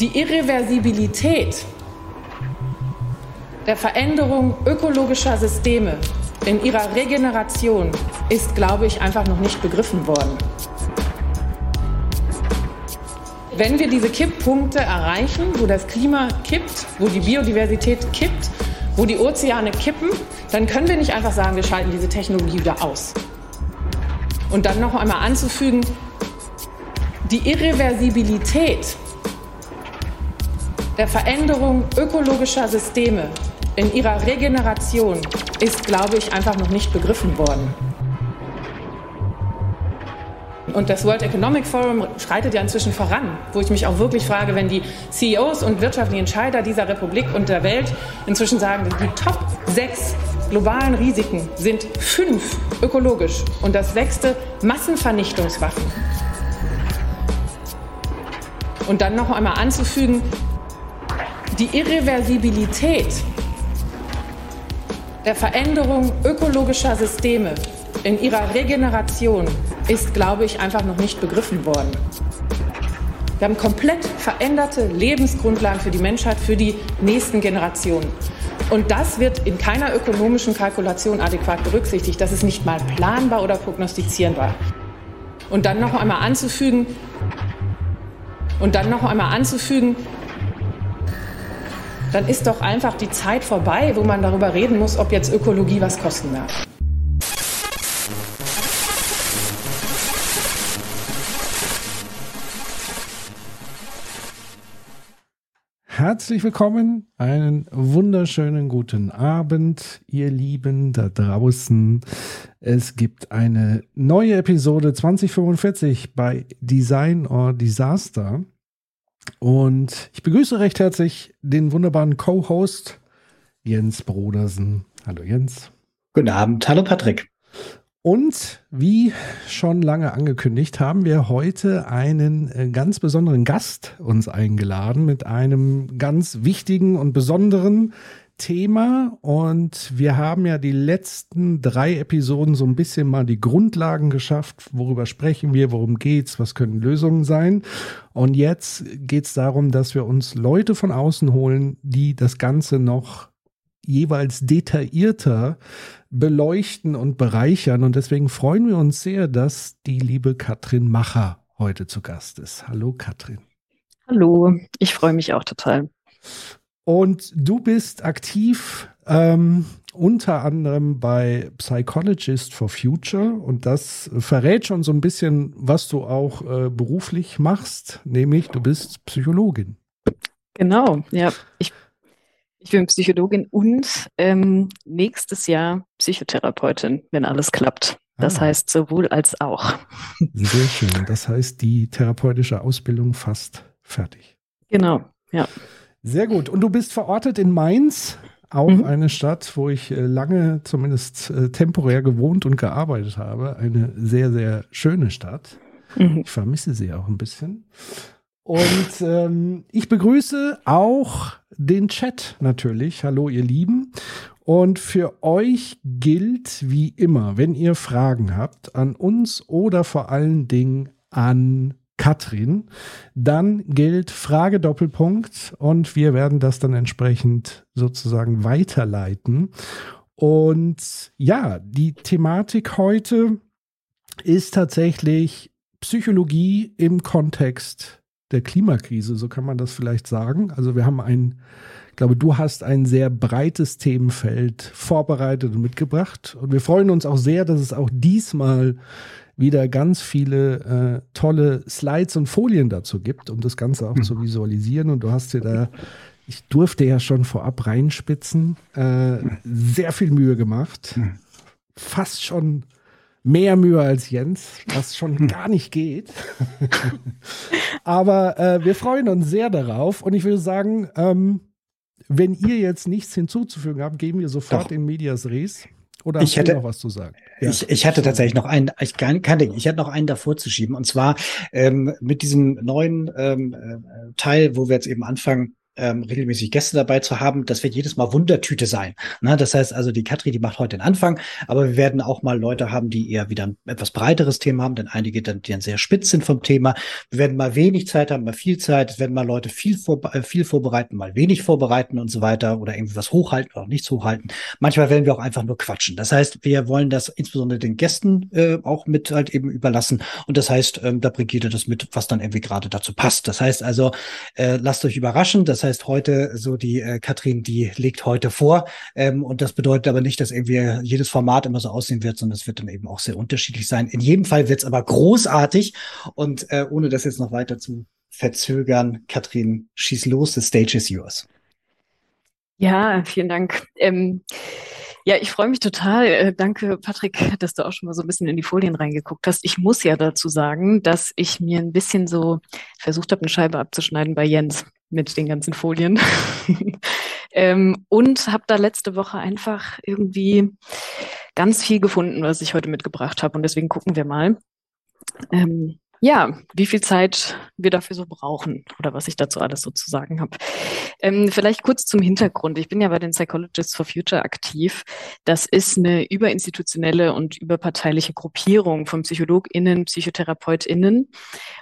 Die Irreversibilität der Veränderung ökologischer Systeme in ihrer Regeneration ist, glaube ich, einfach noch nicht begriffen worden. Wenn wir diese Kipppunkte erreichen, wo das Klima kippt, wo die Biodiversität kippt, wo die Ozeane kippen, dann können wir nicht einfach sagen, wir schalten diese Technologie wieder aus. Und dann noch einmal anzufügen, die Irreversibilität der Veränderung ökologischer Systeme in ihrer Regeneration ist, glaube ich, einfach noch nicht begriffen worden. Und das World Economic Forum schreitet ja inzwischen voran, wo ich mich auch wirklich frage, wenn die CEOs und wirtschaftlichen Entscheider dieser Republik und der Welt inzwischen sagen, die Top 6 globalen Risiken sind fünf ökologisch und das sechste Massenvernichtungswaffen. Und dann noch einmal anzufügen, die Irreversibilität der Veränderung ökologischer Systeme in ihrer Regeneration ist, glaube ich, einfach noch nicht begriffen worden. Wir haben komplett veränderte Lebensgrundlagen für die Menschheit, für die nächsten Generationen. Und das wird in keiner ökonomischen Kalkulation adäquat berücksichtigt. Das ist nicht mal planbar oder prognostizierbar. Und dann noch einmal anzufügen, und dann noch einmal anzufügen, dann ist doch einfach die Zeit vorbei, wo man darüber reden muss, ob jetzt Ökologie was kosten darf. Herzlich willkommen, einen wunderschönen guten Abend, ihr Lieben da draußen. Es gibt eine neue Episode 2045 bei Design or Disaster. Und ich begrüße recht herzlich den wunderbaren Co-Host Jens Brodersen. Hallo Jens. Guten Abend. Hallo Patrick. Und wie schon lange angekündigt, haben wir heute einen äh, ganz besonderen Gast uns eingeladen mit einem ganz wichtigen und besonderen Thema. Und wir haben ja die letzten drei Episoden so ein bisschen mal die Grundlagen geschafft. Worüber sprechen wir? Worum geht's? Was können Lösungen sein? Und jetzt geht's darum, dass wir uns Leute von außen holen, die das Ganze noch jeweils detaillierter beleuchten und bereichern. Und deswegen freuen wir uns sehr, dass die liebe Katrin Macher heute zu Gast ist. Hallo Katrin. Hallo, ich freue mich auch total. Und du bist aktiv ähm, unter anderem bei Psychologist for Future und das verrät schon so ein bisschen, was du auch äh, beruflich machst, nämlich du bist Psychologin. Genau, ja. Ich ich bin Psychologin und ähm, nächstes Jahr Psychotherapeutin, wenn alles klappt. Das ah. heißt sowohl als auch. Sehr schön. Das heißt, die therapeutische Ausbildung fast fertig. Genau, ja. Sehr gut. Und du bist verortet in Mainz, auch mhm. eine Stadt, wo ich äh, lange zumindest äh, temporär gewohnt und gearbeitet habe. Eine sehr, sehr schöne Stadt. Mhm. Ich vermisse sie auch ein bisschen. Und ähm, ich begrüße auch den Chat natürlich. Hallo, ihr Lieben. Und für euch gilt wie immer, wenn ihr Fragen habt an uns oder vor allen Dingen an Katrin, dann gilt Frage Doppelpunkt und wir werden das dann entsprechend sozusagen weiterleiten. Und ja, die Thematik heute ist tatsächlich Psychologie im Kontext der Klimakrise, so kann man das vielleicht sagen. Also wir haben ein, ich glaube, du hast ein sehr breites Themenfeld vorbereitet und mitgebracht. Und wir freuen uns auch sehr, dass es auch diesmal wieder ganz viele äh, tolle Slides und Folien dazu gibt, um das Ganze auch mhm. zu visualisieren. Und du hast dir da, ich durfte ja schon vorab reinspitzen, äh, sehr viel Mühe gemacht. Mhm. Fast schon mehr Mühe als Jens, was schon hm. gar nicht geht. Aber äh, wir freuen uns sehr darauf und ich würde sagen, ähm, wenn ihr jetzt nichts hinzuzufügen habt, gehen wir sofort Doch. in Medias Res. Oder ich hätte noch was zu sagen? Ja. Ich, ich hatte tatsächlich noch einen, ich kann, kann Ding, ich hätte noch einen davor zu schieben. Und zwar ähm, mit diesem neuen ähm, äh, Teil, wo wir jetzt eben anfangen, ähm, regelmäßig Gäste dabei zu haben. Das wird jedes Mal Wundertüte sein. Ne? Das heißt also, die Katri, die macht heute den Anfang, aber wir werden auch mal Leute haben, die eher wieder ein etwas breiteres Thema haben, denn einige dann, die dann sehr spitz sind vom Thema. Wir werden mal wenig Zeit haben, mal viel Zeit. Es werden mal Leute viel, vor, äh, viel vorbereiten, mal wenig vorbereiten und so weiter oder irgendwie was hochhalten oder auch nichts hochhalten. Manchmal werden wir auch einfach nur quatschen. Das heißt, wir wollen das insbesondere den Gästen äh, auch mit halt eben überlassen. Und das heißt, ähm, da bringt jeder das mit, was dann irgendwie gerade dazu passt. Das heißt also, äh, lasst euch überraschen. Das heißt, heute so die äh, Katrin, die legt heute vor. Ähm, und das bedeutet aber nicht, dass irgendwie jedes Format immer so aussehen wird, sondern es wird dann eben auch sehr unterschiedlich sein. In jedem Fall wird es aber großartig. Und äh, ohne das jetzt noch weiter zu verzögern, Katrin, schieß los, the stage is yours. Ja, vielen Dank. Ähm, ja, ich freue mich total. Äh, danke, Patrick, dass du auch schon mal so ein bisschen in die Folien reingeguckt hast. Ich muss ja dazu sagen, dass ich mir ein bisschen so versucht habe, eine Scheibe abzuschneiden bei Jens mit den ganzen Folien. ähm, und habe da letzte Woche einfach irgendwie ganz viel gefunden, was ich heute mitgebracht habe. Und deswegen gucken wir mal. Ähm, ja, wie viel Zeit wir dafür so brauchen oder was ich dazu alles so zu habe. Ähm, vielleicht kurz zum Hintergrund. Ich bin ja bei den Psychologists for Future aktiv. Das ist eine überinstitutionelle und überparteiliche Gruppierung von PsychologInnen, PsychotherapeutInnen.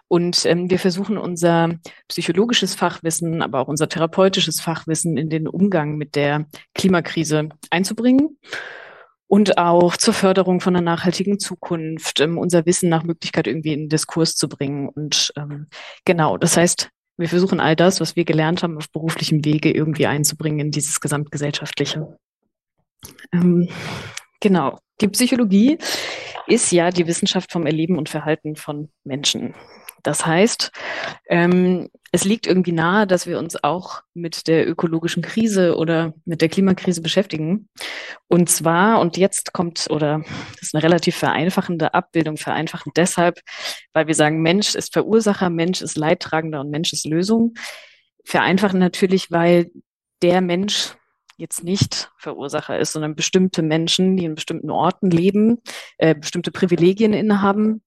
Und ähm, wir versuchen unser psychologisches Fachwissen, aber auch unser therapeutisches Fachwissen in den Umgang mit der Klimakrise einzubringen und auch zur Förderung von einer nachhaltigen Zukunft, ähm, unser Wissen nach Möglichkeit irgendwie in den Diskurs zu bringen. Und ähm, genau, das heißt, wir versuchen all das, was wir gelernt haben, auf beruflichem Wege irgendwie einzubringen in dieses gesamtgesellschaftliche. Ähm, genau. Die Psychologie ist ja die Wissenschaft vom Erleben und Verhalten von Menschen. Das heißt, ähm, es liegt irgendwie nahe, dass wir uns auch mit der ökologischen Krise oder mit der Klimakrise beschäftigen. Und zwar, und jetzt kommt, oder das ist eine relativ vereinfachende Abbildung, vereinfachend deshalb, weil wir sagen, Mensch ist Verursacher, Mensch ist Leidtragender und Mensch ist Lösung. Vereinfachen natürlich, weil der Mensch jetzt nicht Verursacher ist, sondern bestimmte Menschen, die in bestimmten Orten leben, äh, bestimmte Privilegien innehaben,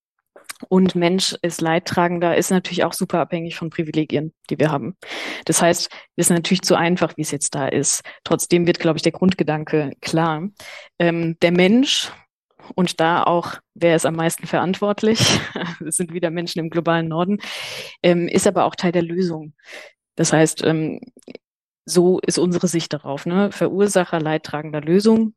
und Mensch ist Leidtragender, ist natürlich auch super abhängig von Privilegien, die wir haben. Das heißt, es ist natürlich zu einfach, wie es jetzt da ist. Trotzdem wird, glaube ich, der Grundgedanke klar. Ähm, der Mensch und da auch, wer ist am meisten verantwortlich? Das sind wieder Menschen im globalen Norden, ähm, ist aber auch Teil der Lösung. Das heißt, ähm, so ist unsere Sicht darauf. Ne? Verursacher, Leidtragender, Lösung.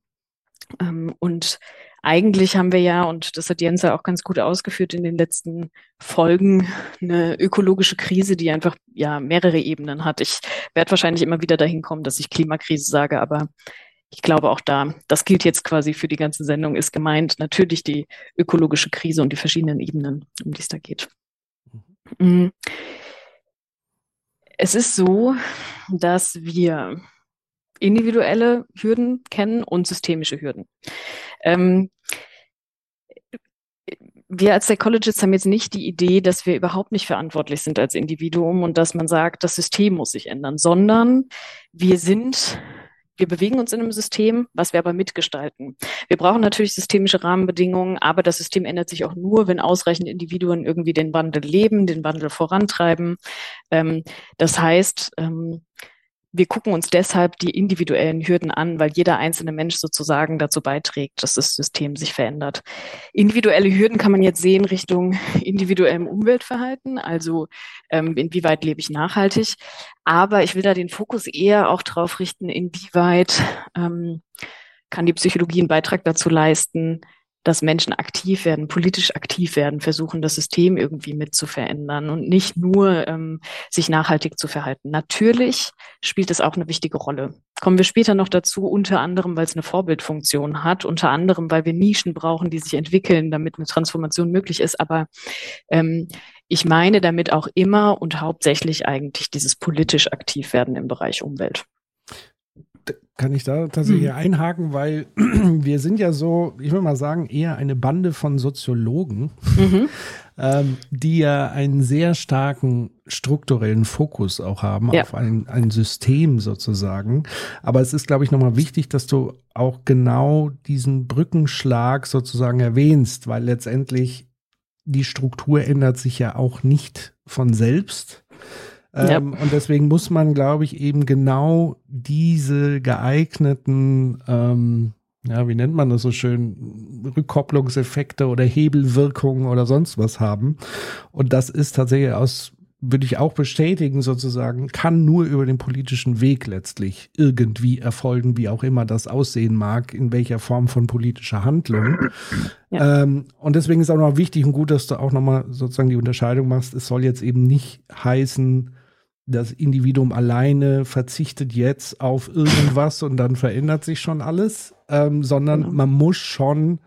Ähm, und eigentlich haben wir ja, und das hat Jens ja auch ganz gut ausgeführt in den letzten Folgen, eine ökologische Krise, die einfach ja mehrere Ebenen hat. Ich werde wahrscheinlich immer wieder dahin kommen, dass ich Klimakrise sage, aber ich glaube auch da, das gilt jetzt quasi für die ganze Sendung, ist gemeint natürlich die ökologische Krise und die verschiedenen Ebenen, um die es da geht. Mhm. Es ist so, dass wir individuelle Hürden kennen und systemische Hürden. Ähm, wir als Psychologists haben jetzt nicht die Idee, dass wir überhaupt nicht verantwortlich sind als Individuum und dass man sagt, das System muss sich ändern, sondern wir sind wir bewegen uns in einem System, was wir aber mitgestalten. Wir brauchen natürlich systemische Rahmenbedingungen, aber das System ändert sich auch nur, wenn ausreichend Individuen irgendwie den Wandel leben, den Wandel vorantreiben. Ähm, das heißt, ähm, wir gucken uns deshalb die individuellen Hürden an, weil jeder einzelne Mensch sozusagen dazu beiträgt, dass das System sich verändert. Individuelle Hürden kann man jetzt sehen Richtung individuellem Umweltverhalten, also ähm, inwieweit lebe ich nachhaltig. Aber ich will da den Fokus eher auch drauf richten, inwieweit ähm, kann die Psychologie einen Beitrag dazu leisten, dass Menschen aktiv werden, politisch aktiv werden, versuchen, das System irgendwie mit zu verändern und nicht nur ähm, sich nachhaltig zu verhalten. Natürlich spielt es auch eine wichtige Rolle. Kommen wir später noch dazu, unter anderem, weil es eine Vorbildfunktion hat, unter anderem, weil wir Nischen brauchen, die sich entwickeln, damit eine Transformation möglich ist. Aber ähm, ich meine damit auch immer und hauptsächlich eigentlich dieses politisch aktiv werden im Bereich Umwelt kann ich da tatsächlich hm. einhaken, weil wir sind ja so, ich würde mal sagen, eher eine Bande von Soziologen, mhm. ähm, die ja einen sehr starken strukturellen Fokus auch haben ja. auf ein, ein System sozusagen. Aber es ist, glaube ich, nochmal wichtig, dass du auch genau diesen Brückenschlag sozusagen erwähnst, weil letztendlich die Struktur ändert sich ja auch nicht von selbst Ja. Ähm, und deswegen muss man, glaube ich, eben genau diese geeigneten, ähm, ja, wie nennt man das so schön, Rückkopplungseffekte oder Hebelwirkungen oder sonst was haben. Und das ist tatsächlich aus würde ich auch bestätigen, sozusagen, kann nur über den politischen Weg letztlich irgendwie erfolgen, wie auch immer das aussehen mag, in welcher Form von politischer Handlung. Ja. Ähm, und deswegen ist auch noch wichtig und gut, dass du auch nochmal sozusagen die Unterscheidung machst. Es soll jetzt eben nicht heißen, das Individuum alleine verzichtet jetzt auf irgendwas und dann verändert sich schon alles, ähm, sondern genau. man muss schon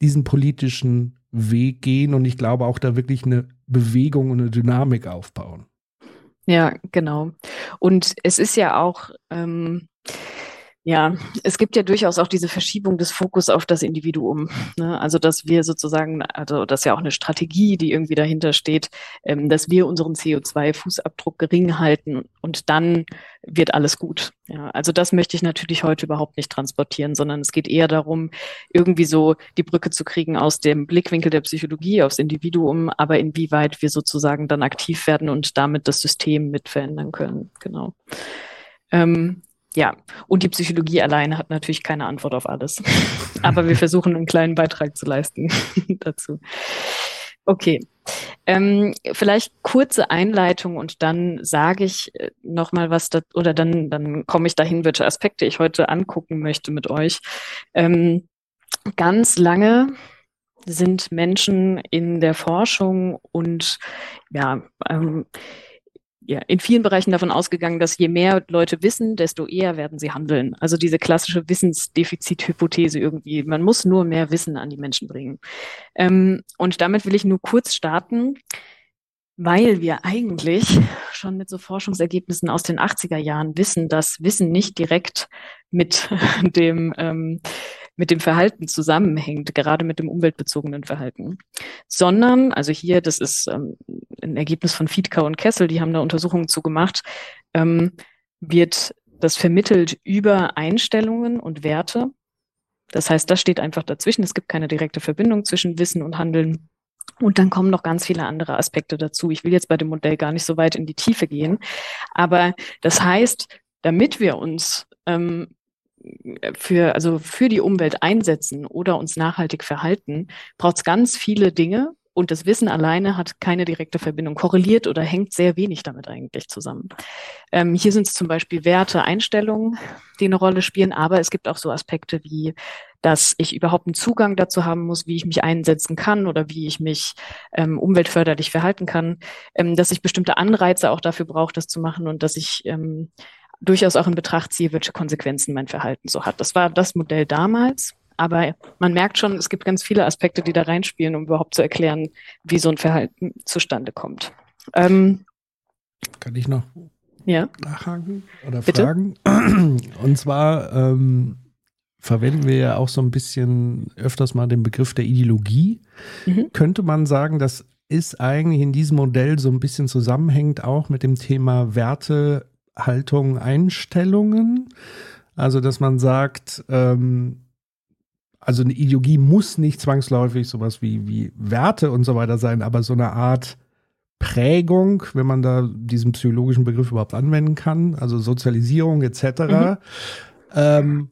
diesen politischen Weg gehen und ich glaube auch da wirklich eine Bewegung und eine Dynamik aufbauen. Ja, genau. Und es ist ja auch, ähm, ja, es gibt ja durchaus auch diese Verschiebung des Fokus auf das Individuum. Ne? Also, dass wir sozusagen, also das ist ja auch eine Strategie, die irgendwie dahinter steht, ähm, dass wir unseren CO2-Fußabdruck gering halten und dann wird alles gut. Ja, also das möchte ich natürlich heute überhaupt nicht transportieren, sondern es geht eher darum, irgendwie so die Brücke zu kriegen aus dem Blickwinkel der Psychologie aufs Individuum, aber inwieweit wir sozusagen dann aktiv werden und damit das System mit verändern können. Genau. Ähm, ja, und die Psychologie alleine hat natürlich keine Antwort auf alles. Aber wir versuchen einen kleinen Beitrag zu leisten dazu. Okay. Ähm, vielleicht kurze Einleitung und dann sage ich äh, noch mal was da, oder dann dann komme ich dahin, welche Aspekte ich heute angucken möchte mit euch. Ähm, ganz lange sind Menschen in der Forschung und ja ähm, ja, in vielen Bereichen davon ausgegangen, dass je mehr Leute wissen, desto eher werden sie handeln. Also diese klassische Wissensdefizithypothese irgendwie. Man muss nur mehr Wissen an die Menschen bringen. Ähm, und damit will ich nur kurz starten, weil wir eigentlich schon mit so Forschungsergebnissen aus den 80er Jahren wissen, dass Wissen nicht direkt mit dem ähm, mit dem Verhalten zusammenhängt, gerade mit dem umweltbezogenen Verhalten, sondern, also hier, das ist ähm, ein Ergebnis von Fiedka und Kessel, die haben da Untersuchungen zu gemacht, ähm, wird das vermittelt über Einstellungen und Werte. Das heißt, das steht einfach dazwischen. Es gibt keine direkte Verbindung zwischen Wissen und Handeln. Und dann kommen noch ganz viele andere Aspekte dazu. Ich will jetzt bei dem Modell gar nicht so weit in die Tiefe gehen. Aber das heißt, damit wir uns ähm, für, also für die Umwelt einsetzen oder uns nachhaltig verhalten, braucht es ganz viele Dinge. Und das Wissen alleine hat keine direkte Verbindung, korreliert oder hängt sehr wenig damit eigentlich zusammen. Ähm, hier sind es zum Beispiel Werte, Einstellungen, die eine Rolle spielen, aber es gibt auch so Aspekte wie, dass ich überhaupt einen Zugang dazu haben muss, wie ich mich einsetzen kann oder wie ich mich ähm, umweltförderlich verhalten kann, ähm, dass ich bestimmte Anreize auch dafür brauche, das zu machen und dass ich ähm, durchaus auch in Betracht ziehe, welche Konsequenzen mein Verhalten so hat. Das war das Modell damals. Aber man merkt schon, es gibt ganz viele Aspekte, die da reinspielen, um überhaupt zu erklären, wie so ein Verhalten zustande kommt. Ähm, Kann ich noch ja? nachhaken oder Bitte? fragen? Und zwar ähm, verwenden wir ja auch so ein bisschen öfters mal den Begriff der Ideologie. Mhm. Könnte man sagen, das ist eigentlich in diesem Modell so ein bisschen zusammenhängt auch mit dem Thema Werte Haltung, Einstellungen. Also, dass man sagt, ähm, also eine Ideologie muss nicht zwangsläufig sowas wie, wie Werte und so weiter sein, aber so eine Art Prägung, wenn man da diesen psychologischen Begriff überhaupt anwenden kann, also Sozialisierung etc. Mhm. Ähm,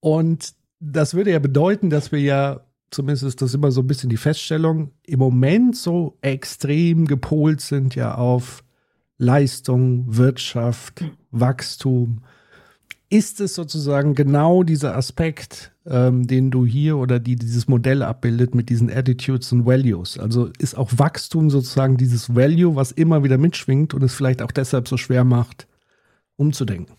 und das würde ja bedeuten, dass wir ja, zumindest ist das immer so ein bisschen die Feststellung, im Moment so extrem gepolt sind ja auf Leistung, Wirtschaft, Wachstum. Ist es sozusagen genau dieser Aspekt, ähm, den du hier oder die dieses Modell abbildet mit diesen Attitudes und Values? Also ist auch Wachstum sozusagen dieses Value, was immer wieder mitschwingt und es vielleicht auch deshalb so schwer macht, umzudenken?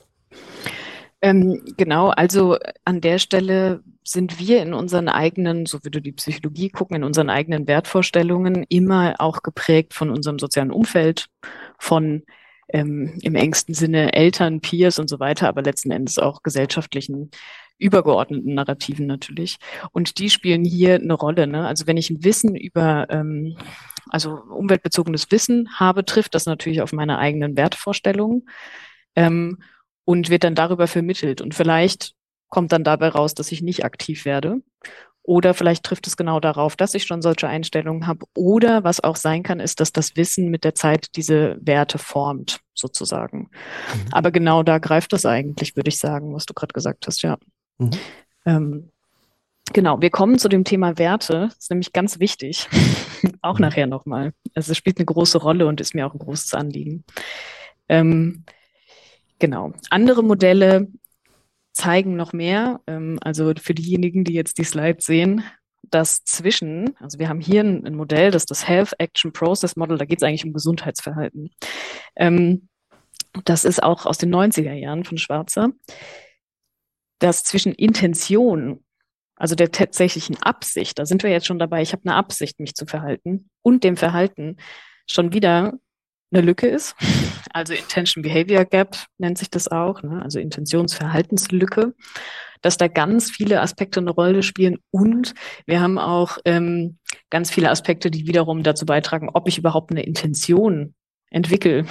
Ähm, genau, also an der Stelle sind wir in unseren eigenen, so würde die Psychologie gucken, in unseren eigenen Wertvorstellungen immer auch geprägt von unserem sozialen Umfeld, von ähm, im engsten Sinne Eltern, Peers und so weiter, aber letzten Endes auch gesellschaftlichen übergeordneten Narrativen natürlich. Und die spielen hier eine Rolle. Ne? Also wenn ich ein Wissen über, ähm, also umweltbezogenes Wissen habe, trifft das natürlich auf meine eigenen Wertvorstellungen ähm, und wird dann darüber vermittelt. Und vielleicht kommt dann dabei raus, dass ich nicht aktiv werde. Oder vielleicht trifft es genau darauf, dass ich schon solche Einstellungen habe. Oder was auch sein kann, ist, dass das Wissen mit der Zeit diese Werte formt, sozusagen. Mhm. Aber genau da greift das eigentlich, würde ich sagen, was du gerade gesagt hast, ja. Mhm. Ähm, genau, wir kommen zu dem Thema Werte. Das ist nämlich ganz wichtig. auch mhm. nachher nochmal. Also es spielt eine große Rolle und ist mir auch ein großes Anliegen. Ähm, genau. Andere Modelle zeigen noch mehr, ähm, also für diejenigen, die jetzt die Slides sehen, dass zwischen, also wir haben hier ein, ein Modell, das ist das Health Action Process Model, da geht es eigentlich um Gesundheitsverhalten. Ähm, das ist auch aus den 90er Jahren von Schwarzer, dass zwischen Intention, also der tatsächlichen Absicht, da sind wir jetzt schon dabei, ich habe eine Absicht, mich zu verhalten, und dem Verhalten schon wieder eine Lücke ist. Also Intention Behavior Gap nennt sich das auch, ne? also Intentionsverhaltenslücke, dass da ganz viele Aspekte eine Rolle spielen und wir haben auch ähm, ganz viele Aspekte, die wiederum dazu beitragen, ob ich überhaupt eine Intention entwickle,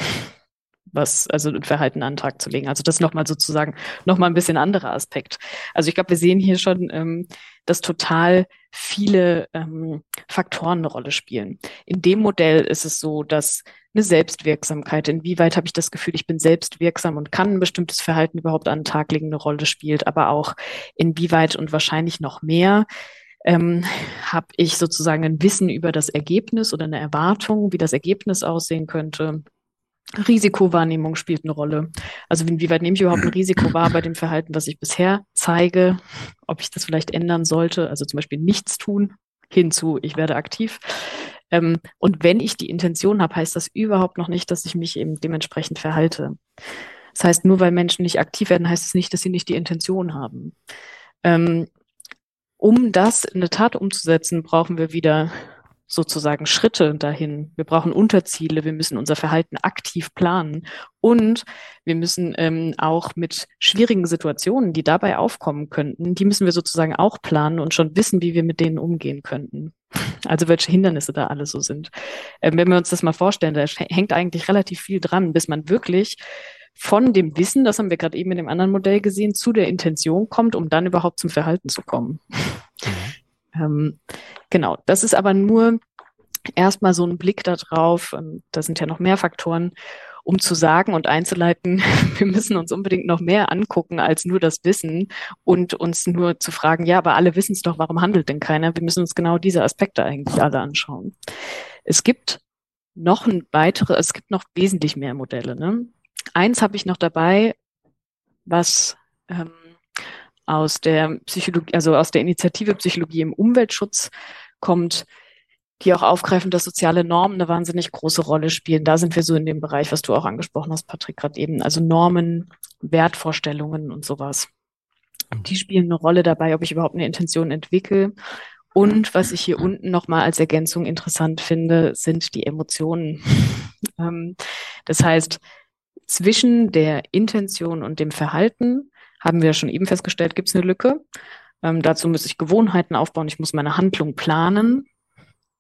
was, also ein Verhalten an den Tag zu legen. Also das nochmal sozusagen nochmal ein bisschen anderer Aspekt. Also ich glaube, wir sehen hier schon, ähm, dass total viele ähm, Faktoren eine Rolle spielen. In dem Modell ist es so, dass eine Selbstwirksamkeit, inwieweit habe ich das Gefühl, ich bin selbstwirksam und kann ein bestimmtes Verhalten überhaupt an den Tag legen, eine Rolle spielt, aber auch inwieweit und wahrscheinlich noch mehr ähm, habe ich sozusagen ein Wissen über das Ergebnis oder eine Erwartung, wie das Ergebnis aussehen könnte. Risikowahrnehmung spielt eine Rolle. Also inwieweit nehme ich überhaupt ein Risiko wahr bei dem Verhalten, was ich bisher zeige, ob ich das vielleicht ändern sollte, also zum Beispiel nichts tun, hinzu, ich werde aktiv. Ähm, und wenn ich die Intention habe, heißt das überhaupt noch nicht, dass ich mich eben dementsprechend verhalte. Das heißt, nur weil Menschen nicht aktiv werden, heißt es nicht, dass sie nicht die Intention haben. Ähm, um das in eine Tat umzusetzen, brauchen wir wieder sozusagen Schritte dahin. Wir brauchen Unterziele, wir müssen unser Verhalten aktiv planen und wir müssen ähm, auch mit schwierigen Situationen, die dabei aufkommen könnten, die müssen wir sozusagen auch planen und schon wissen, wie wir mit denen umgehen könnten. Also welche Hindernisse da alle so sind. Ähm, wenn wir uns das mal vorstellen, da hängt eigentlich relativ viel dran, bis man wirklich von dem Wissen, das haben wir gerade eben in dem anderen Modell gesehen, zu der Intention kommt, um dann überhaupt zum Verhalten zu kommen. Ähm, Genau, das ist aber nur erstmal so ein Blick darauf, ähm, da sind ja noch mehr Faktoren, um zu sagen und einzuleiten, wir müssen uns unbedingt noch mehr angucken als nur das Wissen und uns nur zu fragen, ja, aber alle wissen es doch, warum handelt denn keiner? Wir müssen uns genau diese Aspekte eigentlich alle anschauen. Es gibt noch ein weitere, es gibt noch wesentlich mehr Modelle. Ne? Eins habe ich noch dabei, was ähm, aus der Psychologie, also aus der Initiative Psychologie im Umweltschutz kommt, die auch aufgreifen, dass soziale Normen eine wahnsinnig große Rolle spielen. Da sind wir so in dem Bereich, was du auch angesprochen hast, Patrick, gerade eben. Also Normen, Wertvorstellungen und sowas. Die spielen eine Rolle dabei, ob ich überhaupt eine Intention entwickle. Und was ich hier unten nochmal als Ergänzung interessant finde, sind die Emotionen. Ähm, das heißt, zwischen der Intention und dem Verhalten haben wir schon eben festgestellt, gibt es eine Lücke. Ähm, dazu muss ich Gewohnheiten aufbauen, ich muss meine Handlung planen.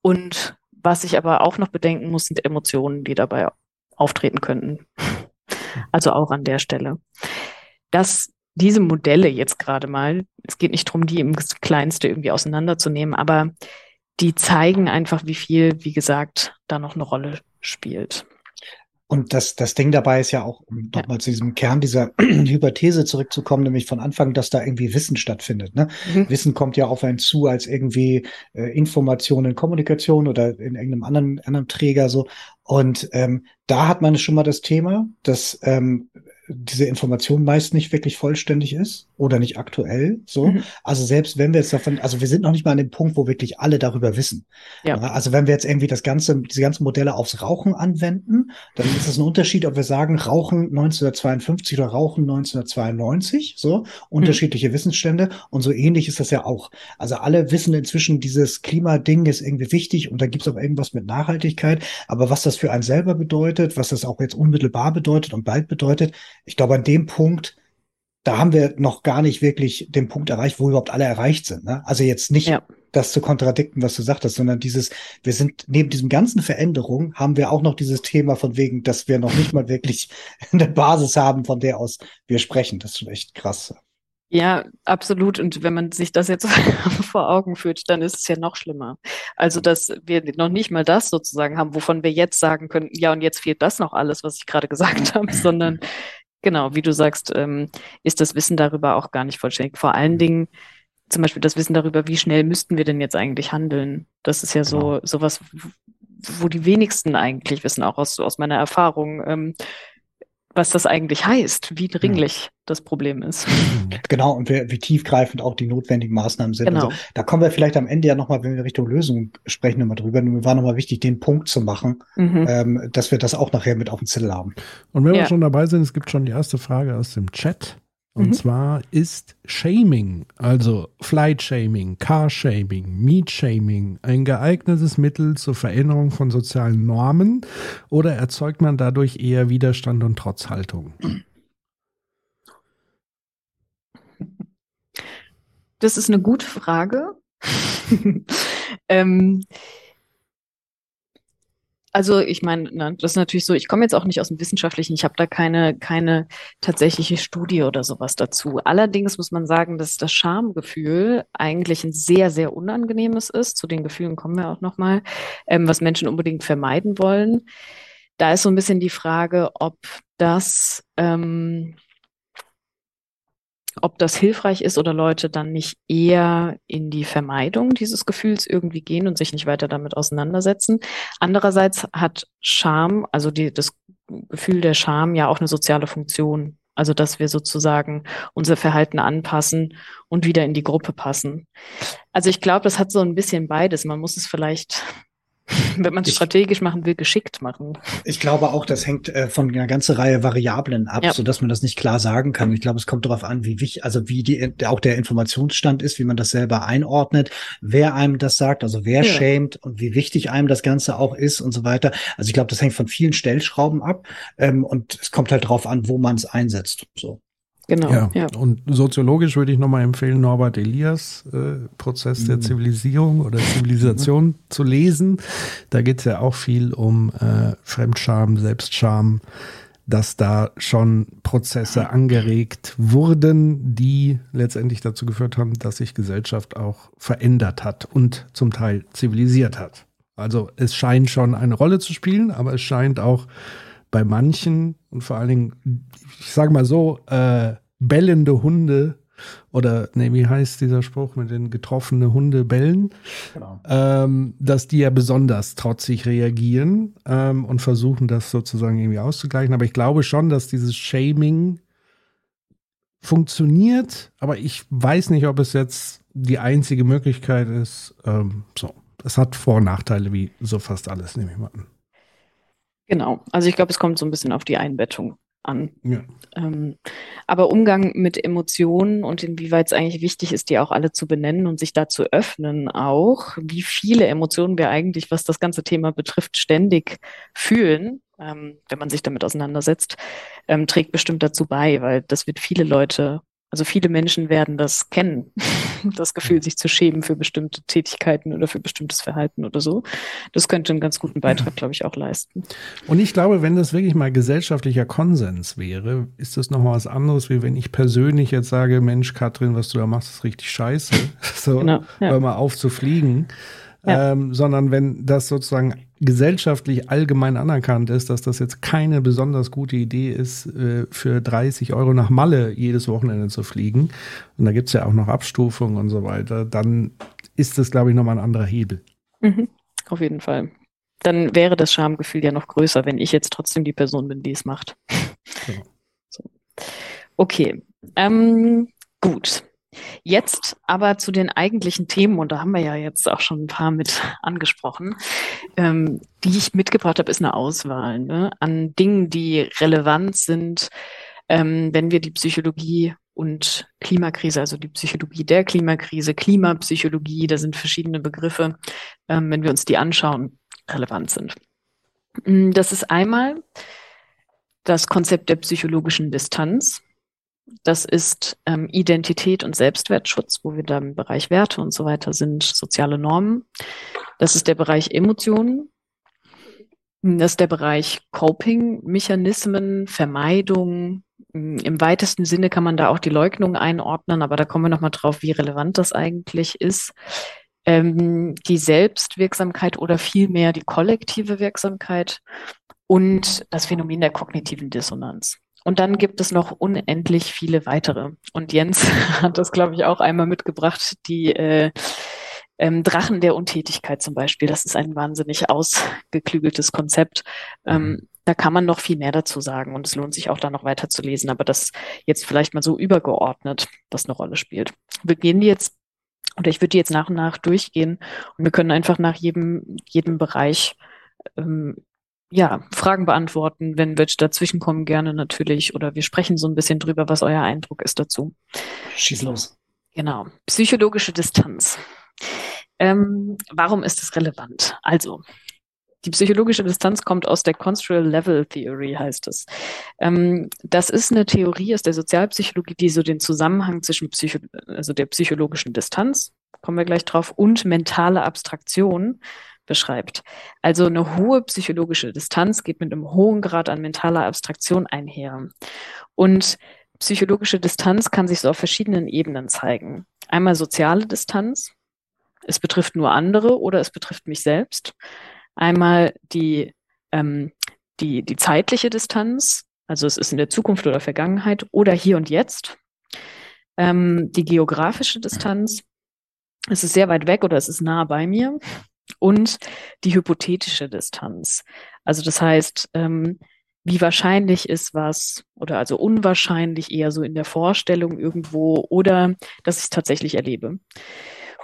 Und was ich aber auch noch bedenken muss, sind Emotionen, die dabei auftreten könnten. Also auch an der Stelle. Dass diese Modelle jetzt gerade mal, es geht nicht darum, die im Kleinste irgendwie auseinanderzunehmen, aber die zeigen einfach, wie viel, wie gesagt, da noch eine Rolle spielt. Und das, das Ding dabei ist ja auch, um ja. nochmal zu diesem Kern dieser Hypothese zurückzukommen, nämlich von Anfang, dass da irgendwie Wissen stattfindet. Ne? Mhm. Wissen kommt ja auf einen zu als irgendwie äh, Information in Kommunikation oder in irgendeinem anderen, anderen Träger so. Und ähm, da hat man schon mal das Thema, dass ähm, diese Information meist nicht wirklich vollständig ist oder nicht aktuell. So, mhm. also selbst wenn wir jetzt davon, also wir sind noch nicht mal an dem Punkt, wo wirklich alle darüber wissen. Ja. Also wenn wir jetzt irgendwie das ganze, diese ganzen Modelle aufs Rauchen anwenden, dann ist es ein Unterschied, ob wir sagen Rauchen 1952 oder Rauchen 1992. So unterschiedliche mhm. Wissensstände und so ähnlich ist das ja auch. Also alle wissen inzwischen, dieses Klimading ist irgendwie wichtig und da gibt es auch irgendwas mit Nachhaltigkeit. Aber was das für einen selber bedeutet, was das auch jetzt unmittelbar bedeutet und bald bedeutet, ich glaube, an dem Punkt, da haben wir noch gar nicht wirklich den Punkt erreicht, wo überhaupt alle erreicht sind. Ne? Also jetzt nicht ja. das zu kontradikten, was du sagtest, sondern dieses, wir sind neben diesem ganzen Veränderung haben wir auch noch dieses Thema von wegen, dass wir noch nicht mal wirklich eine Basis haben, von der aus wir sprechen. Das ist schon echt krass. Ja, absolut. Und wenn man sich das jetzt vor Augen führt, dann ist es ja noch schlimmer. Also, dass wir noch nicht mal das sozusagen haben, wovon wir jetzt sagen können, ja, und jetzt fehlt das noch alles, was ich gerade gesagt habe, sondern genau, wie du sagst, ähm, ist das Wissen darüber auch gar nicht vollständig. Vor allen Dingen zum Beispiel das Wissen darüber, wie schnell müssten wir denn jetzt eigentlich handeln. Das ist ja so genau. sowas, wo die wenigsten eigentlich wissen, auch aus, aus meiner Erfahrung. Ähm, was das eigentlich heißt, wie dringlich ja. das Problem ist. Genau, und wie, wie, tiefgreifend auch die notwendigen Maßnahmen sind. Genau. Also, da kommen wir vielleicht am Ende ja nochmal, wenn wir Richtung Lösung sprechen, nochmal drüber. Nur mir war nochmal wichtig, den Punkt zu machen, mhm. ähm, dass wir das auch nachher mit auf dem Zettel haben. Und wenn ja. wir schon dabei sind, es gibt schon die erste Frage aus dem Chat. Und mhm. zwar ist Shaming, also Flight Shaming, Car Shaming, Meat Shaming ein geeignetes Mittel zur Veränderung von sozialen Normen oder erzeugt man dadurch eher Widerstand und Trotzhaltung? Das ist eine gute Frage. ähm, also ich meine, ne, das ist natürlich so, ich komme jetzt auch nicht aus dem Wissenschaftlichen, ich habe da keine, keine tatsächliche Studie oder sowas dazu. Allerdings muss man sagen, dass das Schamgefühl eigentlich ein sehr, sehr unangenehmes ist. Zu den Gefühlen kommen wir auch nochmal, ähm, was Menschen unbedingt vermeiden wollen. Da ist so ein bisschen die Frage, ob das ähm, ob das hilfreich ist oder Leute dann nicht eher in die Vermeidung dieses Gefühls irgendwie gehen und sich nicht weiter damit auseinandersetzen. Andererseits hat Scham, also die, das Gefühl der Scham ja auch eine soziale Funktion. Also, dass wir sozusagen unser Verhalten anpassen und wieder in die Gruppe passen. Also, ich glaube, das hat so ein bisschen beides. Man muss es vielleicht wenn man es strategisch machen will, geschickt machen. Ich glaube auch, das hängt äh, von einer ganzen Reihe Variablen ab, ja. so dass man das nicht klar sagen kann. Ich glaube, es kommt darauf an, wie wichtig, also wie die, auch der Informationsstand ist, wie man das selber einordnet, wer einem das sagt, also wer ja. schämt und wie wichtig einem das Ganze auch ist und so weiter. Also ich glaube, das hängt von vielen Stellschrauben ab ähm, und es kommt halt darauf an, wo man es einsetzt. So. Genau. Ja. ja. Und soziologisch würde ich nochmal empfehlen, Norbert Elias, äh, Prozess mhm. der Zivilisierung oder Zivilisation mhm. zu lesen. Da geht es ja auch viel um äh, Fremdscham, Selbstscham, dass da schon Prozesse angeregt wurden, die letztendlich dazu geführt haben, dass sich Gesellschaft auch verändert hat und zum Teil zivilisiert hat. Also es scheint schon eine Rolle zu spielen, aber es scheint auch bei manchen und vor allen Dingen, ich sage mal so, äh, bellende Hunde oder nee, wie heißt dieser Spruch mit den getroffenen Hunde bellen, genau. ähm, dass die ja besonders trotzig reagieren ähm, und versuchen das sozusagen irgendwie auszugleichen. Aber ich glaube schon, dass dieses Shaming funktioniert, aber ich weiß nicht, ob es jetzt die einzige Möglichkeit ist. Ähm, so, es hat Vor- und Nachteile wie so fast alles, nehme ich mal an. Genau. Also ich glaube, es kommt so ein bisschen auf die Einbettung an. Ja. Ähm, aber Umgang mit Emotionen und inwieweit es eigentlich wichtig ist, die auch alle zu benennen und sich da zu öffnen auch, wie viele Emotionen wir eigentlich, was das ganze Thema betrifft, ständig fühlen, ähm, wenn man sich damit auseinandersetzt, ähm, trägt bestimmt dazu bei, weil das wird viele Leute also viele Menschen werden das kennen, das Gefühl, sich zu schämen für bestimmte Tätigkeiten oder für bestimmtes Verhalten oder so. Das könnte einen ganz guten Beitrag, glaube ich, auch leisten. Und ich glaube, wenn das wirklich mal gesellschaftlicher Konsens wäre, ist das nochmal was anderes, wie wenn ich persönlich jetzt sage, Mensch, Katrin, was du da machst, ist richtig scheiße. So, genau, ja. hör mal auf zu fliegen. Ja. Ähm, sondern wenn das sozusagen gesellschaftlich allgemein anerkannt ist, dass das jetzt keine besonders gute Idee ist, äh, für 30 Euro nach Malle jedes Wochenende zu fliegen, und da gibt's ja auch noch Abstufungen und so weiter, dann ist das, glaube ich, nochmal ein anderer Hebel. Mhm, auf jeden Fall. Dann wäre das Schamgefühl ja noch größer, wenn ich jetzt trotzdem die Person bin, die es macht. Genau. So. Okay. Ähm, gut. Jetzt aber zu den eigentlichen Themen, und da haben wir ja jetzt auch schon ein paar mit angesprochen, ähm, die ich mitgebracht habe, ist eine Auswahl ne, an Dingen, die relevant sind, ähm, wenn wir die Psychologie und Klimakrise, also die Psychologie der Klimakrise, Klimapsychologie, da sind verschiedene Begriffe, ähm, wenn wir uns die anschauen, relevant sind. Mm, das ist einmal das Konzept der psychologischen Distanz. Das ist ähm, Identität und Selbstwertschutz, wo wir da im Bereich Werte und so weiter sind, soziale Normen. Das ist der Bereich Emotionen. Das ist der Bereich Coping-Mechanismen, Vermeidung, Im weitesten Sinne kann man da auch die Leugnung einordnen, aber da kommen wir nochmal drauf, wie relevant das eigentlich ist. Ähm, die Selbstwirksamkeit oder vielmehr die kollektive Wirksamkeit und das Phänomen der kognitiven Dissonanz. Und dann gibt es noch unendlich viele weitere. Und Jens hat das, glaube ich, auch einmal mitgebracht, die äh, ähm, Drachen der Untätigkeit zum Beispiel. Das ist ein wahnsinnig ausgeklügeltes Konzept. Ähm, mhm. da kann man noch viel mehr dazu sagen und es lohnt sich auch da noch weiter zu lesen, aber das jetzt vielleicht mal so übergeordnet, was eine Rolle spielt. Wir gehen die jetzt oder ich würde die jetzt nach und nach durchgehen und wir können einfach nach jedem, jedem Bereich ähm, ja, Fragen beantworten, wenn welche dazwischenkommen, gerne natürlich. Oder wir sprechen so ein bisschen drüber, was euer Eindruck ist dazu. Schieß los. Genau. Psychologische Distanz. Ähm, warum ist es relevant? Also, die psychologische Distanz kommt aus der Construal Level Theory, heißt es. Ähm, das ist eine Theorie aus der Sozialpsychologie, die so den Zusammenhang zwischen Psycho also der psychologischen Distanz, kommen wir gleich drauf, und mentale Abstraktion beschreibt. Also eine hohe psychologische Distanz geht mit einem hohen Grad an mentaler Abstraktion einher. Und psychologische Distanz kann sich so auf verschiedenen Ebenen zeigen. Einmal soziale Distanz. Es betrifft nur andere oder es betrifft mich selbst. Einmal die, ähm, die, die zeitliche Distanz. Also es ist in der Zukunft oder Vergangenheit oder hier und jetzt. Ähm, die geografische Distanz. Es ist sehr weit weg oder es ist nah bei mir und die hypothetische Distanz. Also das heißt, ähm, wie wahrscheinlich ist was oder also unwahrscheinlich eher so in der Vorstellung irgendwo oder dass ich es tatsächlich erlebe.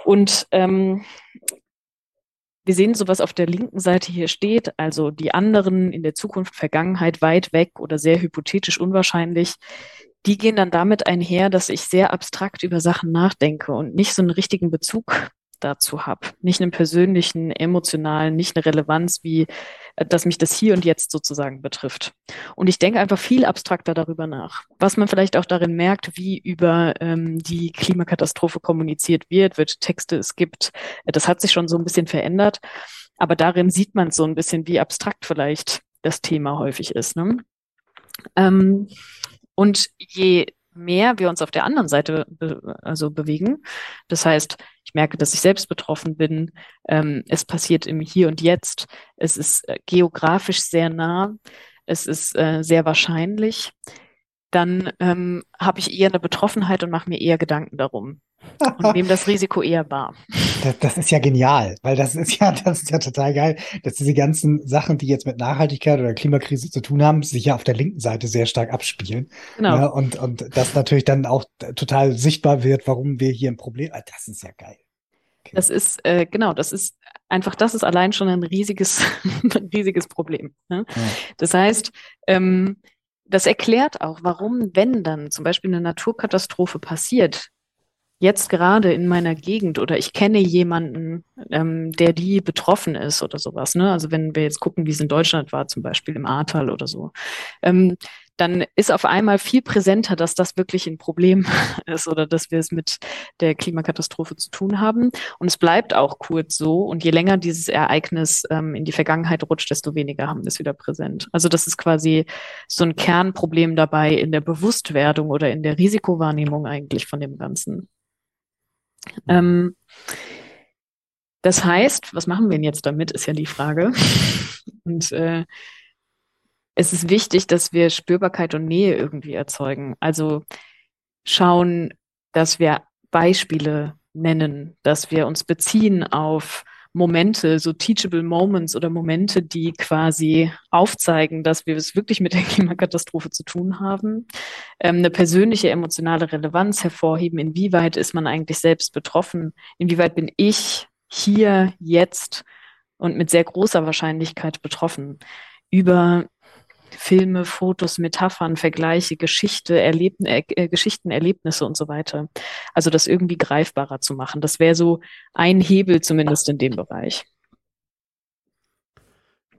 Und ähm, wir sehen so, was auf der linken Seite hier steht, also die anderen in der Zukunft, Vergangenheit, weit weg oder sehr hypothetisch unwahrscheinlich, die gehen dann damit einher, dass ich sehr abstrakt über Sachen nachdenke und nicht so einen richtigen Bezug dazu habe. Nicht einen persönlichen, emotionalen, nicht eine Relevanz, wie äh, dass mich das hier und jetzt sozusagen betrifft. Und ich denke einfach viel abstrakter darüber nach. Was man vielleicht auch darin merkt, wie über ähm, die Klimakatastrophe kommuniziert wird, welche Texte es gibt. Äh, das hat sich schon so ein bisschen verändert. Aber darin sieht man so ein bisschen, wie abstrakt vielleicht das Thema häufig ist. Ne? Ähm, und je mehr wir uns auf der anderen Seite be also bewegen. Das heißt, ich merke, dass ich selbst betroffen bin. Ähm, es passiert im Hier und Jetzt. Es ist äh, geografisch sehr nah. Es ist äh, sehr wahrscheinlich. Dann ähm, habe ich eher eine Betroffenheit und mache mir eher Gedanken darum und nehme das Risiko eher wahr. Das, das, ist ja genial, weil das ist ja, das ist ja total geil, dass diese ganzen Sachen, die jetzt mit Nachhaltigkeit oder Klimakrise zu tun haben, sich ja auf der linken Seite sehr stark abspielen. Genau. Ja, und, und das natürlich dann auch total sichtbar wird, warum wir hier ein Problem haben. Das ist ja geil. Okay. Das ist, äh, genau, das ist einfach, das ist allein schon ein riesiges, ein riesiges Problem. Ne? Ja. Das heißt, ähm, das erklärt auch, warum, wenn dann zum Beispiel eine Naturkatastrophe passiert, jetzt gerade in meiner Gegend oder ich kenne jemanden, ähm, der die betroffen ist oder sowas. Ne? Also wenn wir jetzt gucken, wie es in Deutschland war, zum Beispiel im Ahrtal oder so, ähm, dann ist auf einmal viel präsenter, dass das wirklich ein Problem ist oder dass wir es mit der Klimakatastrophe zu tun haben. Und es bleibt auch kurz so. Und je länger dieses Ereignis ähm, in die Vergangenheit rutscht, desto weniger haben wir es wieder präsent. Also das ist quasi so ein Kernproblem dabei in der Bewusstwerdung oder in der Risikowahrnehmung eigentlich von dem Ganzen. Ähm, das heißt, was machen wir denn jetzt damit, ist ja die Frage. Und äh, es ist wichtig, dass wir Spürbarkeit und Nähe irgendwie erzeugen. Also schauen, dass wir Beispiele nennen, dass wir uns beziehen auf Momente, so teachable Moments oder Momente, die quasi aufzeigen, dass wir es wirklich mit der Klimakatastrophe zu tun haben, ähm, eine persönliche emotionale Relevanz hervorheben, inwieweit ist man eigentlich selbst betroffen, inwieweit bin ich hier, jetzt und mit sehr großer Wahrscheinlichkeit betroffen? Über Filme, Fotos, Metaphern, Vergleiche, Geschichte, Erlebn äh, äh, Geschichten, Erlebnisse und so weiter. Also das irgendwie greifbarer zu machen. Das wäre so ein Hebel zumindest in dem Bereich.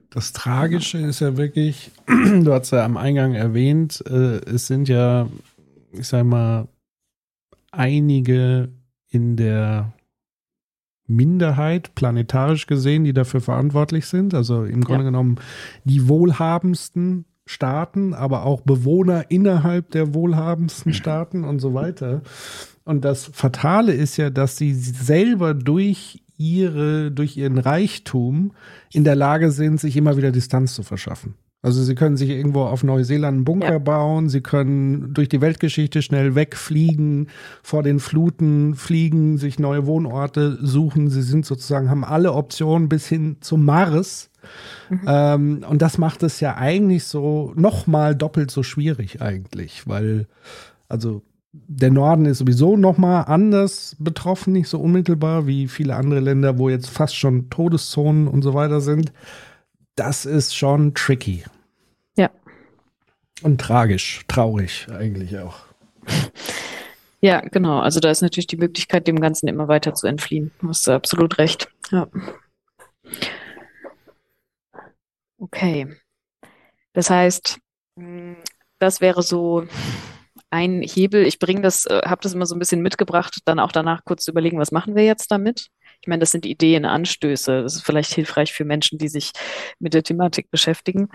Das Tragische ist ja wirklich, du hast ja am Eingang erwähnt, äh, es sind ja, ich sag mal, einige in der Minderheit, planetarisch gesehen, die dafür verantwortlich sind. Also im Grunde ja. genommen die wohlhabendsten Staaten, aber auch Bewohner innerhalb der wohlhabendsten Staaten und so weiter. Und das Fatale ist ja, dass sie selber durch ihre, durch ihren Reichtum in der Lage sind, sich immer wieder Distanz zu verschaffen. Also sie können sich irgendwo auf Neuseeland einen Bunker ja. bauen, sie können durch die Weltgeschichte schnell wegfliegen, vor den Fluten fliegen, sich neue Wohnorte suchen. Sie sind sozusagen, haben alle Optionen bis hin zum Mars. Mhm. Ähm, und das macht es ja eigentlich so nochmal doppelt so schwierig eigentlich, weil, also der Norden ist sowieso nochmal anders betroffen, nicht so unmittelbar wie viele andere Länder, wo jetzt fast schon Todeszonen und so weiter sind das ist schon tricky. Ja. Und tragisch, traurig eigentlich auch. Ja, genau. Also da ist natürlich die Möglichkeit, dem Ganzen immer weiter zu entfliehen. Du hast absolut recht. Ja. Okay. Das heißt, das wäre so ein Hebel. Ich bringe das, äh, habe das immer so ein bisschen mitgebracht, dann auch danach kurz zu überlegen, was machen wir jetzt damit? Ich meine, das sind Ideen, Anstöße. Das ist vielleicht hilfreich für Menschen, die sich mit der Thematik beschäftigen.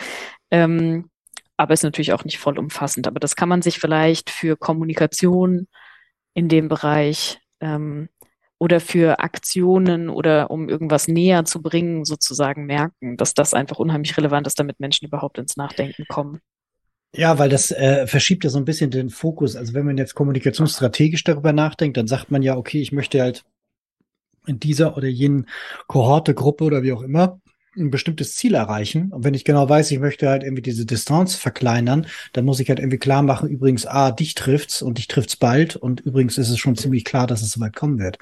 Ähm, aber ist natürlich auch nicht vollumfassend. Aber das kann man sich vielleicht für Kommunikation in dem Bereich ähm, oder für Aktionen oder um irgendwas näher zu bringen, sozusagen merken, dass das einfach unheimlich relevant ist, damit Menschen überhaupt ins Nachdenken kommen. Ja, weil das äh, verschiebt ja so ein bisschen den Fokus. Also wenn man jetzt kommunikationsstrategisch darüber nachdenkt, dann sagt man ja, okay, ich möchte halt in dieser oder jenen Kohorte, Gruppe oder wie auch immer ein bestimmtes Ziel erreichen. Und wenn ich genau weiß, ich möchte halt irgendwie diese Distanz verkleinern, dann muss ich halt irgendwie klar machen, übrigens, ah, dich trifft's und dich trifft's bald. Und übrigens ist es schon ziemlich klar, dass es soweit kommen wird.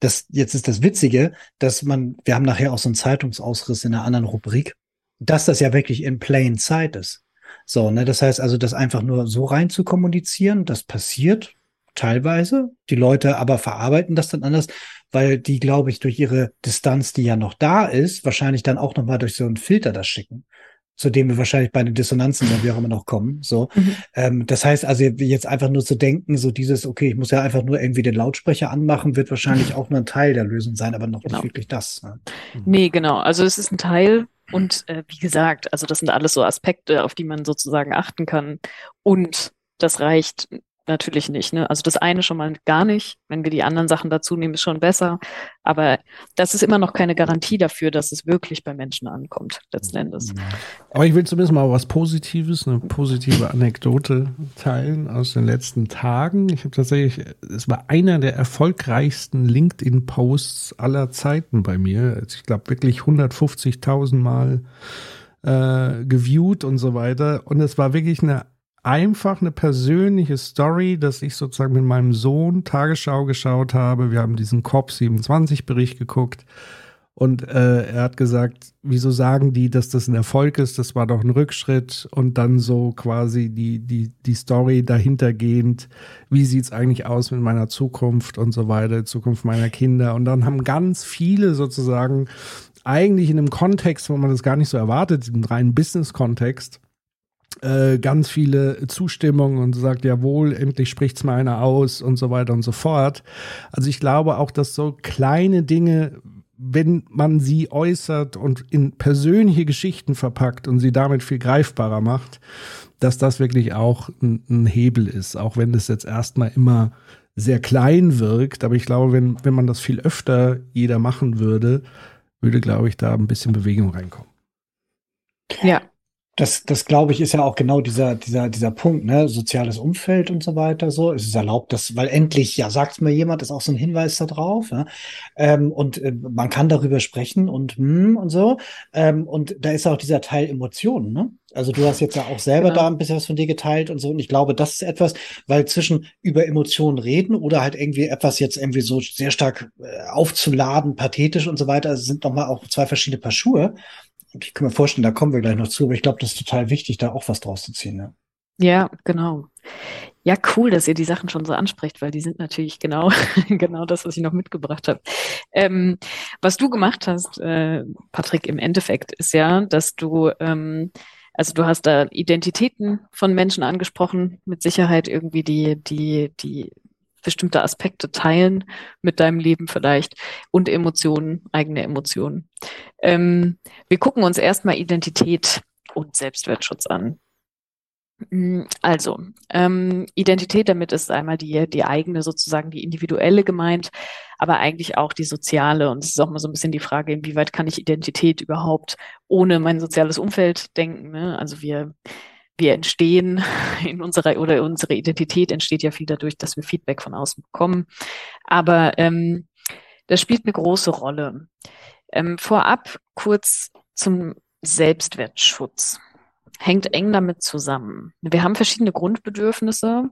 Das, jetzt ist das Witzige, dass man, wir haben nachher auch so einen Zeitungsausriss in einer anderen Rubrik, dass das ja wirklich in plain sight ist. So, ne, das heißt also, das einfach nur so rein zu kommunizieren, das passiert teilweise. Die Leute aber verarbeiten das dann anders weil die, glaube ich, durch ihre Distanz, die ja noch da ist, wahrscheinlich dann auch nochmal durch so einen Filter das schicken zu dem wir wahrscheinlich bei den Dissonanzen dann wie auch immer noch kommen. So, mhm. ähm, das heißt also jetzt einfach nur zu denken, so dieses, okay, ich muss ja einfach nur irgendwie den Lautsprecher anmachen, wird wahrscheinlich auch nur ein Teil der Lösung sein, aber noch genau. nicht wirklich das. Ne? Mhm. Nee, genau. Also es ist ein Teil und äh, wie gesagt, also das sind alles so Aspekte, auf die man sozusagen achten kann. Und das reicht natürlich nicht. Ne? Also das eine schon mal gar nicht. Wenn wir die anderen Sachen dazu nehmen, ist schon besser. Aber das ist immer noch keine Garantie dafür, dass es wirklich bei Menschen ankommt, letzten Endes. Aber ich will zumindest mal was Positives, eine positive Anekdote teilen aus den letzten Tagen. Ich habe tatsächlich, es war einer der erfolgreichsten LinkedIn-Posts aller Zeiten bei mir. Also ich glaube wirklich 150.000 Mal äh, geviewt und so weiter. Und es war wirklich eine einfach eine persönliche Story, dass ich sozusagen mit meinem Sohn Tagesschau geschaut habe. Wir haben diesen COP27-Bericht geguckt und äh, er hat gesagt, wieso sagen die, dass das ein Erfolg ist? Das war doch ein Rückschritt und dann so quasi die, die, die Story dahintergehend. Wie sieht's eigentlich aus mit meiner Zukunft und so weiter, Zukunft meiner Kinder? Und dann haben ganz viele sozusagen eigentlich in einem Kontext, wo man das gar nicht so erwartet, im reinen Business-Kontext, äh, ganz viele Zustimmungen und sagt, jawohl, endlich spricht's mal einer aus und so weiter und so fort. Also ich glaube auch, dass so kleine Dinge, wenn man sie äußert und in persönliche Geschichten verpackt und sie damit viel greifbarer macht, dass das wirklich auch ein, ein Hebel ist, auch wenn das jetzt erstmal immer sehr klein wirkt. Aber ich glaube, wenn, wenn man das viel öfter jeder machen würde, würde, glaube ich, da ein bisschen Bewegung reinkommen. Ja, das, das glaube ich, ist ja auch genau dieser, dieser, dieser Punkt, ne? Soziales Umfeld und so weiter. So, es ist erlaubt, dass, weil endlich, ja, sagt mir jemand, ist auch so ein Hinweis da drauf. Ja? Ähm, und äh, man kann darüber sprechen und hm, und so. Ähm, und da ist auch dieser Teil Emotionen, ne? Also du hast jetzt ja auch selber genau. da ein bisschen was von dir geteilt und so. Und ich glaube, das ist etwas, weil zwischen über Emotionen reden oder halt irgendwie etwas jetzt irgendwie so sehr stark äh, aufzuladen, pathetisch und so weiter, sind nochmal auch zwei verschiedene Paar Schuhe ich kann mir vorstellen, da kommen wir gleich noch zu, aber ich glaube, das ist total wichtig, da auch was draus zu ziehen. Ne? Ja, genau. Ja, cool, dass ihr die Sachen schon so anspricht, weil die sind natürlich genau, genau das, was ich noch mitgebracht habe. Ähm, was du gemacht hast, äh, Patrick, im Endeffekt ist ja, dass du, ähm, also du hast da Identitäten von Menschen angesprochen, mit Sicherheit irgendwie die, die, die bestimmte Aspekte teilen mit deinem Leben vielleicht und Emotionen, eigene Emotionen. Ähm, wir gucken uns erstmal Identität und Selbstwertschutz an. Mm, also, ähm, Identität, damit ist einmal die, die eigene, sozusagen die individuelle gemeint, aber eigentlich auch die soziale. Und es ist auch mal so ein bisschen die Frage, inwieweit kann ich Identität überhaupt ohne mein soziales Umfeld denken? Ne? Also wir, wir entstehen in unserer oder unsere Identität entsteht ja viel dadurch, dass wir Feedback von außen bekommen. Aber ähm, das spielt eine große Rolle. Ähm, vorab kurz zum Selbstwertschutz hängt eng damit zusammen. Wir haben verschiedene Grundbedürfnisse.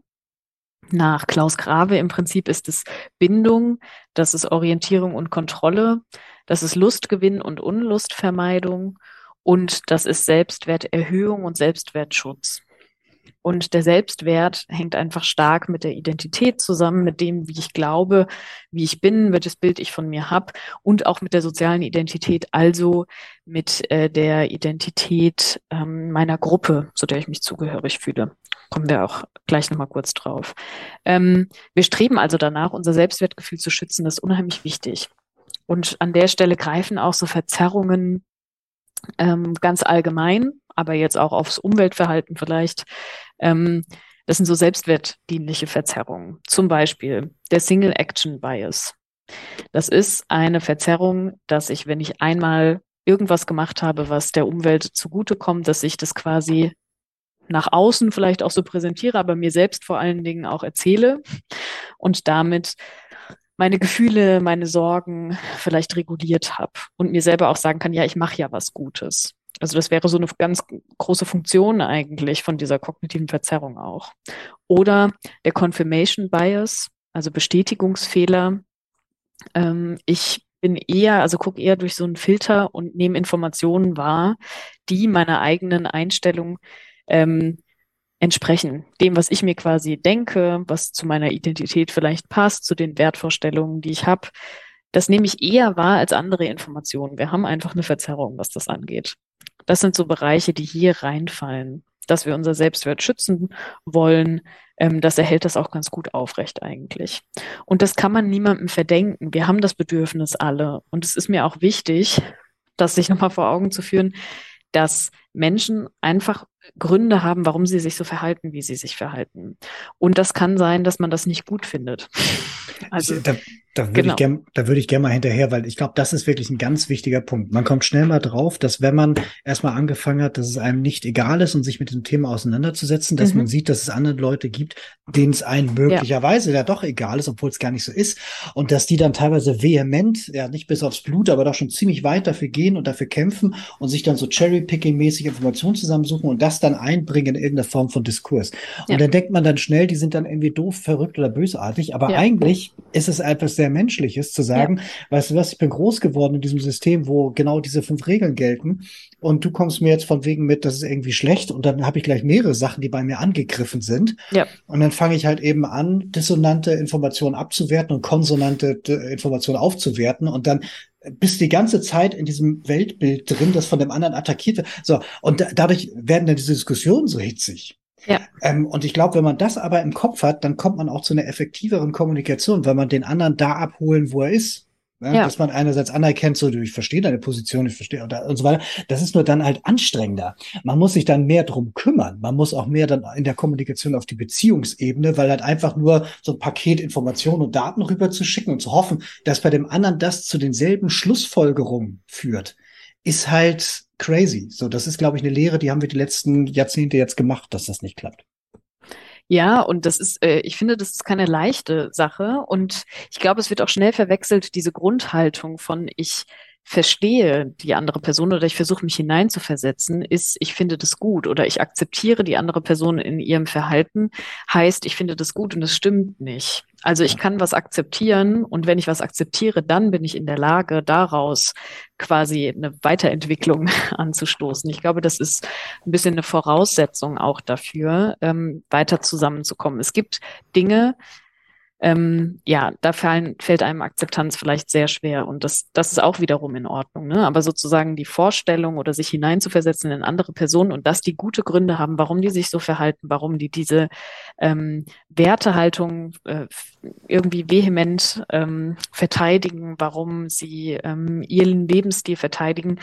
Nach Klaus Grave im Prinzip ist es Bindung, das ist Orientierung und Kontrolle, das ist Lustgewinn und Unlustvermeidung und das ist Selbstwerterhöhung und Selbstwertschutz. Und der Selbstwert hängt einfach stark mit der Identität zusammen, mit dem, wie ich glaube, wie ich bin, welches Bild ich von mir habe und auch mit der sozialen Identität, also mit äh, der Identität ähm, meiner Gruppe, zu der ich mich zugehörig fühle. Kommen wir auch gleich nochmal kurz drauf. Ähm, wir streben also danach, unser Selbstwertgefühl zu schützen. Das ist unheimlich wichtig. Und an der Stelle greifen auch so Verzerrungen ähm, ganz allgemein, aber jetzt auch aufs Umweltverhalten vielleicht ähm, das sind so selbstwertdienliche Verzerrungen. Zum Beispiel der Single Action Bias. Das ist eine Verzerrung, dass ich, wenn ich einmal irgendwas gemacht habe, was der Umwelt zugutekommt, dass ich das quasi nach außen vielleicht auch so präsentiere, aber mir selbst vor allen Dingen auch erzähle und damit meine Gefühle, meine Sorgen vielleicht reguliert habe und mir selber auch sagen kann, ja, ich mache ja was Gutes. Also das wäre so eine ganz große Funktion eigentlich von dieser kognitiven Verzerrung auch. Oder der Confirmation Bias, also Bestätigungsfehler. Ähm, ich bin eher, also gucke eher durch so einen Filter und nehme Informationen wahr, die meiner eigenen Einstellung ähm, entsprechen. Dem, was ich mir quasi denke, was zu meiner Identität vielleicht passt, zu den Wertvorstellungen, die ich habe. Das nehme ich eher wahr als andere Informationen. Wir haben einfach eine Verzerrung, was das angeht. Das sind so Bereiche, die hier reinfallen. Dass wir unser Selbstwert schützen wollen, ähm, das erhält das auch ganz gut aufrecht eigentlich. Und das kann man niemandem verdenken. Wir haben das Bedürfnis alle. Und es ist mir auch wichtig, das sich nochmal vor Augen zu führen, dass Menschen einfach Gründe haben, warum sie sich so verhalten, wie sie sich verhalten. Und das kann sein, dass man das nicht gut findet. Also da, da würde genau. ich gerne, da würde ich gerne mal hinterher, weil ich glaube, das ist wirklich ein ganz wichtiger Punkt. Man kommt schnell mal drauf, dass wenn man erstmal angefangen hat, dass es einem nicht egal ist und sich mit dem Thema auseinanderzusetzen, dass mhm. man sieht, dass es andere Leute gibt, denen es einem möglicherweise ja. ja doch egal ist, obwohl es gar nicht so ist. Und dass die dann teilweise vehement, ja nicht bis aufs Blut, aber doch schon ziemlich weit dafür gehen und dafür kämpfen und sich dann so Cherry-Picking-mäßig Informationen zusammensuchen und das dann einbringen in irgendeine Form von Diskurs. Und ja. dann denkt man dann schnell, die sind dann irgendwie doof, verrückt oder bösartig, aber eigentlich ist es etwas sehr Menschliches zu sagen, ja. weißt du was, ich bin groß geworden in diesem System, wo genau diese fünf Regeln gelten und du kommst mir jetzt von wegen mit, das ist irgendwie schlecht und dann habe ich gleich mehrere Sachen, die bei mir angegriffen sind. Ja. Und dann fange ich halt eben an, dissonante Informationen abzuwerten und konsonante äh, Informationen aufzuwerten und dann bist die ganze Zeit in diesem Weltbild drin, das von dem anderen attackiert wird. So, und da, dadurch werden dann diese Diskussionen so hitzig. Ja. Ähm, und ich glaube, wenn man das aber im Kopf hat, dann kommt man auch zu einer effektiveren Kommunikation, weil man den anderen da abholen, wo er ist. Ne? Ja. Dass man einerseits anerkennt, so, ich verstehe deine Position, ich verstehe und so weiter. Das ist nur dann halt anstrengender. Man muss sich dann mehr drum kümmern. Man muss auch mehr dann in der Kommunikation auf die Beziehungsebene, weil halt einfach nur so ein Paket Informationen und Daten rüber zu schicken und zu hoffen, dass bei dem anderen das zu denselben Schlussfolgerungen führt, ist halt crazy. So, das ist, glaube ich, eine Lehre, die haben wir die letzten Jahrzehnte jetzt gemacht, dass das nicht klappt. Ja, und das ist, äh, ich finde, das ist keine leichte Sache. Und ich glaube, es wird auch schnell verwechselt, diese Grundhaltung von ich verstehe die andere Person oder ich versuche mich hineinzuversetzen, ist, ich finde das gut oder ich akzeptiere die andere Person in ihrem Verhalten, heißt, ich finde das gut und es stimmt nicht. Also ich kann was akzeptieren und wenn ich was akzeptiere, dann bin ich in der Lage, daraus quasi eine Weiterentwicklung anzustoßen. Ich glaube, das ist ein bisschen eine Voraussetzung auch dafür, ähm, weiter zusammenzukommen. Es gibt Dinge, ähm, ja, da fallen, fällt einem Akzeptanz vielleicht sehr schwer und das, das ist auch wiederum in Ordnung. Ne? Aber sozusagen die Vorstellung oder sich hineinzuversetzen in andere Personen und dass die gute Gründe haben, warum die sich so verhalten, warum die diese ähm, Wertehaltung äh, irgendwie vehement ähm, verteidigen, warum sie ähm, ihren Lebensstil verteidigen,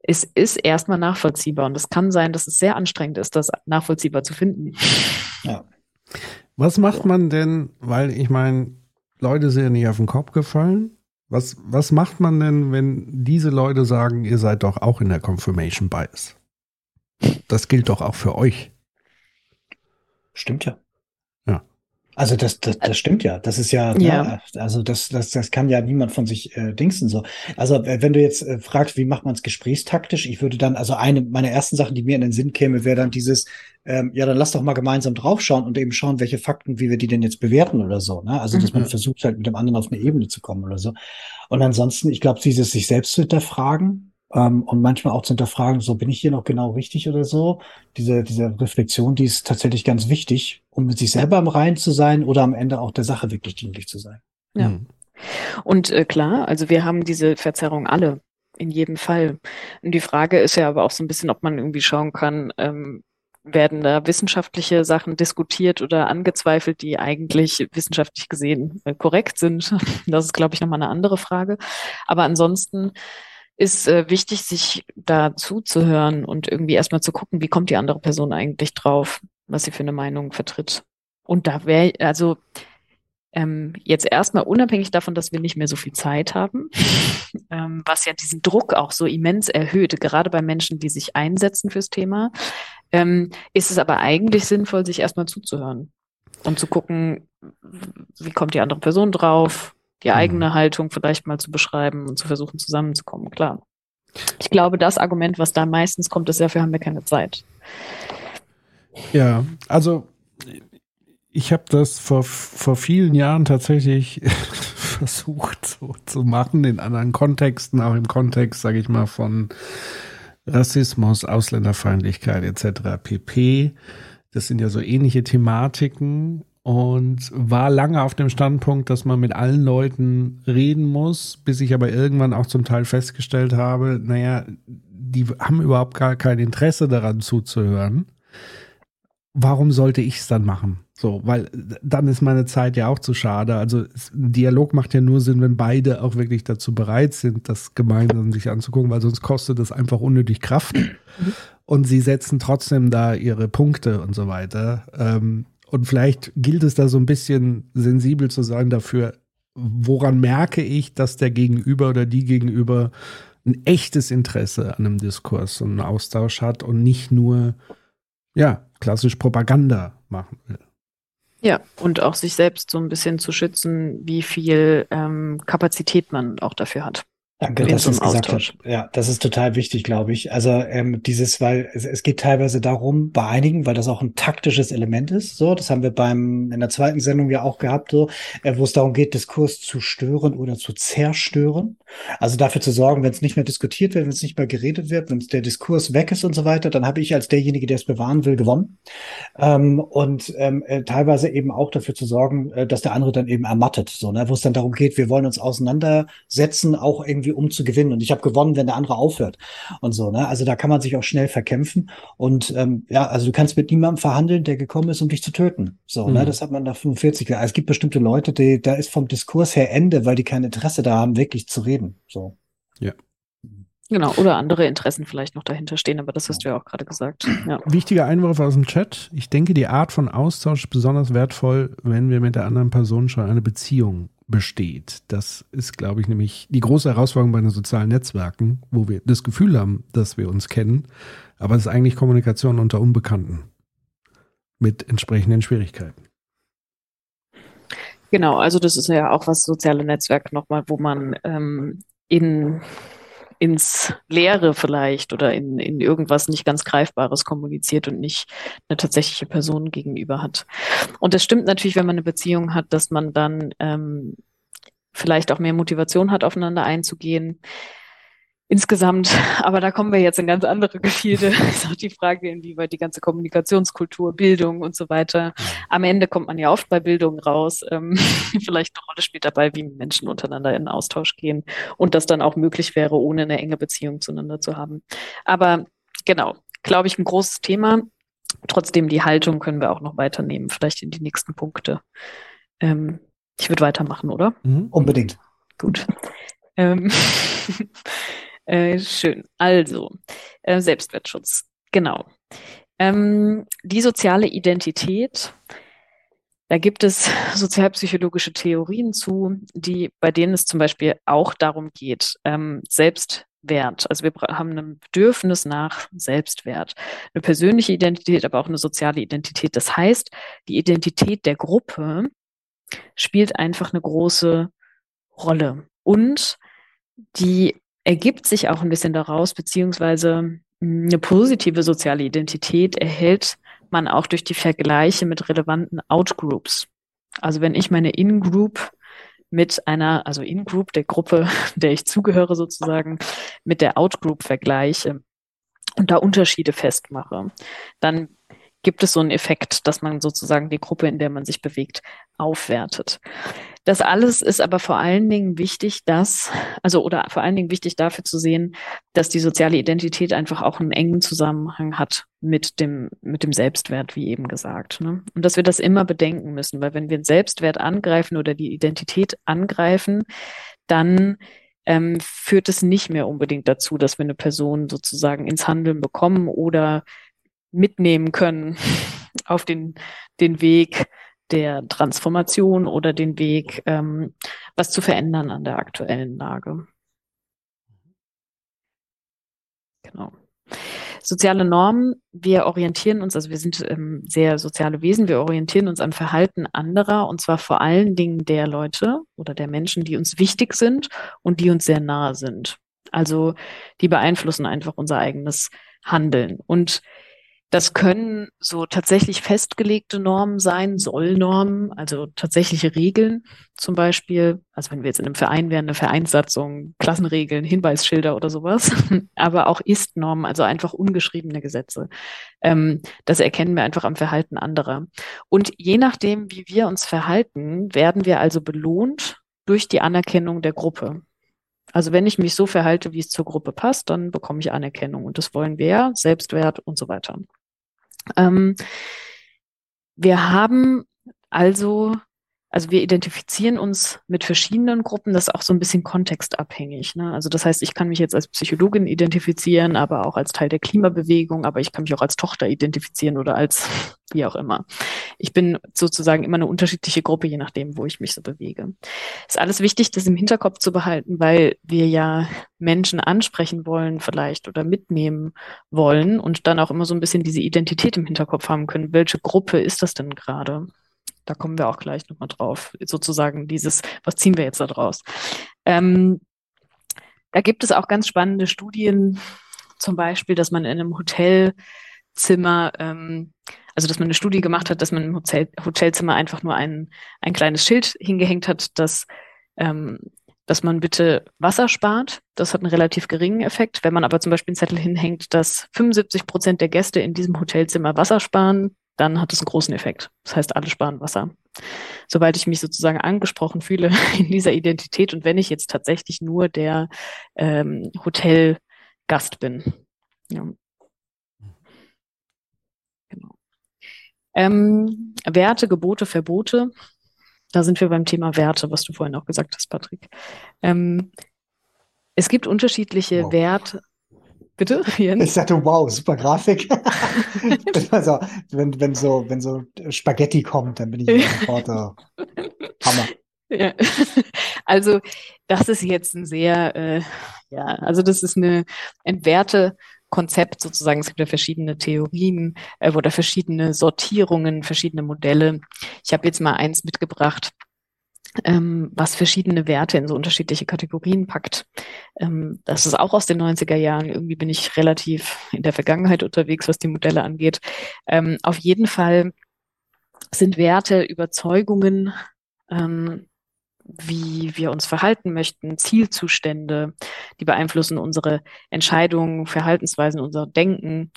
es ist erstmal nachvollziehbar und es kann sein, dass es sehr anstrengend ist, das nachvollziehbar zu finden. Ja. Was macht man denn, weil ich meine, Leute sind ja nicht auf den Kopf gefallen. Was, was macht man denn, wenn diese Leute sagen, ihr seid doch auch in der Confirmation Bias? Das gilt doch auch für euch. Stimmt ja. Also das, das, das stimmt ja. Das ist ja, ja. ja also das, das, das kann ja niemand von sich äh, dingsen so. Also wenn du jetzt äh, fragst, wie macht man es gesprächstaktisch, ich würde dann, also eine meiner ersten Sachen, die mir in den Sinn käme, wäre dann dieses, ähm, ja, dann lass doch mal gemeinsam draufschauen und eben schauen, welche Fakten, wie wir die denn jetzt bewerten oder so. Ne? Also dass mhm. man versucht halt mit dem anderen auf eine Ebene zu kommen oder so. Und ansonsten, ich glaube, dieses sich selbst zu hinterfragen, ähm, und manchmal auch zu hinterfragen, so bin ich hier noch genau richtig oder so. Diese, diese Reflexion, die ist tatsächlich ganz wichtig, um mit sich selber im Reinen zu sein oder am Ende auch der Sache wirklich dienlich zu sein. Ja. Mhm. Und äh, klar, also wir haben diese Verzerrung alle in jedem Fall. Und die Frage ist ja aber auch so ein bisschen, ob man irgendwie schauen kann, ähm, werden da wissenschaftliche Sachen diskutiert oder angezweifelt, die eigentlich wissenschaftlich gesehen äh, korrekt sind. Das ist, glaube ich, nochmal eine andere Frage. Aber ansonsten ist äh, wichtig, sich da zuzuhören und irgendwie erstmal zu gucken, wie kommt die andere Person eigentlich drauf, was sie für eine Meinung vertritt. Und da wäre, also ähm, jetzt erstmal unabhängig davon, dass wir nicht mehr so viel Zeit haben, ähm, was ja diesen Druck auch so immens erhöht, gerade bei Menschen, die sich einsetzen fürs Thema, ähm, ist es aber eigentlich sinnvoll, sich erstmal zuzuhören und zu gucken, wie kommt die andere Person drauf, die eigene mhm. Haltung vielleicht mal zu beschreiben und zu versuchen zusammenzukommen, klar. Ich glaube, das Argument, was da meistens kommt, ist, dafür haben wir keine Zeit. Ja, also ich habe das vor, vor vielen Jahren tatsächlich versucht so zu machen, in anderen Kontexten, auch im Kontext, sage ich mal, von Rassismus, Ausländerfeindlichkeit etc. pp. Das sind ja so ähnliche Thematiken und war lange auf dem Standpunkt, dass man mit allen Leuten reden muss, bis ich aber irgendwann auch zum Teil festgestellt habe, naja, die haben überhaupt gar kein Interesse daran zuzuhören. Warum sollte ich es dann machen? So, weil dann ist meine Zeit ja auch zu schade. Also ein Dialog macht ja nur Sinn, wenn beide auch wirklich dazu bereit sind, das gemeinsam sich anzugucken, weil sonst kostet das einfach unnötig Kraft. Mhm. Und sie setzen trotzdem da ihre Punkte und so weiter. Ähm, und vielleicht gilt es da so ein bisschen sensibel zu sein dafür, woran merke ich, dass der Gegenüber oder die Gegenüber ein echtes Interesse an einem Diskurs und einem Austausch hat und nicht nur, ja, klassisch Propaganda machen will. Ja, und auch sich selbst so ein bisschen zu schützen, wie viel ähm, Kapazität man auch dafür hat. Danke, dass du es gesagt hast. Ja, das ist total wichtig, glaube ich. Also ähm, dieses, weil es, es geht teilweise darum, bei einigen, weil das auch ein taktisches Element ist. So, das haben wir beim in der zweiten Sendung ja auch gehabt, so, äh, wo es darum geht, Diskurs zu stören oder zu zerstören. Also dafür zu sorgen, wenn es nicht mehr diskutiert wird, wenn es nicht mehr geredet wird, wenn der Diskurs weg ist und so weiter, dann habe ich als derjenige, der es bewahren will, gewonnen. Ähm, und ähm, äh, teilweise eben auch dafür zu sorgen, äh, dass der andere dann eben ermattet. So, ne, wo es dann darum geht, wir wollen uns auseinandersetzen, auch irgendwie irgendwie um zu gewinnen. Und ich habe gewonnen, wenn der andere aufhört und so. Ne? Also da kann man sich auch schnell verkämpfen. Und ähm, ja, also du kannst mit niemandem verhandeln, der gekommen ist, um dich zu töten. So, ne? mhm. ne? Das hat man nach 45 Jahren. Es gibt bestimmte Leute, die, da ist vom Diskurs her Ende, weil die kein Interesse da haben, wirklich zu reden. So. Ja. Genau, oder andere Interessen vielleicht noch dahinter stehen, aber das hast du ja auch gerade gesagt. Ja. Wichtiger Einwurf aus dem Chat. Ich denke, die Art von Austausch ist besonders wertvoll, wenn wir mit der anderen Person schon eine Beziehung besteht. Das ist, glaube ich, nämlich die große Herausforderung bei den sozialen Netzwerken, wo wir das Gefühl haben, dass wir uns kennen, aber es ist eigentlich Kommunikation unter Unbekannten mit entsprechenden Schwierigkeiten. Genau, also das ist ja auch was soziale Netzwerke nochmal, wo man ähm, in ins Leere vielleicht oder in, in irgendwas nicht ganz Greifbares kommuniziert und nicht eine tatsächliche Person gegenüber hat. Und das stimmt natürlich, wenn man eine Beziehung hat, dass man dann ähm, vielleicht auch mehr Motivation hat, aufeinander einzugehen insgesamt, aber da kommen wir jetzt in ganz andere Gefilde. ist auch die Frage, inwieweit die ganze Kommunikationskultur, Bildung und so weiter. Am Ende kommt man ja oft bei Bildung raus. Ähm, vielleicht eine Rolle spielt dabei, wie Menschen untereinander in Austausch gehen und das dann auch möglich wäre, ohne eine enge Beziehung zueinander zu haben. Aber genau, glaube ich, ein großes Thema. Trotzdem die Haltung können wir auch noch weiternehmen, vielleicht in die nächsten Punkte. Ähm, ich würde weitermachen, oder? Mhm. Unbedingt. Gut. Ähm, Äh, schön. Also, äh, Selbstwertschutz. Genau. Ähm, die soziale Identität, da gibt es sozialpsychologische Theorien zu, die, bei denen es zum Beispiel auch darum geht, ähm, Selbstwert. Also wir haben ein Bedürfnis nach Selbstwert, eine persönliche Identität, aber auch eine soziale Identität. Das heißt, die Identität der Gruppe spielt einfach eine große Rolle. Und die ergibt sich auch ein bisschen daraus, beziehungsweise eine positive soziale Identität erhält man auch durch die Vergleiche mit relevanten Outgroups. Also wenn ich meine In-Group mit einer, also In-Group der Gruppe, der ich zugehöre sozusagen, mit der Out-Group vergleiche und da Unterschiede festmache, dann gibt es so einen Effekt, dass man sozusagen die Gruppe, in der man sich bewegt, aufwertet. Das alles ist aber vor allen Dingen wichtig, dass, also oder vor allen Dingen wichtig dafür zu sehen, dass die soziale Identität einfach auch einen engen Zusammenhang hat mit dem, mit dem Selbstwert, wie eben gesagt. Ne? Und dass wir das immer bedenken müssen, weil wenn wir den Selbstwert angreifen oder die Identität angreifen, dann ähm, führt es nicht mehr unbedingt dazu, dass wir eine Person sozusagen ins Handeln bekommen oder mitnehmen können auf den, den Weg, der Transformation oder den Weg, ähm, was zu verändern an der aktuellen Lage. Genau. Soziale Normen, wir orientieren uns, also wir sind ähm, sehr soziale Wesen, wir orientieren uns am Verhalten anderer und zwar vor allen Dingen der Leute oder der Menschen, die uns wichtig sind und die uns sehr nahe sind. Also die beeinflussen einfach unser eigenes Handeln. Und das können so tatsächlich festgelegte Normen sein, Sollnormen, also tatsächliche Regeln zum Beispiel. Also wenn wir jetzt in einem Verein wären, eine Vereinssatzung, Klassenregeln, Hinweisschilder oder sowas, aber auch Ist-Normen, also einfach ungeschriebene Gesetze. Ähm, das erkennen wir einfach am Verhalten anderer. Und je nachdem, wie wir uns verhalten, werden wir also belohnt durch die Anerkennung der Gruppe. Also wenn ich mich so verhalte, wie es zur Gruppe passt, dann bekomme ich Anerkennung. Und das wollen wir ja, Selbstwert und so weiter. Ähm, wir haben also also wir identifizieren uns mit verschiedenen Gruppen, das ist auch so ein bisschen kontextabhängig. Ne? Also das heißt, ich kann mich jetzt als Psychologin identifizieren, aber auch als Teil der Klimabewegung, aber ich kann mich auch als Tochter identifizieren oder als wie auch immer. Ich bin sozusagen immer eine unterschiedliche Gruppe, je nachdem, wo ich mich so bewege. Ist alles wichtig, das im Hinterkopf zu behalten, weil wir ja Menschen ansprechen wollen vielleicht oder mitnehmen wollen und dann auch immer so ein bisschen diese Identität im Hinterkopf haben können. Welche Gruppe ist das denn gerade? Da kommen wir auch gleich nochmal drauf. Sozusagen dieses, was ziehen wir jetzt da draus? Ähm, da gibt es auch ganz spannende Studien, zum Beispiel, dass man in einem Hotelzimmer, ähm, also dass man eine Studie gemacht hat, dass man im Hotel, Hotelzimmer einfach nur ein, ein kleines Schild hingehängt hat, dass, ähm, dass man bitte Wasser spart. Das hat einen relativ geringen Effekt. Wenn man aber zum Beispiel einen Zettel hinhängt, dass 75 Prozent der Gäste in diesem Hotelzimmer Wasser sparen, dann hat es einen großen Effekt. Das heißt, alle sparen Wasser. Sobald ich mich sozusagen angesprochen fühle in dieser Identität und wenn ich jetzt tatsächlich nur der ähm, Hotelgast bin. Ja. Genau. Ähm, Werte, Gebote, Verbote. Da sind wir beim Thema Werte, was du vorhin auch gesagt hast, Patrick. Ähm, es gibt unterschiedliche wow. Werte. Bitte, Jens? Ich sagte, wow, super Grafik. also, wenn, wenn, so, wenn so Spaghetti kommt, dann bin ich sofort äh, Hammer. Ja. Also, das ist jetzt ein sehr, äh, ja, also das ist eine, ein Wertekonzept sozusagen. Es gibt ja verschiedene Theorien äh, oder verschiedene Sortierungen, verschiedene Modelle. Ich habe jetzt mal eins mitgebracht ähm, was verschiedene Werte in so unterschiedliche Kategorien packt. Ähm, das ist auch aus den 90er Jahren. Irgendwie bin ich relativ in der Vergangenheit unterwegs, was die Modelle angeht. Ähm, auf jeden Fall sind Werte Überzeugungen, ähm, wie wir uns verhalten möchten, Zielzustände, die beeinflussen unsere Entscheidungen, Verhaltensweisen, unser Denken.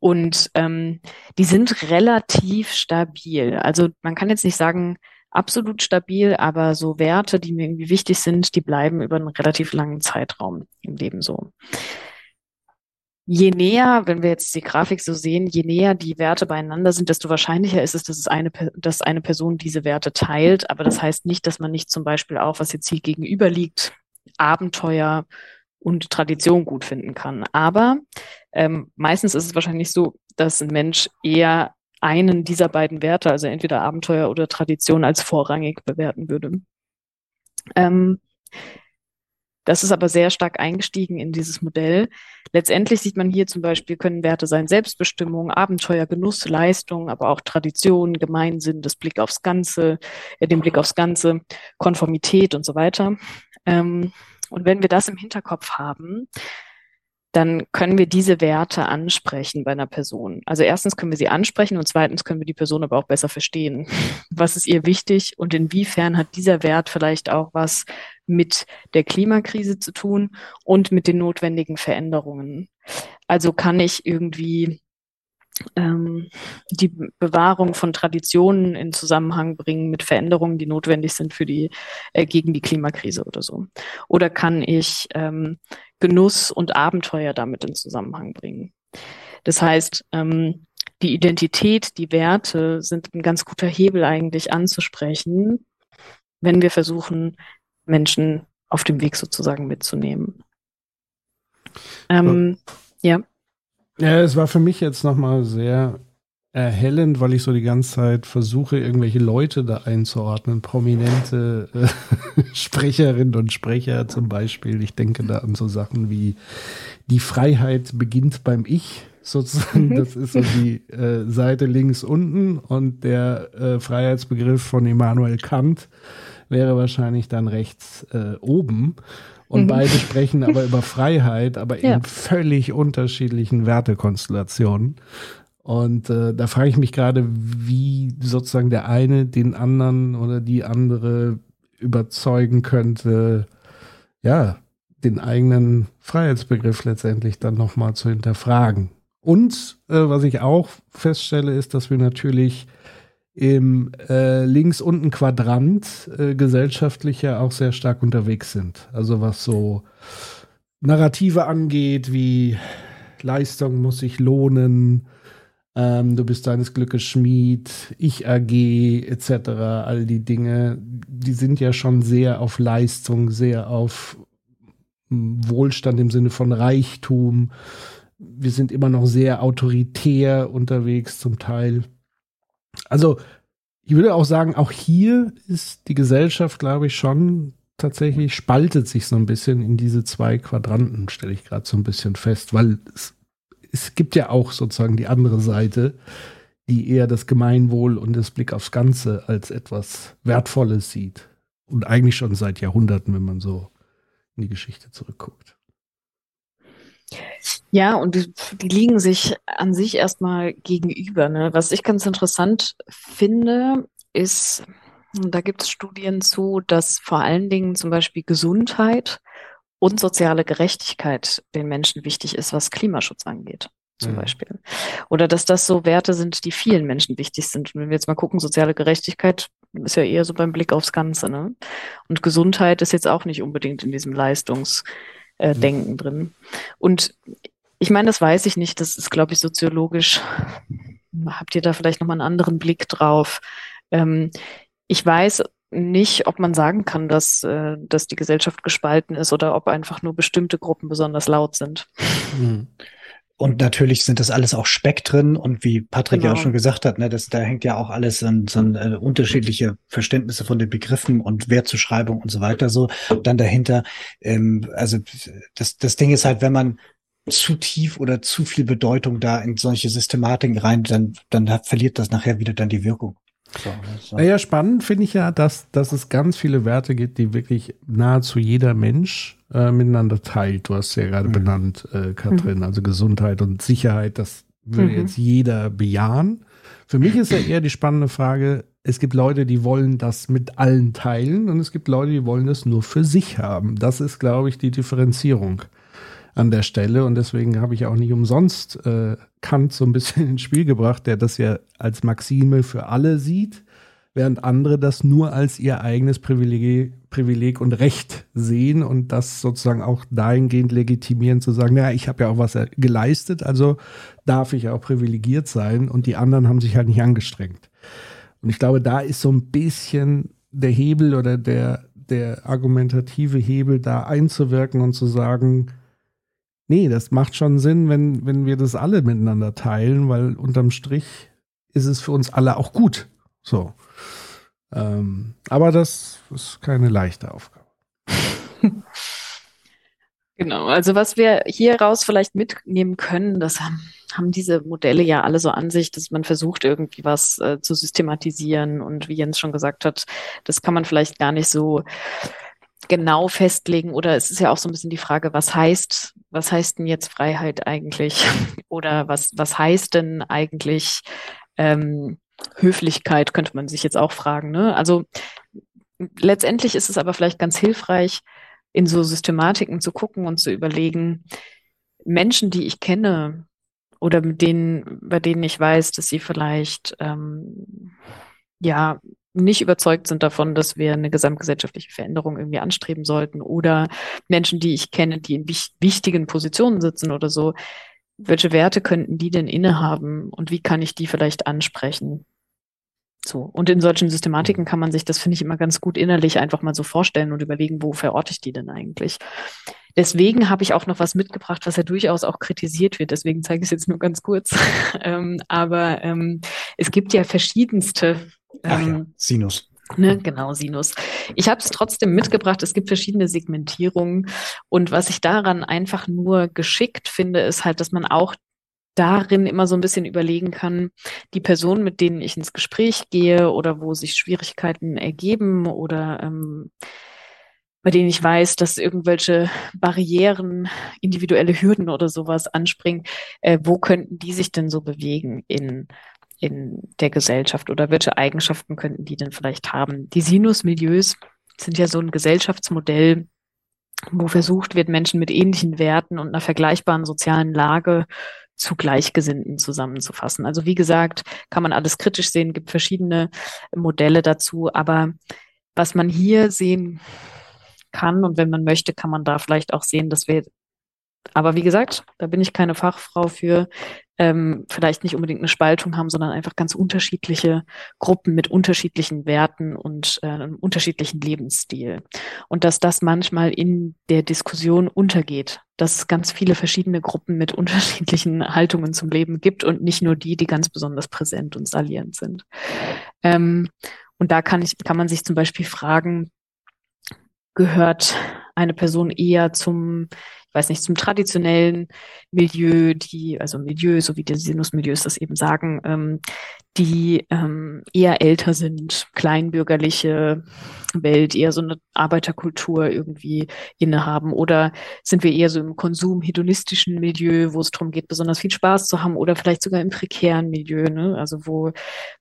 Und ähm, die sind relativ stabil. Also man kann jetzt nicht sagen, absolut stabil, aber so Werte, die mir irgendwie wichtig sind, die bleiben über einen relativ langen Zeitraum im Leben so. Je näher, wenn wir jetzt die Grafik so sehen, je näher die Werte beieinander sind, desto wahrscheinlicher ist es, dass es eine, dass eine Person diese Werte teilt. Aber das heißt nicht, dass man nicht zum Beispiel auch, was jetzt hier gegenüber liegt, Abenteuer und Tradition gut finden kann. Aber ähm, meistens ist es wahrscheinlich so, dass ein Mensch eher einen dieser beiden Werte, also entweder Abenteuer oder Tradition, als vorrangig bewerten würde. Ähm, das ist aber sehr stark eingestiegen in dieses Modell. Letztendlich sieht man hier zum Beispiel, können Werte sein Selbstbestimmung, Abenteuer, Genuss, Leistung, aber auch Tradition, Gemeinsinn, das Blick aufs Ganze, äh, den Blick aufs Ganze, Konformität und so weiter. Ähm, und wenn wir das im Hinterkopf haben, dann können wir diese Werte ansprechen bei einer Person. Also erstens können wir sie ansprechen und zweitens können wir die Person aber auch besser verstehen. Was ist ihr wichtig und inwiefern hat dieser Wert vielleicht auch was mit der Klimakrise zu tun und mit den notwendigen Veränderungen? Also kann ich irgendwie ähm, die Bewahrung von Traditionen in Zusammenhang bringen mit Veränderungen, die notwendig sind für die äh, gegen die Klimakrise oder so? Oder kann ich ähm, Genuss und Abenteuer damit in Zusammenhang bringen? Das heißt, ähm, die Identität, die Werte sind ein ganz guter Hebel eigentlich anzusprechen, wenn wir versuchen, Menschen auf dem Weg sozusagen mitzunehmen. Ähm, ja. Ja, es war für mich jetzt nochmal sehr erhellend, weil ich so die ganze Zeit versuche, irgendwelche Leute da einzuordnen, prominente äh, Sprecherinnen und Sprecher zum Beispiel. Ich denke da an so Sachen wie die Freiheit beginnt beim Ich sozusagen. Mhm. Das ist so die äh, Seite links unten und der äh, Freiheitsbegriff von Immanuel Kant wäre wahrscheinlich dann rechts äh, oben. Und mhm. beide sprechen aber über Freiheit, aber ja. in völlig unterschiedlichen Wertekonstellationen. Und äh, da frage ich mich gerade, wie sozusagen der eine den anderen oder die andere überzeugen könnte, ja, den eigenen Freiheitsbegriff letztendlich dann nochmal zu hinterfragen. Und äh, was ich auch feststelle, ist, dass wir natürlich im äh, links unten Quadrant äh, gesellschaftlich ja auch sehr stark unterwegs sind. Also was so Narrative angeht, wie Leistung muss sich lohnen, ähm, du bist deines Glückes Schmied, ich AG etc. All die Dinge, die sind ja schon sehr auf Leistung, sehr auf Wohlstand im Sinne von Reichtum. Wir sind immer noch sehr autoritär unterwegs zum Teil. Also ich würde auch sagen, auch hier ist die Gesellschaft, glaube ich, schon tatsächlich spaltet sich so ein bisschen in diese zwei Quadranten, stelle ich gerade so ein bisschen fest, weil es, es gibt ja auch sozusagen die andere Seite, die eher das Gemeinwohl und das Blick aufs Ganze als etwas Wertvolles sieht. Und eigentlich schon seit Jahrhunderten, wenn man so in die Geschichte zurückguckt. Ja, und die, liegen sich an sich erstmal gegenüber. Ne? Was ich ganz interessant finde, ist, da gibt es Studien zu, dass vor allen Dingen zum Beispiel Gesundheit und soziale Gerechtigkeit den Menschen wichtig ist, was Klimaschutz angeht zum mhm. Beispiel. Oder dass das so Werte sind, die vielen Menschen wichtig sind. Und wenn wir jetzt mal gucken, soziale Gerechtigkeit ist ja eher so beim Blick aufs Ganze. Ne? Und Gesundheit ist jetzt auch nicht unbedingt in diesem Leistungs- äh, mhm. Drin. Und ich meine, das weiß ich nicht. Das ist, glaube ich, soziologisch. Habt ihr da vielleicht nochmal einen anderen Blick drauf? Ähm, ich weiß nicht, ob man sagen kann, dass, äh, dass die Gesellschaft gespalten ist oder ob einfach nur bestimmte Gruppen besonders laut sind. Mhm. Und natürlich sind das alles auch Spektren und wie Patrick genau. ja auch schon gesagt hat, ne, das, da hängt ja auch alles an so an, äh, unterschiedliche Verständnisse von den Begriffen und Wertzuschreibung und so weiter so. dann dahinter, ähm, also das, das Ding ist halt, wenn man zu tief oder zu viel Bedeutung da in solche Systematiken rein, dann, dann verliert das nachher wieder dann die Wirkung. So, so. Naja, spannend finde ich ja, dass, dass es ganz viele Werte gibt, die wirklich nahezu jeder Mensch äh, miteinander teilt. Du hast ja gerade mhm. benannt, äh, Katrin, mhm. also Gesundheit und Sicherheit, das würde mhm. jetzt jeder bejahen. Für mich ist ja eher die spannende Frage, es gibt Leute, die wollen das mit allen teilen und es gibt Leute, die wollen das nur für sich haben. Das ist, glaube ich, die Differenzierung an der Stelle. Und deswegen habe ich auch nicht umsonst äh, Kant so ein bisschen ins Spiel gebracht, der das ja als Maxime für alle sieht, während andere das nur als ihr eigenes Privileg, Privileg und Recht sehen und das sozusagen auch dahingehend legitimieren zu sagen, naja, ich habe ja auch was geleistet, also darf ich auch privilegiert sein und die anderen haben sich halt nicht angestrengt. Und ich glaube, da ist so ein bisschen der Hebel oder der, der argumentative Hebel da einzuwirken und zu sagen, Nee, das macht schon Sinn, wenn, wenn wir das alle miteinander teilen, weil unterm Strich ist es für uns alle auch gut. So. Ähm, aber das ist keine leichte Aufgabe. Genau, also was wir hier raus vielleicht mitnehmen können, das haben, haben diese Modelle ja alle so an sich, dass man versucht, irgendwie was äh, zu systematisieren. Und wie Jens schon gesagt hat, das kann man vielleicht gar nicht so genau festlegen. Oder es ist ja auch so ein bisschen die Frage, was heißt, was heißt denn jetzt Freiheit eigentlich? Oder was, was heißt denn eigentlich ähm, Höflichkeit, könnte man sich jetzt auch fragen. Ne? Also letztendlich ist es aber vielleicht ganz hilfreich, in so Systematiken zu gucken und zu überlegen, Menschen, die ich kenne oder mit denen, bei denen ich weiß, dass sie vielleicht ähm, ja nicht überzeugt sind davon, dass wir eine gesamtgesellschaftliche Veränderung irgendwie anstreben sollten oder Menschen, die ich kenne, die in wich wichtigen Positionen sitzen oder so. Welche Werte könnten die denn innehaben und wie kann ich die vielleicht ansprechen? So. Und in solchen Systematiken kann man sich das, finde ich, immer ganz gut innerlich einfach mal so vorstellen und überlegen, wo verorte ich die denn eigentlich? Deswegen habe ich auch noch was mitgebracht, was ja durchaus auch kritisiert wird. Deswegen zeige ich es jetzt nur ganz kurz. ähm, aber ähm, es gibt ja verschiedenste ähm, ja, Sinus. Ne, genau, Sinus. Ich habe es trotzdem mitgebracht. Es gibt verschiedene Segmentierungen. Und was ich daran einfach nur geschickt finde, ist halt, dass man auch darin immer so ein bisschen überlegen kann, die Personen, mit denen ich ins Gespräch gehe oder wo sich Schwierigkeiten ergeben oder ähm, bei denen ich weiß, dass irgendwelche Barrieren, individuelle Hürden oder sowas anspringen, äh, wo könnten die sich denn so bewegen in, in der Gesellschaft oder welche Eigenschaften könnten die denn vielleicht haben? Die Sinusmilieus sind ja so ein Gesellschaftsmodell, wo versucht wird, Menschen mit ähnlichen Werten und einer vergleichbaren sozialen Lage zu Gleichgesinnten zusammenzufassen. Also wie gesagt, kann man alles kritisch sehen, gibt verschiedene Modelle dazu, aber was man hier sehen kann und wenn man möchte, kann man da vielleicht auch sehen, dass wir aber wie gesagt, da bin ich keine Fachfrau für, ähm, vielleicht nicht unbedingt eine Spaltung haben, sondern einfach ganz unterschiedliche Gruppen mit unterschiedlichen Werten und äh, einem unterschiedlichen Lebensstil. Und dass das manchmal in der Diskussion untergeht, dass es ganz viele verschiedene Gruppen mit unterschiedlichen Haltungen zum Leben gibt und nicht nur die, die ganz besonders präsent und salierend sind. Ähm, und da kann ich, kann man sich zum Beispiel fragen, gehört eine Person eher zum weiß nicht, zum traditionellen Milieu, die, also Milieu, so wie die Sinusmilieus das eben sagen, ähm, die ähm, eher älter sind, kleinbürgerliche Welt, eher so eine Arbeiterkultur irgendwie innehaben? Oder sind wir eher so im konsum-hedonistischen Milieu, wo es darum geht, besonders viel Spaß zu haben oder vielleicht sogar im prekären Milieu, ne? also wo,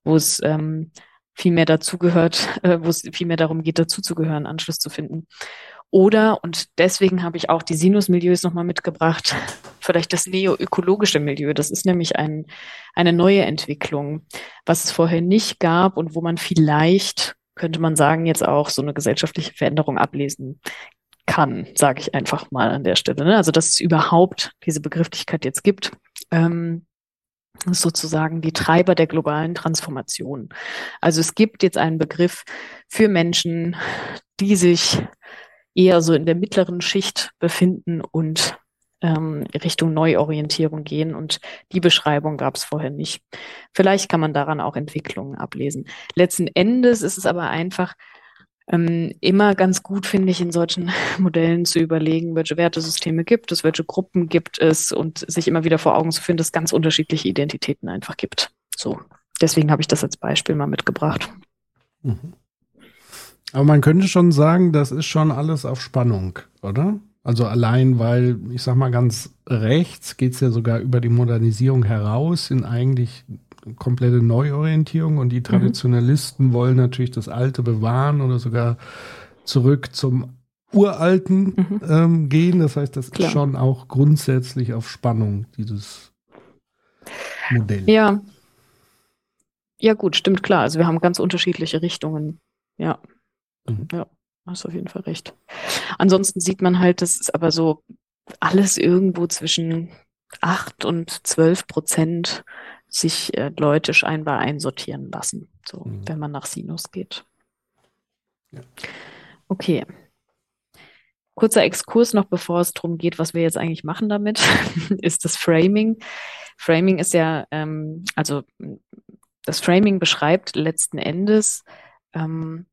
wo es ähm, viel mehr dazugehört, äh, wo es viel mehr darum geht, dazuzugehören, Anschluss zu finden. Oder, und deswegen habe ich auch die Sinusmilieus nochmal mitgebracht, vielleicht das neoökologische Milieu. Das ist nämlich ein, eine neue Entwicklung, was es vorher nicht gab und wo man vielleicht, könnte man sagen, jetzt auch so eine gesellschaftliche Veränderung ablesen kann, sage ich einfach mal an der Stelle. Ne? Also, dass es überhaupt diese Begrifflichkeit jetzt gibt. Ähm, sozusagen die Treiber der globalen Transformation. Also es gibt jetzt einen Begriff für Menschen, die sich eher so in der mittleren Schicht befinden und ähm, Richtung Neuorientierung gehen. Und die Beschreibung gab es vorher nicht. Vielleicht kann man daran auch Entwicklungen ablesen. Letzten Endes ist es aber einfach ähm, immer ganz gut, finde ich, in solchen Modellen zu überlegen, welche Wertesysteme gibt es, welche Gruppen gibt es und sich immer wieder vor Augen zu führen, dass es ganz unterschiedliche Identitäten einfach gibt. So. Deswegen habe ich das als Beispiel mal mitgebracht. Mhm. Aber man könnte schon sagen, das ist schon alles auf Spannung, oder? Also allein, weil, ich sag mal ganz rechts geht es ja sogar über die Modernisierung heraus in eigentlich komplette Neuorientierung und die mhm. Traditionalisten mhm. wollen natürlich das Alte bewahren oder sogar zurück zum Uralten mhm. ähm, gehen. Das heißt, das Klar. ist schon auch grundsätzlich auf Spannung, dieses Modell. Ja. Ja, gut, stimmt klar. Also wir haben ganz unterschiedliche Richtungen. Ja. Mhm. Ja, hast auf jeden Fall recht. Ansonsten sieht man halt, das ist aber so alles irgendwo zwischen acht und zwölf Prozent sich äh, Leute scheinbar einsortieren lassen, so mhm. wenn man nach Sinus geht. Ja. Okay. kurzer Exkurs noch, bevor es darum geht, was wir jetzt eigentlich machen damit, ist das Framing. Framing ist ja, ähm, also das Framing beschreibt letzten Endes, ähm,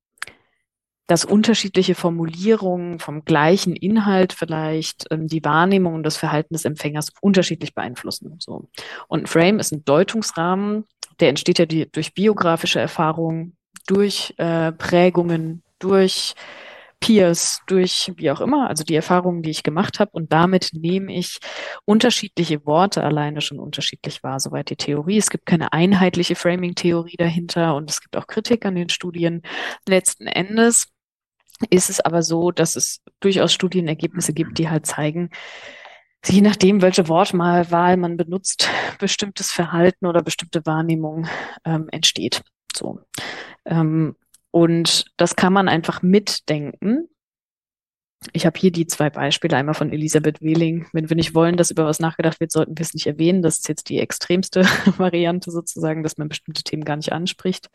dass unterschiedliche Formulierungen vom gleichen Inhalt vielleicht ähm, die Wahrnehmung und das Verhalten des Empfängers unterschiedlich beeinflussen. So. Und ein Frame ist ein Deutungsrahmen, der entsteht ja die, durch biografische Erfahrungen, durch äh, Prägungen, durch Peers, durch wie auch immer, also die Erfahrungen, die ich gemacht habe. Und damit nehme ich unterschiedliche Worte alleine schon unterschiedlich wahr, soweit die Theorie. Es gibt keine einheitliche Framing-Theorie dahinter und es gibt auch Kritik an den Studien. Letzten Endes ist es aber so, dass es durchaus Studienergebnisse gibt, die halt zeigen, je nachdem, welche Wortwahl man benutzt, bestimmtes Verhalten oder bestimmte Wahrnehmung ähm, entsteht. So. Ähm, und das kann man einfach mitdenken. Ich habe hier die zwei Beispiele, einmal von Elisabeth Wehling. Wenn wir nicht wollen, dass über was nachgedacht wird, sollten wir es nicht erwähnen. Das ist jetzt die extremste Variante sozusagen, dass man bestimmte Themen gar nicht anspricht,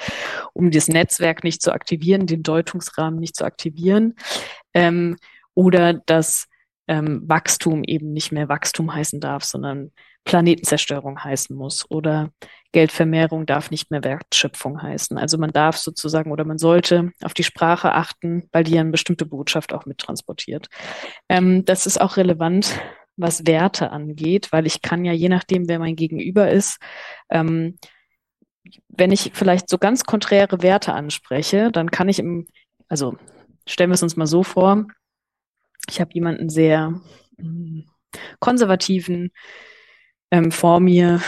um das Netzwerk nicht zu aktivieren, den Deutungsrahmen nicht zu aktivieren. Ähm, oder dass ähm, Wachstum eben nicht mehr Wachstum heißen darf, sondern Planetenzerstörung heißen muss oder Geldvermehrung darf nicht mehr Wertschöpfung heißen. Also man darf sozusagen oder man sollte auf die Sprache achten, weil die ja eine bestimmte Botschaft auch mittransportiert. Ähm, das ist auch relevant, was Werte angeht, weil ich kann ja je nachdem, wer mein Gegenüber ist, ähm, wenn ich vielleicht so ganz konträre Werte anspreche, dann kann ich im, also stellen wir es uns mal so vor, ich habe jemanden sehr hm, konservativen, ähm, vor mir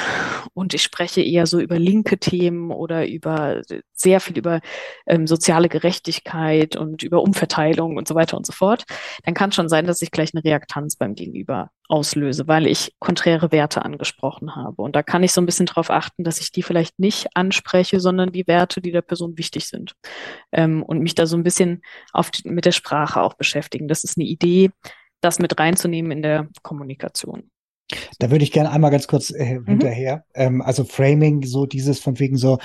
und ich spreche eher so über linke Themen oder über sehr viel über ähm, soziale Gerechtigkeit und über Umverteilung und so weiter und so fort, dann kann schon sein, dass ich gleich eine Reaktanz beim Gegenüber auslöse, weil ich konträre Werte angesprochen habe. Und da kann ich so ein bisschen darauf achten, dass ich die vielleicht nicht anspreche, sondern die Werte, die der Person wichtig sind. Ähm, und mich da so ein bisschen auf die, mit der Sprache auch beschäftigen. Das ist eine Idee, das mit reinzunehmen in der Kommunikation. Da würde ich gerne einmal ganz kurz äh, mhm. hinterher. Ähm, also Framing, so dieses von wegen so,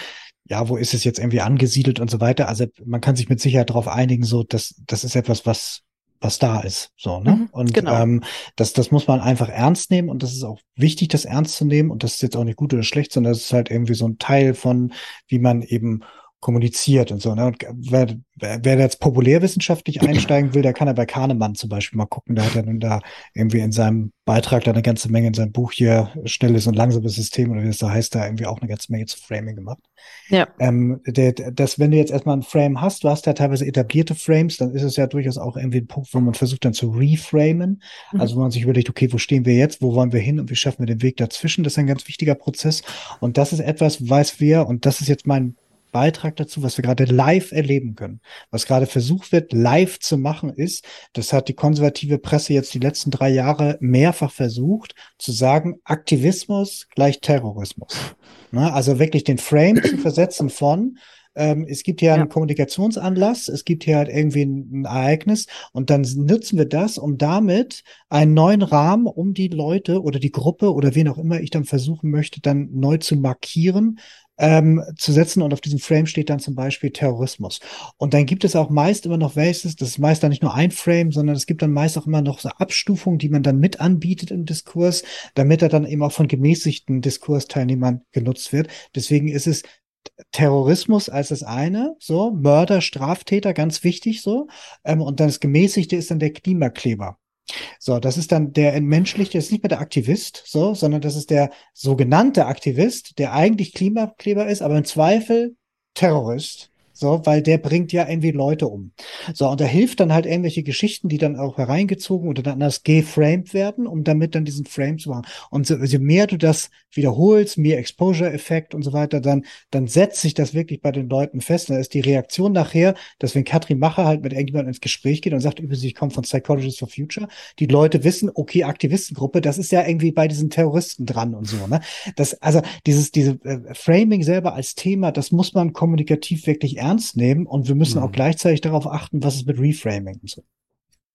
ja, wo ist es jetzt irgendwie angesiedelt und so weiter. Also man kann sich mit Sicherheit darauf einigen, so dass das ist etwas, was was da ist, so ne? Mhm, und genau. ähm, das das muss man einfach ernst nehmen und das ist auch wichtig, das ernst zu nehmen und das ist jetzt auch nicht gut oder schlecht, sondern das ist halt irgendwie so ein Teil von, wie man eben kommuniziert und so. Ne? Und wer, wer jetzt populärwissenschaftlich einsteigen will, der kann ja bei Kahnemann zum Beispiel mal gucken. Der hat ja nun da irgendwie in seinem Beitrag da eine ganze Menge in seinem Buch hier schnelles und langsames System oder wie das da heißt, da irgendwie auch eine ganze Menge zu Framing gemacht. Ja. Ähm, der, das, wenn du jetzt erstmal ein Frame hast, du hast ja teilweise etablierte Frames, dann ist es ja durchaus auch irgendwie ein Punkt, wo man versucht dann zu reframen. Mhm. Also wo man sich überlegt, okay, wo stehen wir jetzt, wo wollen wir hin und wie schaffen wir den Weg dazwischen? Das ist ein ganz wichtiger Prozess. Und das ist etwas, weiß wir, und das ist jetzt mein Beitrag dazu, was wir gerade live erleben können. Was gerade versucht wird, live zu machen, ist, das hat die konservative Presse jetzt die letzten drei Jahre mehrfach versucht, zu sagen, Aktivismus gleich Terrorismus. Na, also wirklich den Frame zu versetzen von, ähm, es gibt hier ja. einen Kommunikationsanlass, es gibt hier halt irgendwie ein, ein, Ereignis und dann nutzen wir das, um damit einen neuen Rahmen um die Leute oder die Gruppe oder wen auch immer ich dann versuchen möchte, dann neu zu markieren, ähm, zu setzen und auf diesem Frame steht dann zum Beispiel Terrorismus. Und dann gibt es auch meist immer noch welches, das ist meist dann nicht nur ein Frame, sondern es gibt dann meist auch immer noch so Abstufungen, die man dann mit anbietet im Diskurs, damit er dann eben auch von gemäßigten Diskursteilnehmern genutzt wird. Deswegen ist es Terrorismus als das eine, so Mörder, Straftäter, ganz wichtig so. Ähm, und dann das Gemäßigte ist dann der Klimakleber. So, das ist dann der entmenschlichte, das ist nicht mehr der Aktivist, so, sondern das ist der sogenannte Aktivist, der eigentlich Klimakleber ist, aber im Zweifel Terrorist. So, weil der bringt ja irgendwie Leute um. So, und da hilft dann halt irgendwelche Geschichten, die dann auch hereingezogen oder dann anders geframed werden, um damit dann diesen Frame zu machen. Und so, je mehr du das wiederholst, mehr Exposure-Effekt und so weiter, dann, dann setzt sich das wirklich bei den Leuten fest. Da ist die Reaktion nachher, dass wenn Katrin Macher halt mit irgendjemandem ins Gespräch geht und sagt, übrigens, ich komme von Psychologists for Future, die Leute wissen, okay, Aktivistengruppe, das ist ja irgendwie bei diesen Terroristen dran und so, ne? Das, also dieses, diese äh, Framing selber als Thema, das muss man kommunikativ wirklich ernst nehmen und wir müssen mhm. auch gleichzeitig darauf achten, was ist mit Reframing und so.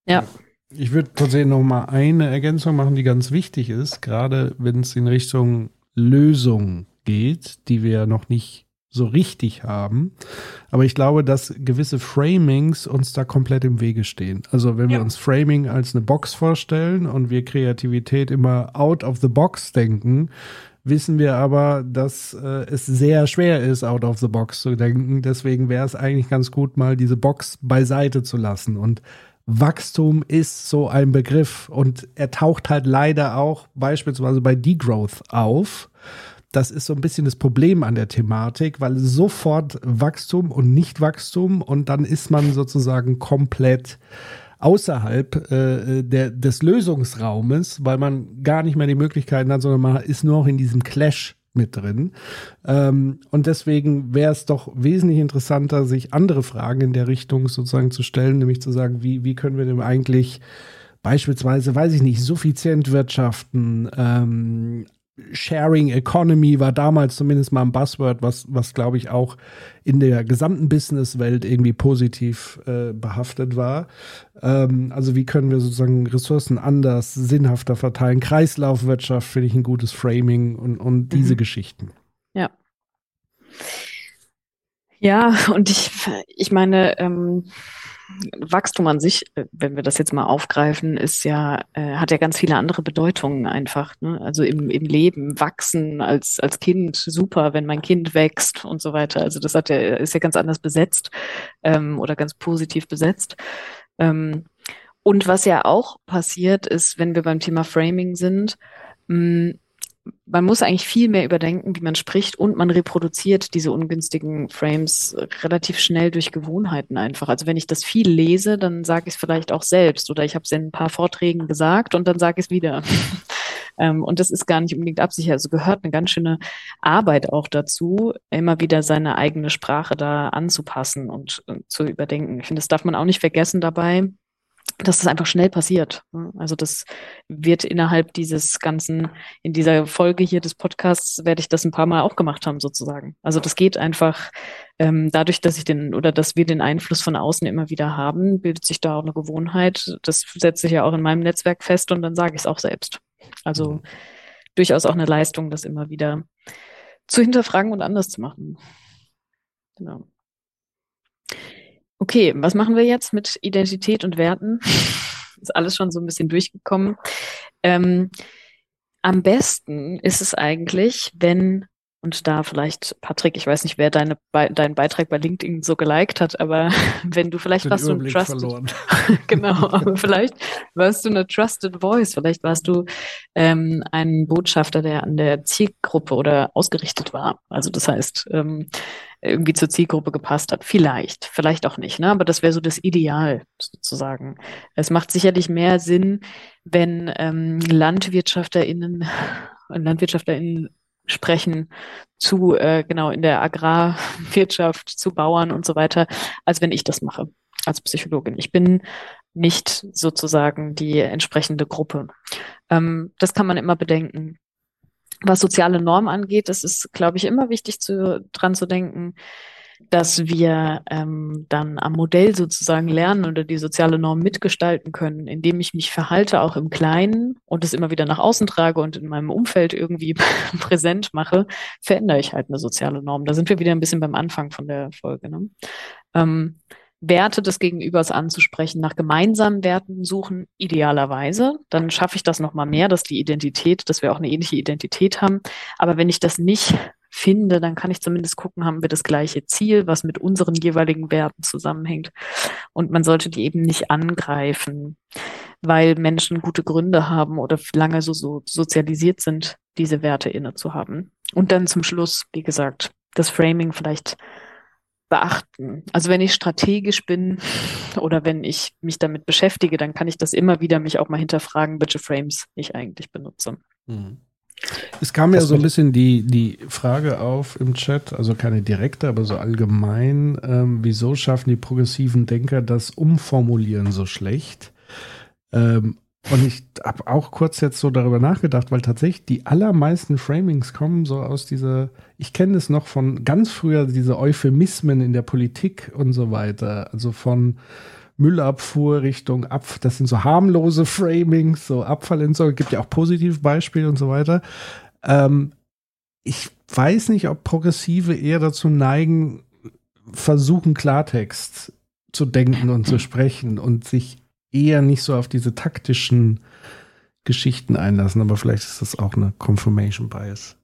Ja. Ich würde tatsächlich noch mal eine Ergänzung machen, die ganz wichtig ist, gerade wenn es in Richtung Lösung geht, die wir noch nicht so richtig haben. Aber ich glaube, dass gewisse Framings uns da komplett im Wege stehen. Also wenn ja. wir uns Framing als eine Box vorstellen und wir Kreativität immer out of the box denken, wissen wir aber, dass äh, es sehr schwer ist, out of the box zu denken. Deswegen wäre es eigentlich ganz gut, mal diese Box beiseite zu lassen. Und Wachstum ist so ein Begriff und er taucht halt leider auch beispielsweise bei Degrowth auf das ist so ein bisschen das Problem an der Thematik, weil sofort Wachstum und Nicht-Wachstum und dann ist man sozusagen komplett außerhalb äh, der, des Lösungsraumes, weil man gar nicht mehr die Möglichkeiten hat, sondern man ist nur noch in diesem Clash mit drin. Ähm, und deswegen wäre es doch wesentlich interessanter, sich andere Fragen in der Richtung sozusagen zu stellen, nämlich zu sagen, wie, wie können wir denn eigentlich beispielsweise, weiß ich nicht, suffizient wirtschaften, ähm, Sharing Economy war damals zumindest mal ein Buzzword, was, was glaube ich auch in der gesamten Businesswelt irgendwie positiv äh, behaftet war. Ähm, also wie können wir sozusagen Ressourcen anders, sinnhafter verteilen? Kreislaufwirtschaft finde ich ein gutes Framing und, und diese mhm. Geschichten. Ja. Ja, und ich, ich meine, ähm, Wachstum an sich, äh, wenn wir das jetzt mal aufgreifen, ist ja, äh, hat ja ganz viele andere Bedeutungen einfach. Ne? Also im, im Leben wachsen als, als Kind super, wenn mein Kind wächst und so weiter. Also das hat ja, ist ja ganz anders besetzt ähm, oder ganz positiv besetzt. Ähm, und was ja auch passiert ist, wenn wir beim Thema Framing sind, mh, man muss eigentlich viel mehr überdenken, wie man spricht und man reproduziert diese ungünstigen Frames relativ schnell durch Gewohnheiten einfach. Also wenn ich das viel lese, dann sage ich es vielleicht auch selbst oder ich habe es in ein paar Vorträgen gesagt und dann sage ich es wieder. ähm, und das ist gar nicht unbedingt absicher. Also gehört eine ganz schöne Arbeit auch dazu, immer wieder seine eigene Sprache da anzupassen und, und zu überdenken. Ich finde, das darf man auch nicht vergessen dabei dass das einfach schnell passiert. Also das wird innerhalb dieses ganzen, in dieser Folge hier des Podcasts werde ich das ein paar Mal auch gemacht haben, sozusagen. Also das geht einfach ähm, dadurch, dass ich den oder dass wir den Einfluss von außen immer wieder haben, bildet sich da auch eine Gewohnheit. Das setze ich ja auch in meinem Netzwerk fest und dann sage ich es auch selbst. Also mhm. durchaus auch eine Leistung, das immer wieder zu hinterfragen und anders zu machen. Genau. Okay, was machen wir jetzt mit Identität und Werten? ist alles schon so ein bisschen durchgekommen. Ähm, am besten ist es eigentlich, wenn, und da vielleicht, Patrick, ich weiß nicht, wer deine, Be deinen Beitrag bei LinkedIn so geliked hat, aber wenn du vielleicht warst du ein Trusted, genau, aber vielleicht warst du eine Trusted Voice, vielleicht warst du ähm, ein Botschafter, der an der Zielgruppe oder ausgerichtet war. Also das heißt, ähm, irgendwie zur Zielgruppe gepasst hat. Vielleicht, vielleicht auch nicht, ne? aber das wäre so das Ideal sozusagen. Es macht sicherlich mehr Sinn, wenn ähm, LandwirtschafterInnen und LandwirtschafterInnen sprechen zu, äh, genau, in der Agrarwirtschaft, zu Bauern und so weiter, als wenn ich das mache als Psychologin. Ich bin nicht sozusagen die entsprechende Gruppe. Ähm, das kann man immer bedenken was soziale Normen angeht, das ist, glaube ich, immer wichtig zu, dran zu denken, dass wir ähm, dann am Modell sozusagen lernen oder die soziale Norm mitgestalten können, indem ich mich verhalte, auch im Kleinen und es immer wieder nach außen trage und in meinem Umfeld irgendwie präsent mache, verändere ich halt eine soziale Norm. Da sind wir wieder ein bisschen beim Anfang von der Folge. Ne? Ähm, Werte des Gegenübers anzusprechen, nach gemeinsamen Werten suchen, idealerweise. Dann schaffe ich das nochmal mehr, dass die Identität, dass wir auch eine ähnliche Identität haben. Aber wenn ich das nicht finde, dann kann ich zumindest gucken, haben wir das gleiche Ziel, was mit unseren jeweiligen Werten zusammenhängt. Und man sollte die eben nicht angreifen, weil Menschen gute Gründe haben oder lange so, so sozialisiert sind, diese Werte inne zu haben. Und dann zum Schluss, wie gesagt, das Framing vielleicht beachten. Also wenn ich strategisch bin oder wenn ich mich damit beschäftige, dann kann ich das immer wieder mich auch mal hinterfragen, welche Frames ich eigentlich benutze. Mhm. Es kam ja so ein bisschen die, die Frage auf im Chat, also keine direkte, aber so allgemein, ähm, wieso schaffen die progressiven Denker das Umformulieren so schlecht? Ähm, und ich habe auch kurz jetzt so darüber nachgedacht, weil tatsächlich die allermeisten Framings kommen so aus dieser, ich kenne es noch von ganz früher, diese Euphemismen in der Politik und so weiter. Also von Müllabfuhr Richtung Ab, das sind so harmlose Framings, so Abfallentsorgung, gibt ja auch positive Beispiele und so weiter. Ähm, ich weiß nicht, ob Progressive eher dazu neigen, versuchen Klartext zu denken und zu sprechen und sich eher nicht so auf diese taktischen Geschichten einlassen, aber vielleicht ist das auch eine Confirmation Bias.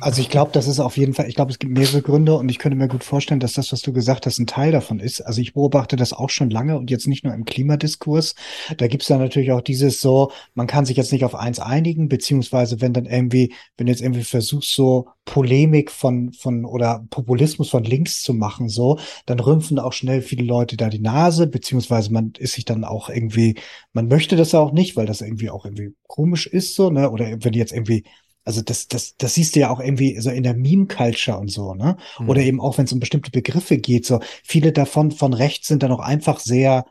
Also ich glaube, das ist auf jeden Fall, ich glaube, es gibt mehrere Gründe und ich könnte mir gut vorstellen, dass das, was du gesagt hast, ein Teil davon ist. Also ich beobachte das auch schon lange und jetzt nicht nur im Klimadiskurs. Da gibt es dann natürlich auch dieses so, man kann sich jetzt nicht auf eins einigen, beziehungsweise wenn dann irgendwie, wenn jetzt irgendwie versuchst, so Polemik von, von oder Populismus von links zu machen, so, dann rümpfen auch schnell viele Leute da die Nase, beziehungsweise man ist sich dann auch irgendwie, man möchte das auch nicht, weil das irgendwie auch irgendwie komisch ist, so, ne? Oder wenn jetzt irgendwie also das, das, das siehst du ja auch irgendwie so in der Meme-Culture und so, ne? Mhm. Oder eben auch, wenn es um bestimmte Begriffe geht, so viele davon von rechts sind dann auch einfach sehr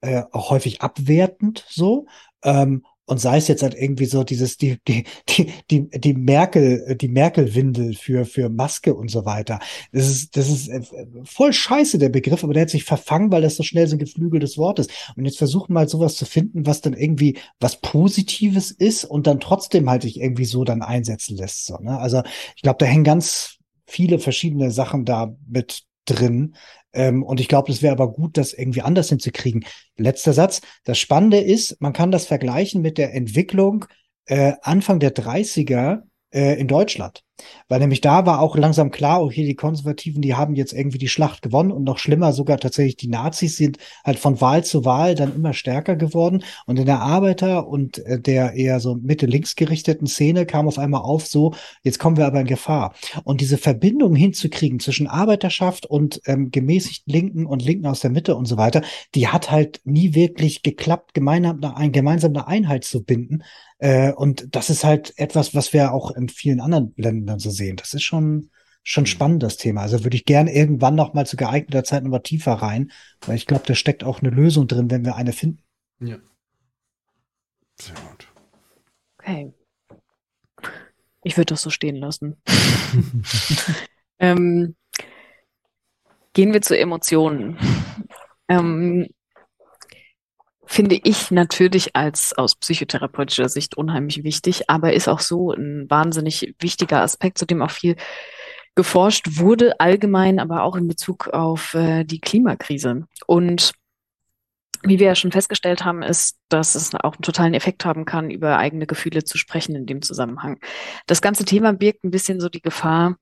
äh, auch häufig abwertend so. Ähm, und sei es jetzt halt irgendwie so dieses, die, die, die, die, die Merkel, die Merkel-Windel für, für Maske und so weiter. Das ist, das ist äh, voll scheiße, der Begriff, aber der hat sich verfangen, weil das so schnell so ein geflügeltes Wort ist. Und jetzt versuchen mal sowas zu finden, was dann irgendwie was Positives ist und dann trotzdem halt sich irgendwie so dann einsetzen lässt. So, ne? Also ich glaube, da hängen ganz viele verschiedene Sachen da mit drin, ähm, und ich glaube, es wäre aber gut, das irgendwie anders hinzukriegen. Letzter Satz. Das Spannende ist, man kann das vergleichen mit der Entwicklung äh, Anfang der 30er äh, in Deutschland. Weil nämlich da war auch langsam klar, okay, die Konservativen, die haben jetzt irgendwie die Schlacht gewonnen und noch schlimmer sogar tatsächlich die Nazis sind halt von Wahl zu Wahl dann immer stärker geworden. Und in der Arbeiter- und äh, der eher so Mitte-Links gerichteten Szene kam auf einmal auf, so, jetzt kommen wir aber in Gefahr. Und diese Verbindung hinzukriegen zwischen Arbeiterschaft und ähm, gemäßigten Linken und Linken aus der Mitte und so weiter, die hat halt nie wirklich geklappt, gemeinsam eine Einheit zu binden. Äh, und das ist halt etwas, was wir auch in vielen anderen Ländern so sehen. Das ist schon, schon mhm. spannend, das Thema. Also würde ich gern irgendwann noch mal zu geeigneter Zeit nochmal tiefer rein, weil ich glaube, da steckt auch eine Lösung drin, wenn wir eine finden. Ja. Sehr gut. Okay. Ich würde das so stehen lassen. ähm, gehen wir zu Emotionen. Ähm, finde ich natürlich als aus psychotherapeutischer Sicht unheimlich wichtig, aber ist auch so ein wahnsinnig wichtiger Aspekt, zu dem auch viel geforscht wurde, allgemein, aber auch in Bezug auf äh, die Klimakrise. Und wie wir ja schon festgestellt haben, ist, dass es auch einen totalen Effekt haben kann, über eigene Gefühle zu sprechen in dem Zusammenhang. Das ganze Thema birgt ein bisschen so die Gefahr,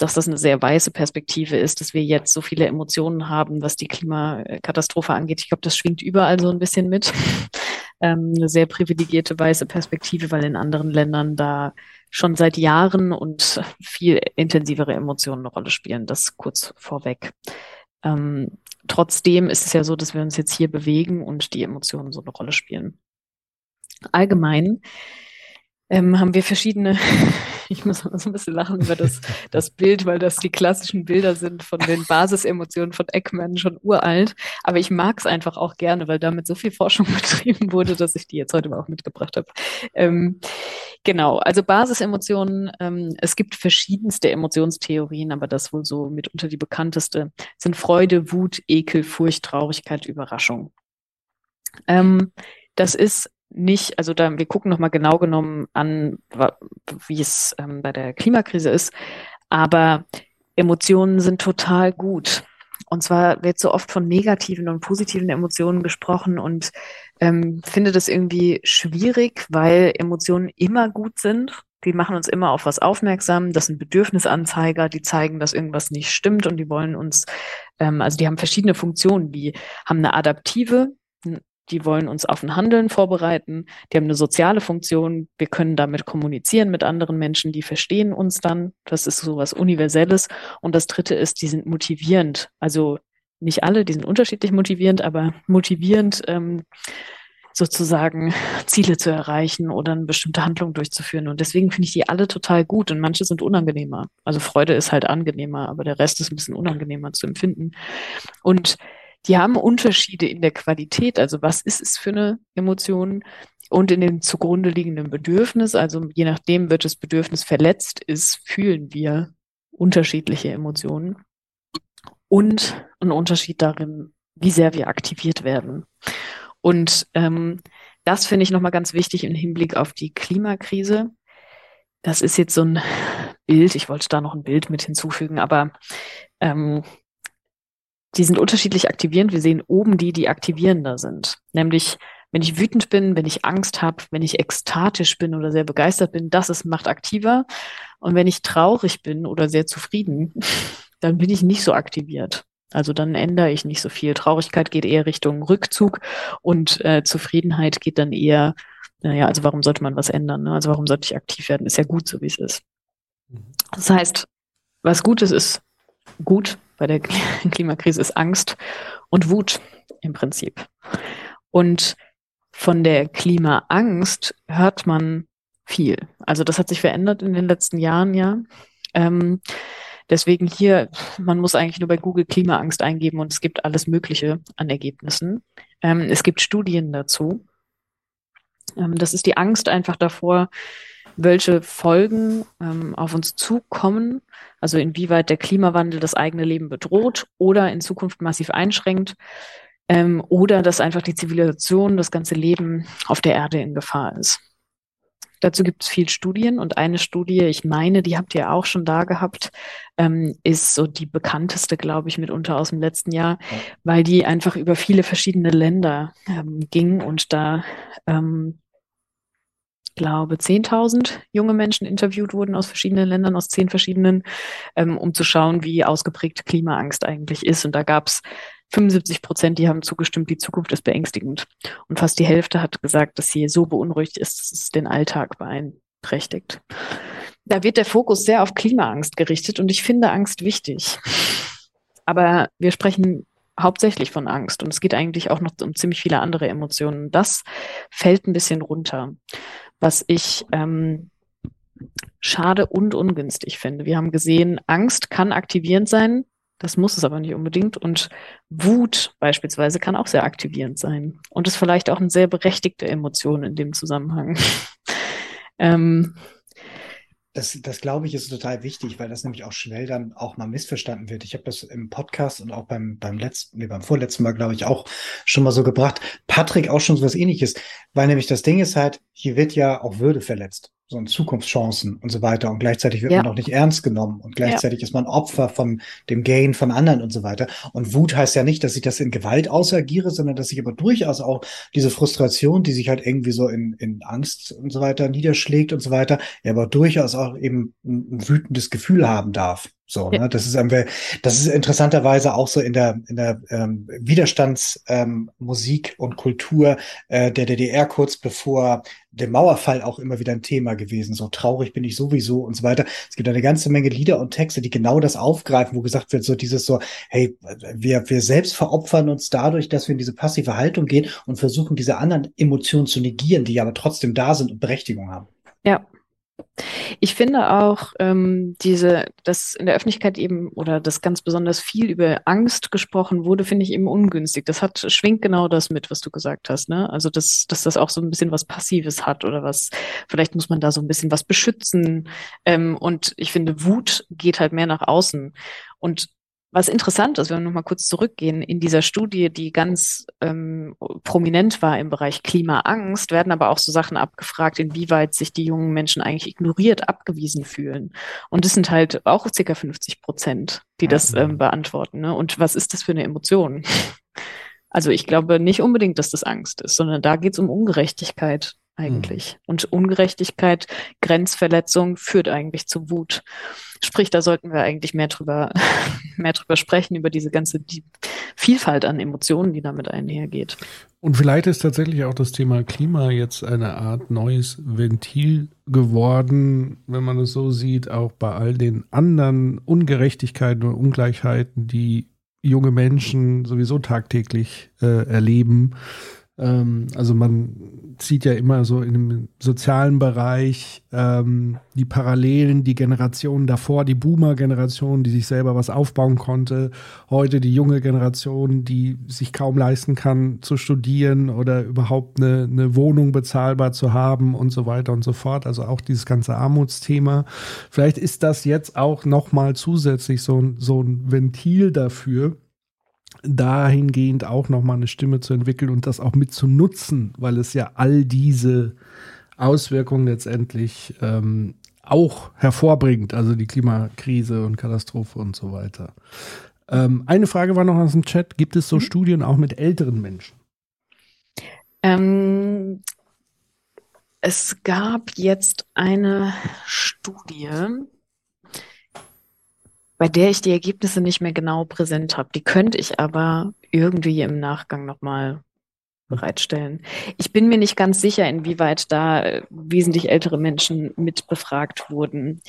dass das eine sehr weiße Perspektive ist, dass wir jetzt so viele Emotionen haben, was die Klimakatastrophe angeht. Ich glaube, das schwingt überall so ein bisschen mit. ähm, eine sehr privilegierte weiße Perspektive, weil in anderen Ländern da schon seit Jahren und viel intensivere Emotionen eine Rolle spielen. Das kurz vorweg. Ähm, trotzdem ist es ja so, dass wir uns jetzt hier bewegen und die Emotionen so eine Rolle spielen. Allgemein ähm, haben wir verschiedene, ich muss so ein bisschen lachen über das, das Bild, weil das die klassischen Bilder sind von den Basisemotionen von Eckmann, schon uralt. Aber ich mag es einfach auch gerne, weil damit so viel Forschung betrieben wurde, dass ich die jetzt heute mal auch mitgebracht habe. Ähm, genau, also Basisemotionen, ähm, es gibt verschiedenste Emotionstheorien, aber das wohl so mitunter die bekannteste sind Freude, Wut, Ekel, Furcht, Traurigkeit, Überraschung. Ähm, das ist nicht, also da, wir gucken nochmal genau genommen an, wie es ähm, bei der Klimakrise ist, aber Emotionen sind total gut. Und zwar wird so oft von negativen und positiven Emotionen gesprochen und ähm, finde das irgendwie schwierig, weil Emotionen immer gut sind. Die machen uns immer auf was aufmerksam. Das sind Bedürfnisanzeiger, die zeigen, dass irgendwas nicht stimmt und die wollen uns, ähm, also die haben verschiedene Funktionen. Die haben eine adaptive, die wollen uns auf ein Handeln vorbereiten, die haben eine soziale Funktion, wir können damit kommunizieren mit anderen Menschen, die verstehen uns dann, das ist so was Universelles. Und das Dritte ist, die sind motivierend, also nicht alle, die sind unterschiedlich motivierend, aber motivierend ähm, sozusagen Ziele zu erreichen oder eine bestimmte Handlung durchzuführen. Und deswegen finde ich die alle total gut und manche sind unangenehmer. Also Freude ist halt angenehmer, aber der Rest ist ein bisschen unangenehmer zu empfinden. Und die haben Unterschiede in der Qualität. Also was ist es für eine Emotion? Und in dem zugrunde liegenden Bedürfnis, also je nachdem wird das Bedürfnis verletzt ist, fühlen wir unterschiedliche Emotionen. Und ein Unterschied darin, wie sehr wir aktiviert werden. Und ähm, das finde ich nochmal ganz wichtig im Hinblick auf die Klimakrise. Das ist jetzt so ein Bild. Ich wollte da noch ein Bild mit hinzufügen, aber ähm, die sind unterschiedlich aktivierend. Wir sehen oben die, die aktivierender sind. Nämlich, wenn ich wütend bin, wenn ich Angst habe, wenn ich ekstatisch bin oder sehr begeistert bin, das ist macht aktiver. Und wenn ich traurig bin oder sehr zufrieden, dann bin ich nicht so aktiviert. Also dann ändere ich nicht so viel. Traurigkeit geht eher Richtung Rückzug und äh, Zufriedenheit geht dann eher, naja, also warum sollte man was ändern? Ne? Also warum sollte ich aktiv werden? Ist ja gut, so wie es ist. Mhm. Das heißt, was Gutes ist gut bei der Klimakrise ist Angst und Wut im Prinzip. Und von der Klimaangst hört man viel. Also das hat sich verändert in den letzten Jahren, ja. Ähm, deswegen hier, man muss eigentlich nur bei Google Klimaangst eingeben und es gibt alles Mögliche an Ergebnissen. Ähm, es gibt Studien dazu. Ähm, das ist die Angst einfach davor, welche Folgen ähm, auf uns zukommen, also inwieweit der Klimawandel das eigene Leben bedroht oder in Zukunft massiv einschränkt. Ähm, oder dass einfach die Zivilisation, das ganze Leben auf der Erde in Gefahr ist. Dazu gibt es viel Studien und eine Studie, ich meine, die habt ihr auch schon da gehabt, ähm, ist so die bekannteste, glaube ich, mitunter aus dem letzten Jahr, weil die einfach über viele verschiedene Länder ähm, ging und da ähm, glaube, 10.000 junge Menschen interviewt wurden aus verschiedenen Ländern, aus zehn verschiedenen, ähm, um zu schauen, wie ausgeprägt Klimaangst eigentlich ist. Und da gab es 75 Prozent, die haben zugestimmt, die Zukunft ist beängstigend. Und fast die Hälfte hat gesagt, dass sie so beunruhigt ist, dass es den Alltag beeinträchtigt. Da wird der Fokus sehr auf Klimaangst gerichtet und ich finde Angst wichtig. Aber wir sprechen hauptsächlich von Angst und es geht eigentlich auch noch um ziemlich viele andere Emotionen. Das fällt ein bisschen runter was ich ähm, schade und ungünstig finde. Wir haben gesehen, Angst kann aktivierend sein, das muss es aber nicht unbedingt. Und Wut beispielsweise kann auch sehr aktivierend sein. Und ist vielleicht auch eine sehr berechtigte Emotion in dem Zusammenhang. ähm, das, das glaube ich ist total wichtig, weil das nämlich auch schnell dann auch mal missverstanden wird. Ich habe das im Podcast und auch beim, beim letzten, nee, beim vorletzten Mal, glaube ich, auch schon mal so gebracht. Patrick auch schon so was ähnliches. Weil nämlich das Ding ist halt, hier wird ja auch Würde verletzt so ein Zukunftschancen und so weiter. Und gleichzeitig wird ja. man auch nicht ernst genommen und gleichzeitig ja. ist man Opfer von dem Gain von anderen und so weiter. Und Wut heißt ja nicht, dass ich das in Gewalt ausagiere, sondern dass ich aber durchaus auch diese Frustration, die sich halt irgendwie so in, in Angst und so weiter niederschlägt und so weiter, ja, aber durchaus auch eben ein, ein wütendes Gefühl haben darf. So, ja. ne? das ist das ist interessanterweise auch so in der in der ähm, Widerstandsmusik ähm, und Kultur äh, der DDR kurz bevor dem Mauerfall auch immer wieder ein Thema gewesen. So traurig bin ich sowieso und so weiter. Es gibt eine ganze Menge Lieder und Texte, die genau das aufgreifen, wo gesagt wird, so dieses so, hey, wir wir selbst veropfern uns dadurch, dass wir in diese passive Haltung gehen und versuchen, diese anderen Emotionen zu negieren, die aber trotzdem da sind und Berechtigung haben. Ja, ich finde auch ähm, diese, dass in der Öffentlichkeit eben oder dass ganz besonders viel über Angst gesprochen wurde, finde ich eben ungünstig. Das hat schwingt genau das mit, was du gesagt hast. Ne? Also dass, dass das auch so ein bisschen was Passives hat oder was. Vielleicht muss man da so ein bisschen was beschützen. Ähm, und ich finde, Wut geht halt mehr nach außen. Und was interessant ist, wenn wir nochmal kurz zurückgehen, in dieser Studie, die ganz ähm, prominent war im Bereich Klimaangst, werden aber auch so Sachen abgefragt, inwieweit sich die jungen Menschen eigentlich ignoriert, abgewiesen fühlen. Und das sind halt auch circa 50 Prozent, die das ähm, beantworten. Ne? Und was ist das für eine Emotion? Also ich glaube nicht unbedingt, dass das Angst ist, sondern da geht es um Ungerechtigkeit eigentlich. Mhm. Und Ungerechtigkeit, Grenzverletzung führt eigentlich zu Wut. Sprich, da sollten wir eigentlich mehr drüber, mehr drüber sprechen, über diese ganze die Vielfalt an Emotionen, die damit einhergeht. Und vielleicht ist tatsächlich auch das Thema Klima jetzt eine Art neues Ventil geworden, wenn man es so sieht, auch bei all den anderen Ungerechtigkeiten und Ungleichheiten, die junge Menschen sowieso tagtäglich äh, erleben ähm, also man sieht ja immer so in dem sozialen Bereich ähm, die Parallelen, die Generationen davor, die Boomer-Generation, die sich selber was aufbauen konnte, heute die junge Generation, die sich kaum leisten kann zu studieren oder überhaupt eine, eine Wohnung bezahlbar zu haben und so weiter und so fort. Also auch dieses ganze Armutsthema. Vielleicht ist das jetzt auch nochmal zusätzlich so, so ein Ventil dafür, dahingehend auch nochmal eine Stimme zu entwickeln und das auch mit zu nutzen, weil es ja all diese Auswirkungen letztendlich ähm, auch hervorbringt, also die Klimakrise und Katastrophe und so weiter. Ähm, eine Frage war noch aus dem Chat. Gibt es so mhm. Studien auch mit älteren Menschen? Ähm, es gab jetzt eine Studie, bei der ich die Ergebnisse nicht mehr genau präsent habe. Die könnte ich aber irgendwie im Nachgang nochmal bereitstellen. Ich bin mir nicht ganz sicher, inwieweit da äh, wesentlich ältere Menschen mit befragt wurden.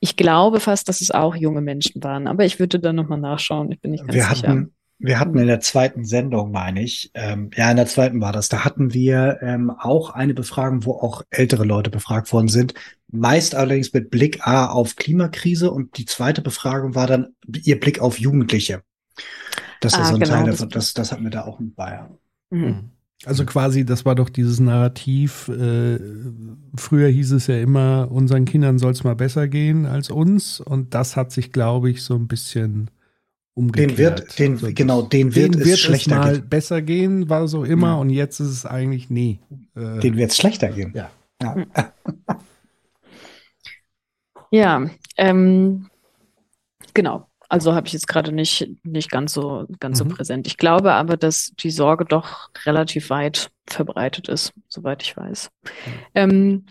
Ich glaube fast, dass es auch junge Menschen waren, aber ich würde da nochmal nachschauen. Ich bin nicht ganz wir sicher. Hatten, wir hatten in der zweiten Sendung, meine ich, ähm, ja, in der zweiten war das, da hatten wir ähm, auch eine Befragung, wo auch ältere Leute befragt worden sind. Meist allerdings mit Blick A auf Klimakrise und die zweite Befragung war dann ihr Blick auf Jugendliche. Das ist ah, so ein genau, Teil davon, das, das hatten wir da auch mit Bayern. Mhm. mhm. Also quasi, das war doch dieses Narrativ. Äh, früher hieß es ja immer, unseren Kindern soll es mal besser gehen als uns. Und das hat sich, glaube ich, so ein bisschen umgekehrt. Den wird, den, so, genau, den wird, den es wird schlechter es mal gehen. besser gehen, war so immer. Mhm. Und jetzt ist es eigentlich nie. Äh, den wird es schlechter gehen. Ja. Ja, ja ähm, genau. Also habe ich jetzt gerade nicht, nicht ganz so, ganz mhm. so präsent. Ich glaube aber, dass die Sorge doch relativ weit verbreitet ist, soweit ich weiß. Mhm. Ähm,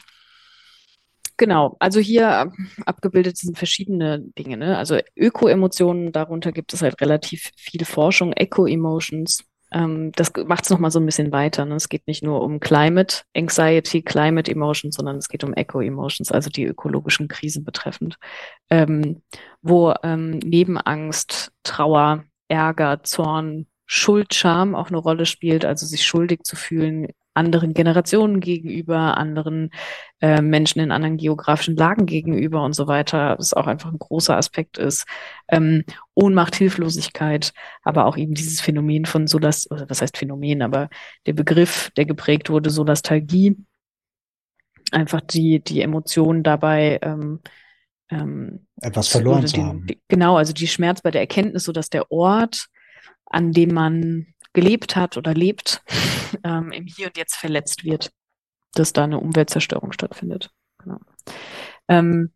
genau, also hier abgebildet sind verschiedene Dinge. Ne? Also Öko-Emotionen, darunter gibt es halt relativ viel Forschung, Eco-Emotions, ähm, das macht es nochmal so ein bisschen weiter. Ne? Es geht nicht nur um Climate Anxiety, Climate Emotions, sondern es geht um Eco-Emotions, also die ökologischen Krisen betreffend, ähm, wo ähm, neben Angst, Trauer, Ärger, Zorn, Schuld, Scham auch eine Rolle spielt, also sich schuldig zu fühlen, anderen Generationen gegenüber, anderen äh, Menschen in anderen geografischen Lagen gegenüber und so weiter, das auch einfach ein großer Aspekt ist. Ähm, Ohnmacht, Hilflosigkeit, aber auch eben dieses Phänomen von Solas, oder was heißt Phänomen, aber der Begriff, der geprägt wurde, Solastalgie, einfach die, die Emotionen dabei, ähm, ähm, etwas verloren zu haben. Die, genau, also die Schmerz bei der Erkenntnis, so dass der Ort, an dem man gelebt hat oder lebt, ähm, im Hier und Jetzt verletzt wird, dass da eine Umweltzerstörung stattfindet. Genau. Ähm,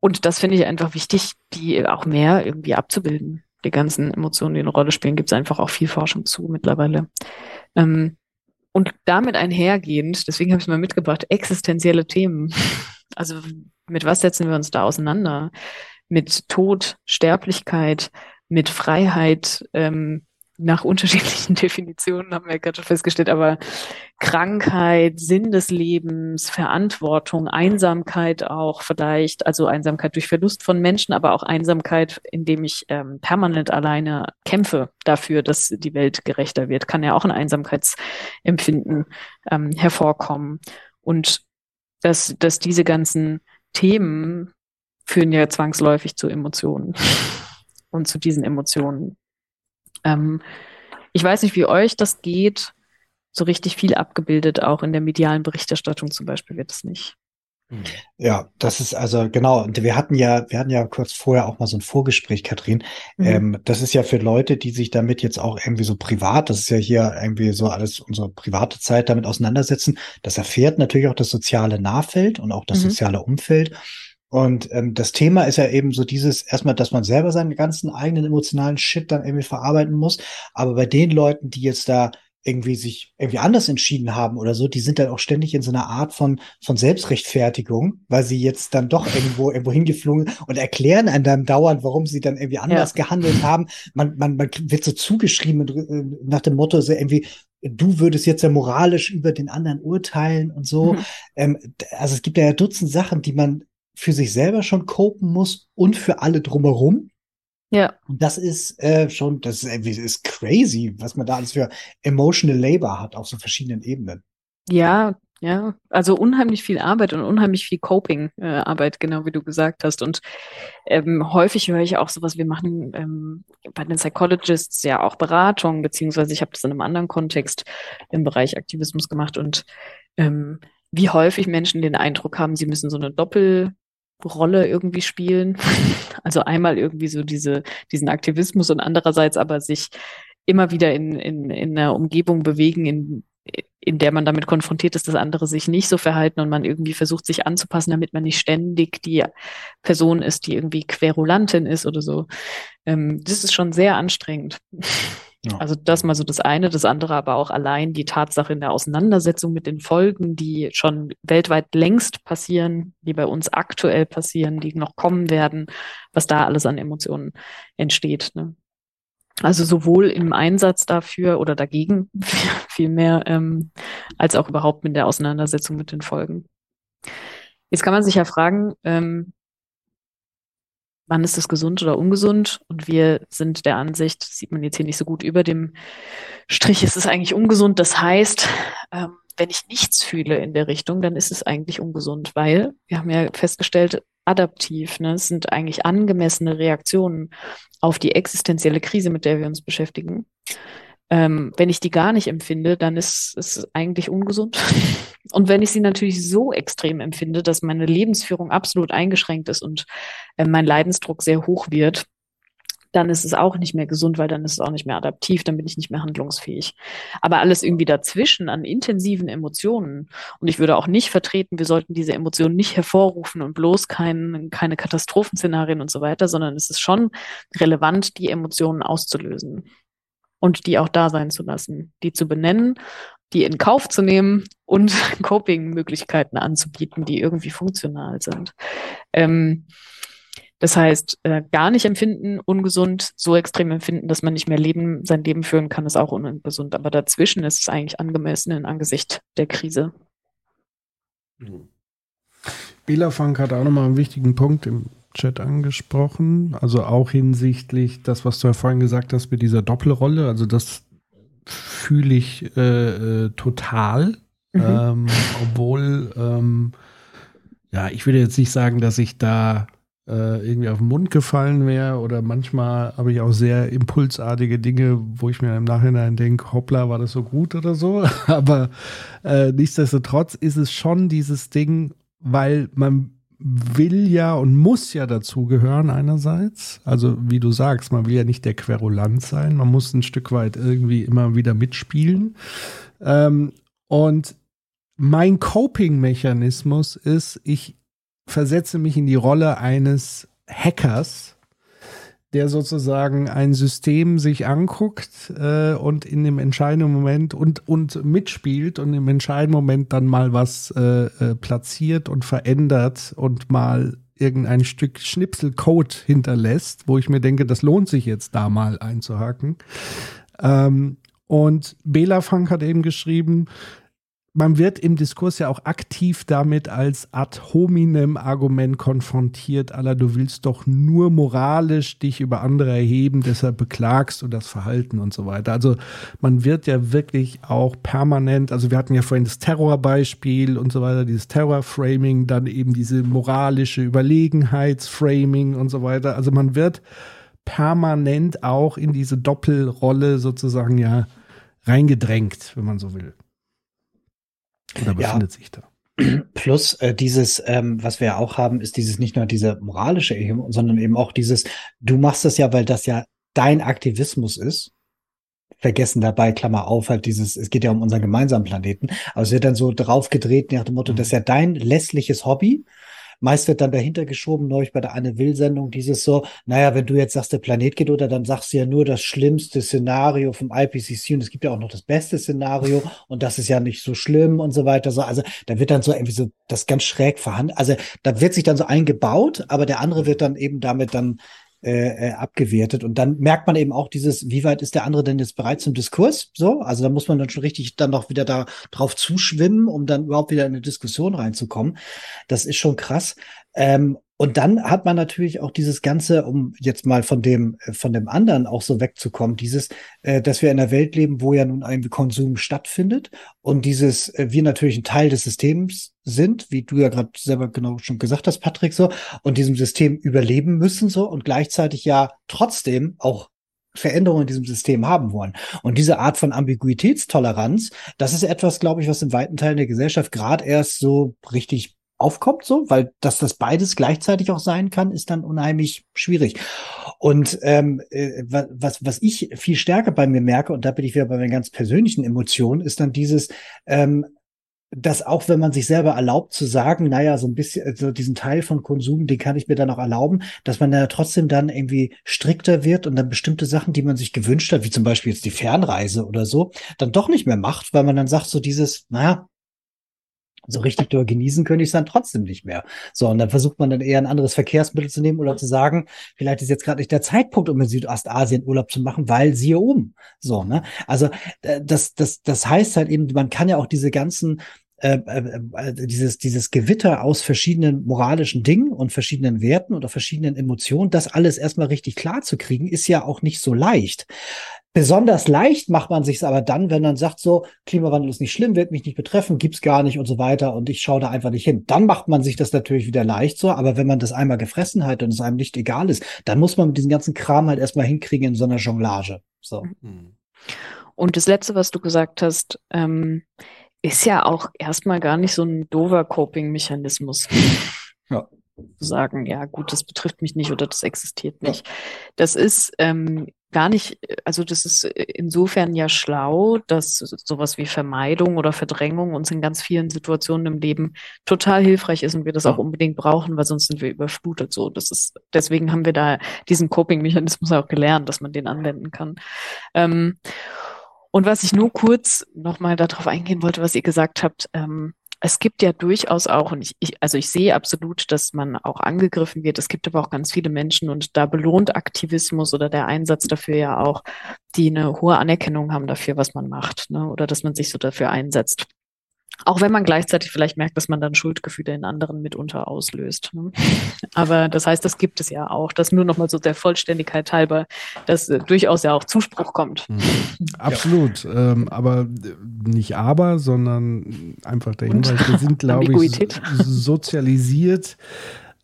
und das finde ich einfach wichtig, die auch mehr irgendwie abzubilden. Die ganzen Emotionen, die eine Rolle spielen, gibt es einfach auch viel Forschung zu mittlerweile. Ähm, und damit einhergehend, deswegen habe ich es mal mitgebracht, existenzielle Themen. Also mit was setzen wir uns da auseinander? Mit Tod, Sterblichkeit, mit Freiheit, ähm, nach unterschiedlichen Definitionen, haben wir gerade schon festgestellt, aber Krankheit, Sinn des Lebens, Verantwortung, Einsamkeit auch vielleicht, also Einsamkeit durch Verlust von Menschen, aber auch Einsamkeit, indem ich ähm, permanent alleine kämpfe dafür, dass die Welt gerechter wird, kann ja auch ein Einsamkeitsempfinden ähm, hervorkommen. Und dass, dass diese ganzen Themen führen ja zwangsläufig zu Emotionen und zu diesen Emotionen ähm, ich weiß nicht, wie euch das geht. So richtig viel abgebildet, auch in der medialen Berichterstattung zum Beispiel wird es nicht. Hm. Ja, das ist also genau. Und wir hatten ja, wir hatten ja kurz vorher auch mal so ein Vorgespräch, Katrin. Mhm. Ähm, das ist ja für Leute, die sich damit jetzt auch irgendwie so privat, das ist ja hier irgendwie so alles unsere private Zeit damit auseinandersetzen. Das erfährt natürlich auch das soziale Nahfeld und auch das mhm. soziale Umfeld. Und ähm, das Thema ist ja eben so dieses, erstmal, dass man selber seinen ganzen eigenen emotionalen Shit dann irgendwie verarbeiten muss. Aber bei den Leuten, die jetzt da irgendwie sich irgendwie anders entschieden haben oder so, die sind dann auch ständig in so einer Art von, von Selbstrechtfertigung, weil sie jetzt dann doch irgendwo, irgendwo hingeflogen und erklären einem dann dauernd, warum sie dann irgendwie anders ja. gehandelt haben. Man, man, man wird so zugeschrieben äh, nach dem Motto, so irgendwie, du würdest jetzt ja moralisch über den anderen urteilen und so. Mhm. Ähm, also es gibt ja Dutzend Sachen, die man für sich selber schon copen muss und für alle drumherum. Ja. Und das ist äh, schon, das ist, ist crazy, was man da alles für emotional labor hat auf so verschiedenen Ebenen. Ja, ja, also unheimlich viel Arbeit und unheimlich viel Coping-Arbeit, äh, genau wie du gesagt hast. Und ähm, häufig höre ich auch sowas, wir machen ähm, bei den Psychologists ja auch Beratung, beziehungsweise ich habe das in einem anderen Kontext im Bereich Aktivismus gemacht und ähm, wie häufig Menschen den Eindruck haben, sie müssen so eine Doppel Rolle irgendwie spielen. Also einmal irgendwie so diese, diesen Aktivismus und andererseits aber sich immer wieder in, in, in einer Umgebung bewegen, in, in der man damit konfrontiert ist, dass andere sich nicht so verhalten und man irgendwie versucht, sich anzupassen, damit man nicht ständig die Person ist, die irgendwie Querulantin ist oder so. Ähm, das ist schon sehr anstrengend. Also das mal so das eine, das andere aber auch allein die Tatsache in der Auseinandersetzung mit den Folgen, die schon weltweit längst passieren, die bei uns aktuell passieren, die noch kommen werden, was da alles an Emotionen entsteht. Ne? Also sowohl im Einsatz dafür oder dagegen vielmehr, ähm, als auch überhaupt mit der Auseinandersetzung mit den Folgen. Jetzt kann man sich ja fragen, ähm, wann ist es gesund oder ungesund? Und wir sind der Ansicht, sieht man jetzt hier nicht so gut über dem Strich, ist es eigentlich ungesund. Das heißt, ähm, wenn ich nichts fühle in der Richtung, dann ist es eigentlich ungesund, weil wir haben ja festgestellt, adaptiv, ne, sind eigentlich angemessene Reaktionen auf die existenzielle Krise, mit der wir uns beschäftigen. Ähm, wenn ich die gar nicht empfinde, dann ist es eigentlich ungesund. Und wenn ich sie natürlich so extrem empfinde, dass meine Lebensführung absolut eingeschränkt ist und äh, mein Leidensdruck sehr hoch wird, dann ist es auch nicht mehr gesund, weil dann ist es auch nicht mehr adaptiv, dann bin ich nicht mehr handlungsfähig. Aber alles irgendwie dazwischen an intensiven Emotionen. Und ich würde auch nicht vertreten, wir sollten diese Emotionen nicht hervorrufen und bloß kein, keine Katastrophenszenarien und so weiter, sondern es ist schon relevant, die Emotionen auszulösen und die auch da sein zu lassen, die zu benennen, die in Kauf zu nehmen und Coping-Möglichkeiten anzubieten, die irgendwie funktional sind. Ähm, das heißt, äh, gar nicht empfinden, ungesund, so extrem empfinden, dass man nicht mehr leben, sein Leben führen kann, ist auch ungesund. Aber dazwischen ist es eigentlich angemessen in Angesicht der Krise. Mhm. Bela Funk hat auch nochmal einen wichtigen Punkt im Chat angesprochen. Also auch hinsichtlich das, was du ja vorhin gesagt hast mit dieser Doppelrolle. Also das fühle ich äh, äh, total. Mhm. Ähm, obwohl, ähm, ja, ich würde jetzt nicht sagen, dass ich da äh, irgendwie auf den Mund gefallen wäre oder manchmal habe ich auch sehr impulsartige Dinge, wo ich mir im Nachhinein denke, hoppla, war das so gut oder so. Aber äh, nichtsdestotrotz ist es schon dieses Ding, weil man will ja und muss ja dazugehören einerseits. Also wie du sagst, man will ja nicht der Querulant sein, man muss ein Stück weit irgendwie immer wieder mitspielen. Ähm, und mein Coping-Mechanismus ist, ich versetze mich in die Rolle eines Hackers, der sozusagen ein System sich anguckt äh, und in dem entscheidenden Moment und, und mitspielt und im entscheidenden Moment dann mal was äh, äh, platziert und verändert und mal irgendein Stück Schnipselcode hinterlässt, wo ich mir denke, das lohnt sich jetzt da mal einzuhaken. Ähm, und Bela Funk hat eben geschrieben, man wird im Diskurs ja auch aktiv damit als ad hominem Argument konfrontiert, aller du willst doch nur moralisch dich über andere erheben, deshalb beklagst du das Verhalten und so weiter. Also man wird ja wirklich auch permanent, also wir hatten ja vorhin das Terrorbeispiel und so weiter, dieses Terrorframing, dann eben diese moralische Überlegenheitsframing und so weiter. Also man wird permanent auch in diese Doppelrolle sozusagen ja reingedrängt, wenn man so will. Oder befindet ja. sich da? Plus äh, dieses, ähm, was wir ja auch haben, ist dieses nicht nur diese moralische Erhebung, sondern eben auch dieses, du machst das ja, weil das ja dein Aktivismus ist. Vergessen dabei, Klammer auf, halt dieses, es geht ja um unseren gemeinsamen Planeten. Aber es wird dann so drauf gedreht nach dem Motto, mhm. das ist ja dein lässliches Hobby Meist wird dann dahinter geschoben, neulich bei der Anne Will-Sendung, dieses so, naja, wenn du jetzt sagst, der Planet geht unter, dann sagst du ja nur das schlimmste Szenario vom IPCC und es gibt ja auch noch das beste Szenario und das ist ja nicht so schlimm und so weiter. So, also da wird dann so irgendwie so das ganz schräg verhandelt. Also da wird sich dann so eingebaut, aber der andere wird dann eben damit dann äh, äh, abgewertet. Und dann merkt man eben auch dieses, wie weit ist der andere denn jetzt bereit zum Diskurs? So, also da muss man dann schon richtig dann noch wieder da drauf zuschwimmen, um dann überhaupt wieder in eine Diskussion reinzukommen. Das ist schon krass. Ähm, und dann hat man natürlich auch dieses Ganze, um jetzt mal von dem, äh, von dem anderen auch so wegzukommen, dieses, äh, dass wir in einer Welt leben, wo ja nun ein Konsum stattfindet und dieses, äh, wir natürlich ein Teil des Systems sind, wie du ja gerade selber genau schon gesagt hast, Patrick, so, und diesem System überleben müssen, so, und gleichzeitig ja trotzdem auch Veränderungen in diesem System haben wollen. Und diese Art von Ambiguitätstoleranz, das ist etwas, glaube ich, was in weiten Teilen der Gesellschaft gerade erst so richtig aufkommt, so, weil dass das beides gleichzeitig auch sein kann, ist dann unheimlich schwierig. Und ähm, äh, was, was ich viel stärker bei mir merke, und da bin ich wieder bei meinen ganz persönlichen Emotionen, ist dann dieses, ähm, dass auch wenn man sich selber erlaubt zu sagen, naja, so ein bisschen, so also diesen Teil von Konsum, den kann ich mir dann auch erlauben, dass man ja trotzdem dann irgendwie strikter wird und dann bestimmte Sachen, die man sich gewünscht hat, wie zum Beispiel jetzt die Fernreise oder so, dann doch nicht mehr macht, weil man dann sagt, so dieses, naja, so richtig doll genießen könnte ich es dann trotzdem nicht mehr. So, und dann versucht man dann eher ein anderes Verkehrsmittel zu nehmen oder zu sagen, vielleicht ist jetzt gerade nicht der Zeitpunkt, um in Südostasien Urlaub zu machen, weil siehe oben. So, ne? Also äh, das, das, das heißt halt eben, man kann ja auch diese ganzen äh, äh, äh, dieses, dieses Gewitter aus verschiedenen moralischen Dingen und verschiedenen Werten oder verschiedenen Emotionen, das alles erstmal richtig klar zu kriegen, ist ja auch nicht so leicht. Besonders leicht macht man sich aber dann, wenn man sagt, so, Klimawandel ist nicht schlimm, wird mich nicht betreffen, gibt's gar nicht und so weiter und ich schaue da einfach nicht hin. Dann macht man sich das natürlich wieder leicht so, aber wenn man das einmal gefressen hat und es einem nicht egal ist, dann muss man mit diesem ganzen Kram halt erstmal hinkriegen in so einer Jonglage. So. Mhm. Und das Letzte, was du gesagt hast, ähm, ist ja auch erstmal gar nicht so ein doofer Coping-Mechanismus. Ja. Zu sagen, ja gut, das betrifft mich nicht oder das existiert nicht. Das ist ähm, gar nicht, also das ist insofern ja schlau, dass sowas wie Vermeidung oder Verdrängung uns in ganz vielen Situationen im Leben total hilfreich ist und wir das auch unbedingt brauchen, weil sonst sind wir überflutet so. Das ist, deswegen haben wir da diesen Coping-Mechanismus auch gelernt, dass man den anwenden kann. Ähm, und was ich nur kurz nochmal darauf eingehen wollte, was ihr gesagt habt, ähm, es gibt ja durchaus auch, und ich, ich, also ich sehe absolut, dass man auch angegriffen wird. Es gibt aber auch ganz viele Menschen und da belohnt Aktivismus oder der Einsatz dafür ja auch, die eine hohe Anerkennung haben dafür, was man macht, ne? oder dass man sich so dafür einsetzt. Auch wenn man gleichzeitig vielleicht merkt, dass man dann Schuldgefühle in anderen mitunter auslöst. Ne? Aber das heißt, das gibt es ja auch. Das nur nochmal so der Vollständigkeit halber, dass äh, durchaus ja auch Zuspruch kommt. Mhm. Absolut. Ja. Ähm, aber nicht aber, sondern einfach der Hinweis, wir sind, glaube ich, sozialisiert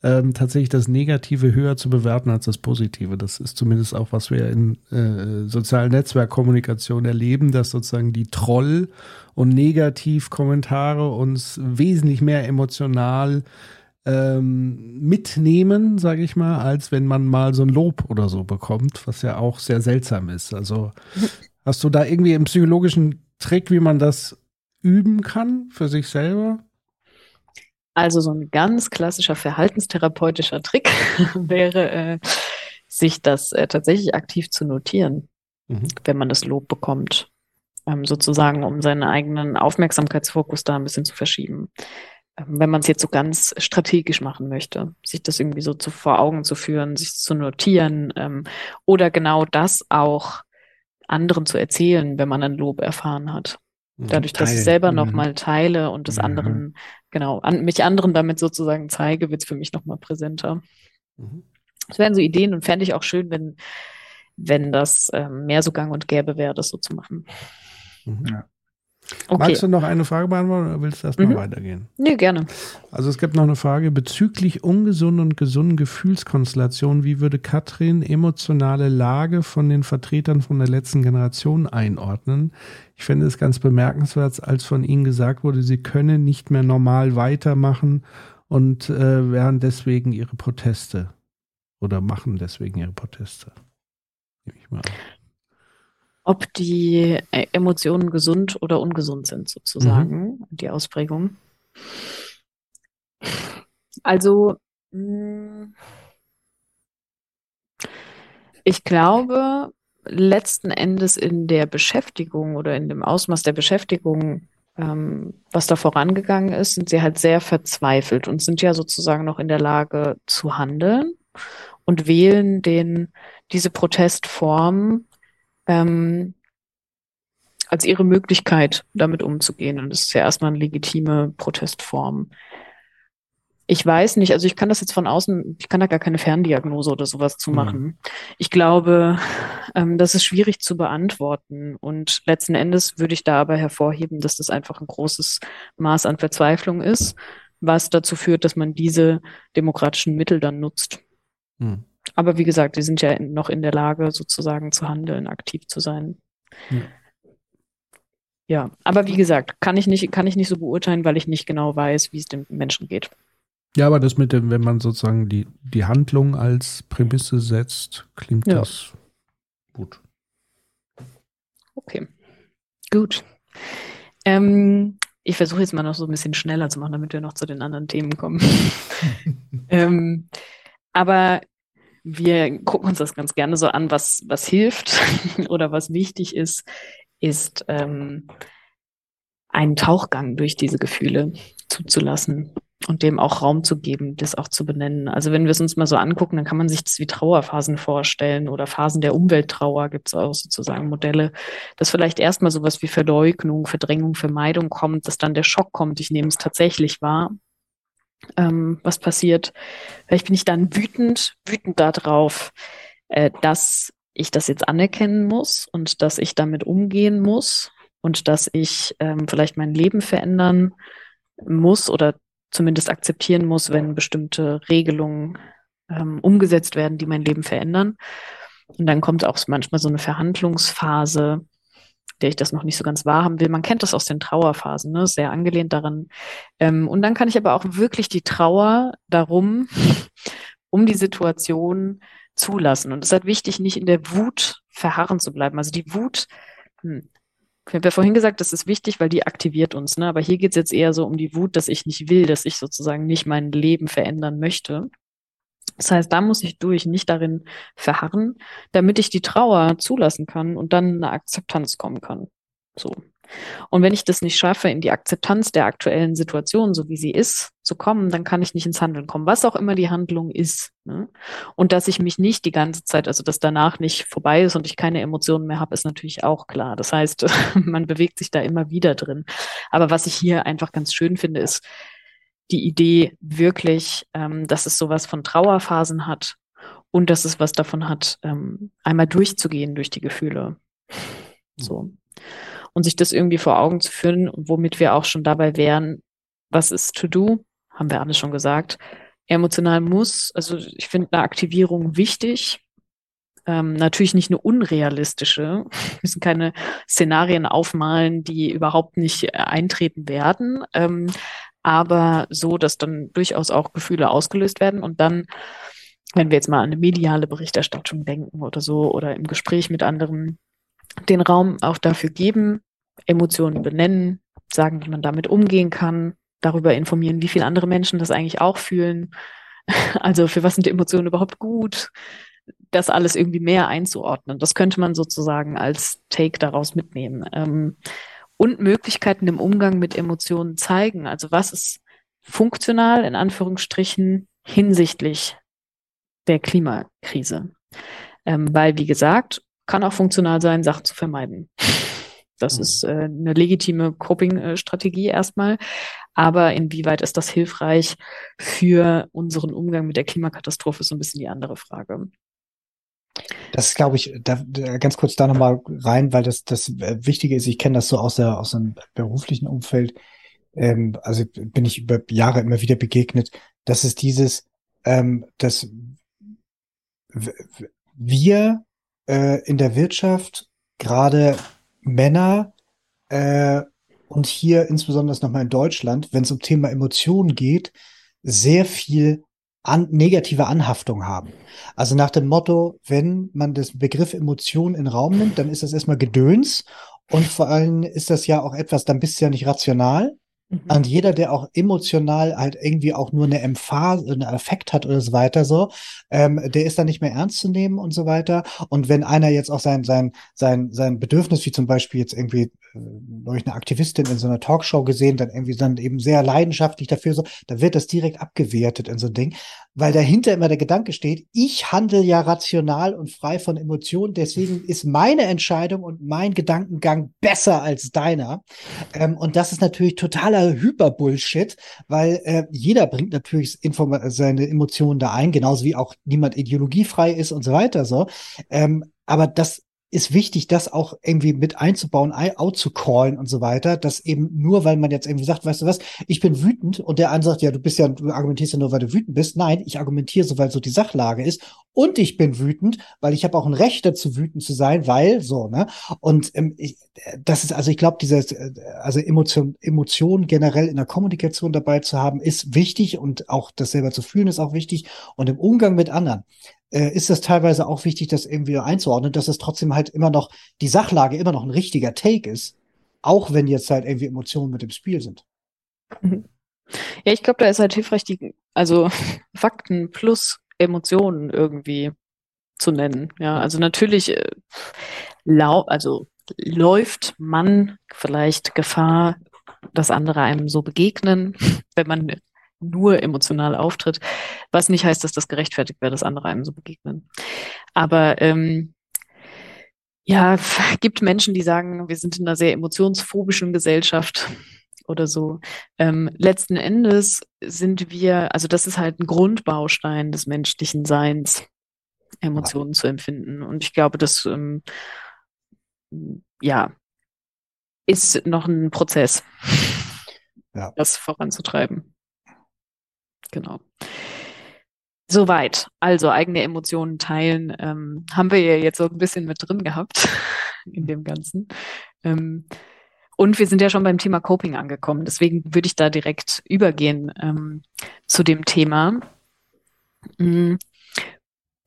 ähm, tatsächlich das Negative höher zu bewerten als das Positive. Das ist zumindest auch, was wir in äh, sozialen Netzwerkkommunikation erleben, dass sozusagen die Troll- und Negativkommentare uns wesentlich mehr emotional ähm, mitnehmen, sage ich mal, als wenn man mal so ein Lob oder so bekommt, was ja auch sehr seltsam ist. Also hast du da irgendwie einen psychologischen Trick, wie man das üben kann für sich selber? Also so ein ganz klassischer verhaltenstherapeutischer Trick wäre, äh, sich das äh, tatsächlich aktiv zu notieren, mhm. wenn man das Lob bekommt, ähm, sozusagen, um seinen eigenen Aufmerksamkeitsfokus da ein bisschen zu verschieben. Ähm, wenn man es jetzt so ganz strategisch machen möchte, sich das irgendwie so zu, vor Augen zu führen, sich zu notieren ähm, oder genau das auch anderen zu erzählen, wenn man ein Lob erfahren hat. Mhm. Dadurch, dass ich selber mhm. nochmal teile und das mhm. anderen, genau, an, mich anderen damit sozusagen zeige, wird es für mich nochmal präsenter. Mhm. Das wären so Ideen und fände ich auch schön, wenn, wenn das ähm, mehr so gang und gäbe wäre, das so zu machen. Mhm. Ja. Okay. Magst du noch eine Frage beantworten oder willst du erst mhm. weitergehen? Nee, gerne. Also es gibt noch eine Frage bezüglich ungesunden und gesunden Gefühlskonstellationen. Wie würde Katrin emotionale Lage von den Vertretern von der letzten Generation einordnen? Ich finde es ganz bemerkenswert, als von ihnen gesagt wurde, sie können nicht mehr normal weitermachen und äh, wären deswegen ihre Proteste oder machen deswegen ihre Proteste. Nehme ich mal an ob die äh, Emotionen gesund oder ungesund sind, sozusagen, mhm. die Ausprägung. Also, hm, ich glaube, letzten Endes in der Beschäftigung oder in dem Ausmaß der Beschäftigung, ähm, was da vorangegangen ist, sind sie halt sehr verzweifelt und sind ja sozusagen noch in der Lage zu handeln und wählen den, diese Protestform ähm, als ihre Möglichkeit, damit umzugehen. Und das ist ja erstmal eine legitime Protestform. Ich weiß nicht, also ich kann das jetzt von außen, ich kann da gar keine Ferndiagnose oder sowas zu mhm. machen. Mhm. Ich glaube, ähm, das ist schwierig zu beantworten. Und letzten Endes würde ich da aber hervorheben, dass das einfach ein großes Maß an Verzweiflung ist, was dazu führt, dass man diese demokratischen Mittel dann nutzt. Mhm. Aber wie gesagt, die sind ja noch in der Lage, sozusagen zu handeln, aktiv zu sein. Ja. ja. aber wie gesagt, kann ich nicht, kann ich nicht so beurteilen, weil ich nicht genau weiß, wie es den Menschen geht. Ja, aber das mit dem, wenn man sozusagen die, die Handlung als Prämisse setzt, klingt ja. das gut. Okay. Gut. Ähm, ich versuche jetzt mal noch so ein bisschen schneller zu machen, damit wir noch zu den anderen Themen kommen. ähm, aber wir gucken uns das ganz gerne so an, was, was hilft oder was wichtig ist, ist ähm, einen Tauchgang durch diese Gefühle zuzulassen und dem auch Raum zu geben, das auch zu benennen. Also wenn wir es uns mal so angucken, dann kann man sich das wie Trauerphasen vorstellen oder Phasen der Umwelttrauer gibt es auch sozusagen Modelle, dass vielleicht erstmal sowas wie Verleugnung, Verdrängung, Vermeidung kommt, dass dann der Schock kommt, ich nehme es tatsächlich wahr. Ähm, was passiert? Vielleicht bin ich dann wütend, wütend darauf, äh, dass ich das jetzt anerkennen muss und dass ich damit umgehen muss und dass ich ähm, vielleicht mein Leben verändern muss oder zumindest akzeptieren muss, wenn bestimmte Regelungen ähm, umgesetzt werden, die mein Leben verändern. Und dann kommt auch manchmal so eine Verhandlungsphase, der ich das noch nicht so ganz wahrhaben will. Man kennt das aus den Trauerphasen, ne? sehr angelehnt daran. Ähm, und dann kann ich aber auch wirklich die Trauer darum, um die Situation zulassen. Und es ist halt wichtig, nicht in der Wut verharren zu bleiben. Also die Wut hm, ich habe ja vorhin gesagt, das ist wichtig, weil die aktiviert uns. Ne? Aber hier geht es jetzt eher so um die Wut, dass ich nicht will, dass ich sozusagen nicht mein Leben verändern möchte. Das heißt, da muss ich durch, nicht darin verharren, damit ich die Trauer zulassen kann und dann eine Akzeptanz kommen kann. So. Und wenn ich das nicht schaffe, in die Akzeptanz der aktuellen Situation, so wie sie ist, zu kommen, dann kann ich nicht ins Handeln kommen, was auch immer die Handlung ist. Ne? Und dass ich mich nicht die ganze Zeit, also dass danach nicht vorbei ist und ich keine Emotionen mehr habe, ist natürlich auch klar. Das heißt, man bewegt sich da immer wieder drin. Aber was ich hier einfach ganz schön finde, ist die Idee wirklich, ähm, dass es sowas von Trauerphasen hat und dass es was davon hat, ähm, einmal durchzugehen durch die Gefühle. So und sich das irgendwie vor Augen zu führen, womit wir auch schon dabei wären, was ist to do, haben wir alles schon gesagt. Emotional muss, also ich finde eine Aktivierung wichtig, ähm, natürlich nicht eine unrealistische. Wir müssen keine Szenarien aufmalen, die überhaupt nicht eintreten werden, ähm, aber so, dass dann durchaus auch Gefühle ausgelöst werden und dann, wenn wir jetzt mal an eine mediale Berichterstattung denken oder so oder im Gespräch mit anderen, den Raum auch dafür geben, Emotionen benennen, sagen, wie man damit umgehen kann, darüber informieren, wie viele andere Menschen das eigentlich auch fühlen. Also für was sind die Emotionen überhaupt gut? Das alles irgendwie mehr einzuordnen. Das könnte man sozusagen als Take daraus mitnehmen. Ähm, und Möglichkeiten im Umgang mit Emotionen zeigen. Also was ist funktional in Anführungsstrichen hinsichtlich der Klimakrise? Ähm, weil, wie gesagt, kann auch funktional sein, Sachen zu vermeiden. Das mhm. ist äh, eine legitime Coping-Strategie erstmal. Aber inwieweit ist das hilfreich für unseren Umgang mit der Klimakatastrophe, ist so ein bisschen die andere Frage. Das glaube ich, da, da, ganz kurz da nochmal rein, weil das, das äh, Wichtige ist, ich kenne das so aus, der, aus einem beruflichen Umfeld, ähm, also bin ich über Jahre immer wieder begegnet, das ist dieses, ähm, dass wir äh, in der Wirtschaft gerade Männer äh, und hier insbesondere nochmal in Deutschland, wenn es um Thema Emotionen geht, sehr viel an, negative Anhaftung haben. Also nach dem Motto, wenn man das Begriff Emotion in den Raum nimmt, dann ist das erstmal Gedöns und vor allem ist das ja auch etwas, dann bist du ja nicht rational. Mhm. Und jeder, der auch emotional halt irgendwie auch nur eine Emphase, einen Effekt hat oder so weiter, so, ähm, der ist dann nicht mehr ernst zu nehmen und so weiter. Und wenn einer jetzt auch sein, sein, sein, sein Bedürfnis, wie zum Beispiel jetzt irgendwie durch eine Aktivistin in so einer Talkshow gesehen, dann irgendwie dann eben sehr leidenschaftlich dafür so, dann wird das direkt abgewertet in so ein Ding, weil dahinter immer der Gedanke steht, ich handle ja rational und frei von Emotionen, deswegen ist meine Entscheidung und mein Gedankengang besser als deiner. Ähm, und das ist natürlich totaler Hyperbullshit, weil äh, jeder bringt natürlich Inform seine Emotionen da ein, genauso wie auch niemand ideologiefrei ist und so weiter so. Ähm, aber das ist wichtig, das auch irgendwie mit einzubauen, out zu callen und so weiter, dass eben nur, weil man jetzt irgendwie sagt, weißt du was, ich bin wütend und der eine sagt, ja, du bist ja, du argumentierst ja nur, weil du wütend bist. Nein, ich argumentiere so, weil so die Sachlage ist und ich bin wütend, weil ich habe auch ein Recht dazu, wütend zu sein, weil so, ne? Und ähm, ich, das ist, also ich glaube, diese, also Emotion, Emotionen generell in der Kommunikation dabei zu haben, ist wichtig und auch das selber zu fühlen ist auch wichtig und im Umgang mit anderen äh, ist das teilweise auch wichtig, das irgendwie einzuordnen, dass es trotzdem halt immer noch die Sachlage immer noch ein richtiger Take ist, auch wenn jetzt halt irgendwie Emotionen mit im Spiel sind. Mhm. Ja, ich glaube, da ist halt hilfreich, die, also Fakten plus Emotionen irgendwie zu nennen. Ja, also natürlich äh, lau also läuft man vielleicht Gefahr, dass andere einem so begegnen, wenn man nur emotional auftritt, was nicht heißt, dass das gerechtfertigt wäre, dass andere einem so begegnen. Aber ähm, ja, gibt Menschen, die sagen, wir sind in einer sehr emotionsphobischen Gesellschaft oder so. Ähm, letzten Endes sind wir, also das ist halt ein Grundbaustein des menschlichen Seins, Emotionen zu empfinden. Und ich glaube, das ähm, ja ist noch ein Prozess, ja. das voranzutreiben. Genau. Soweit. Also eigene Emotionen teilen, ähm, haben wir ja jetzt so ein bisschen mit drin gehabt in dem Ganzen. Ähm, und wir sind ja schon beim Thema Coping angekommen. Deswegen würde ich da direkt übergehen ähm, zu dem Thema. Mhm.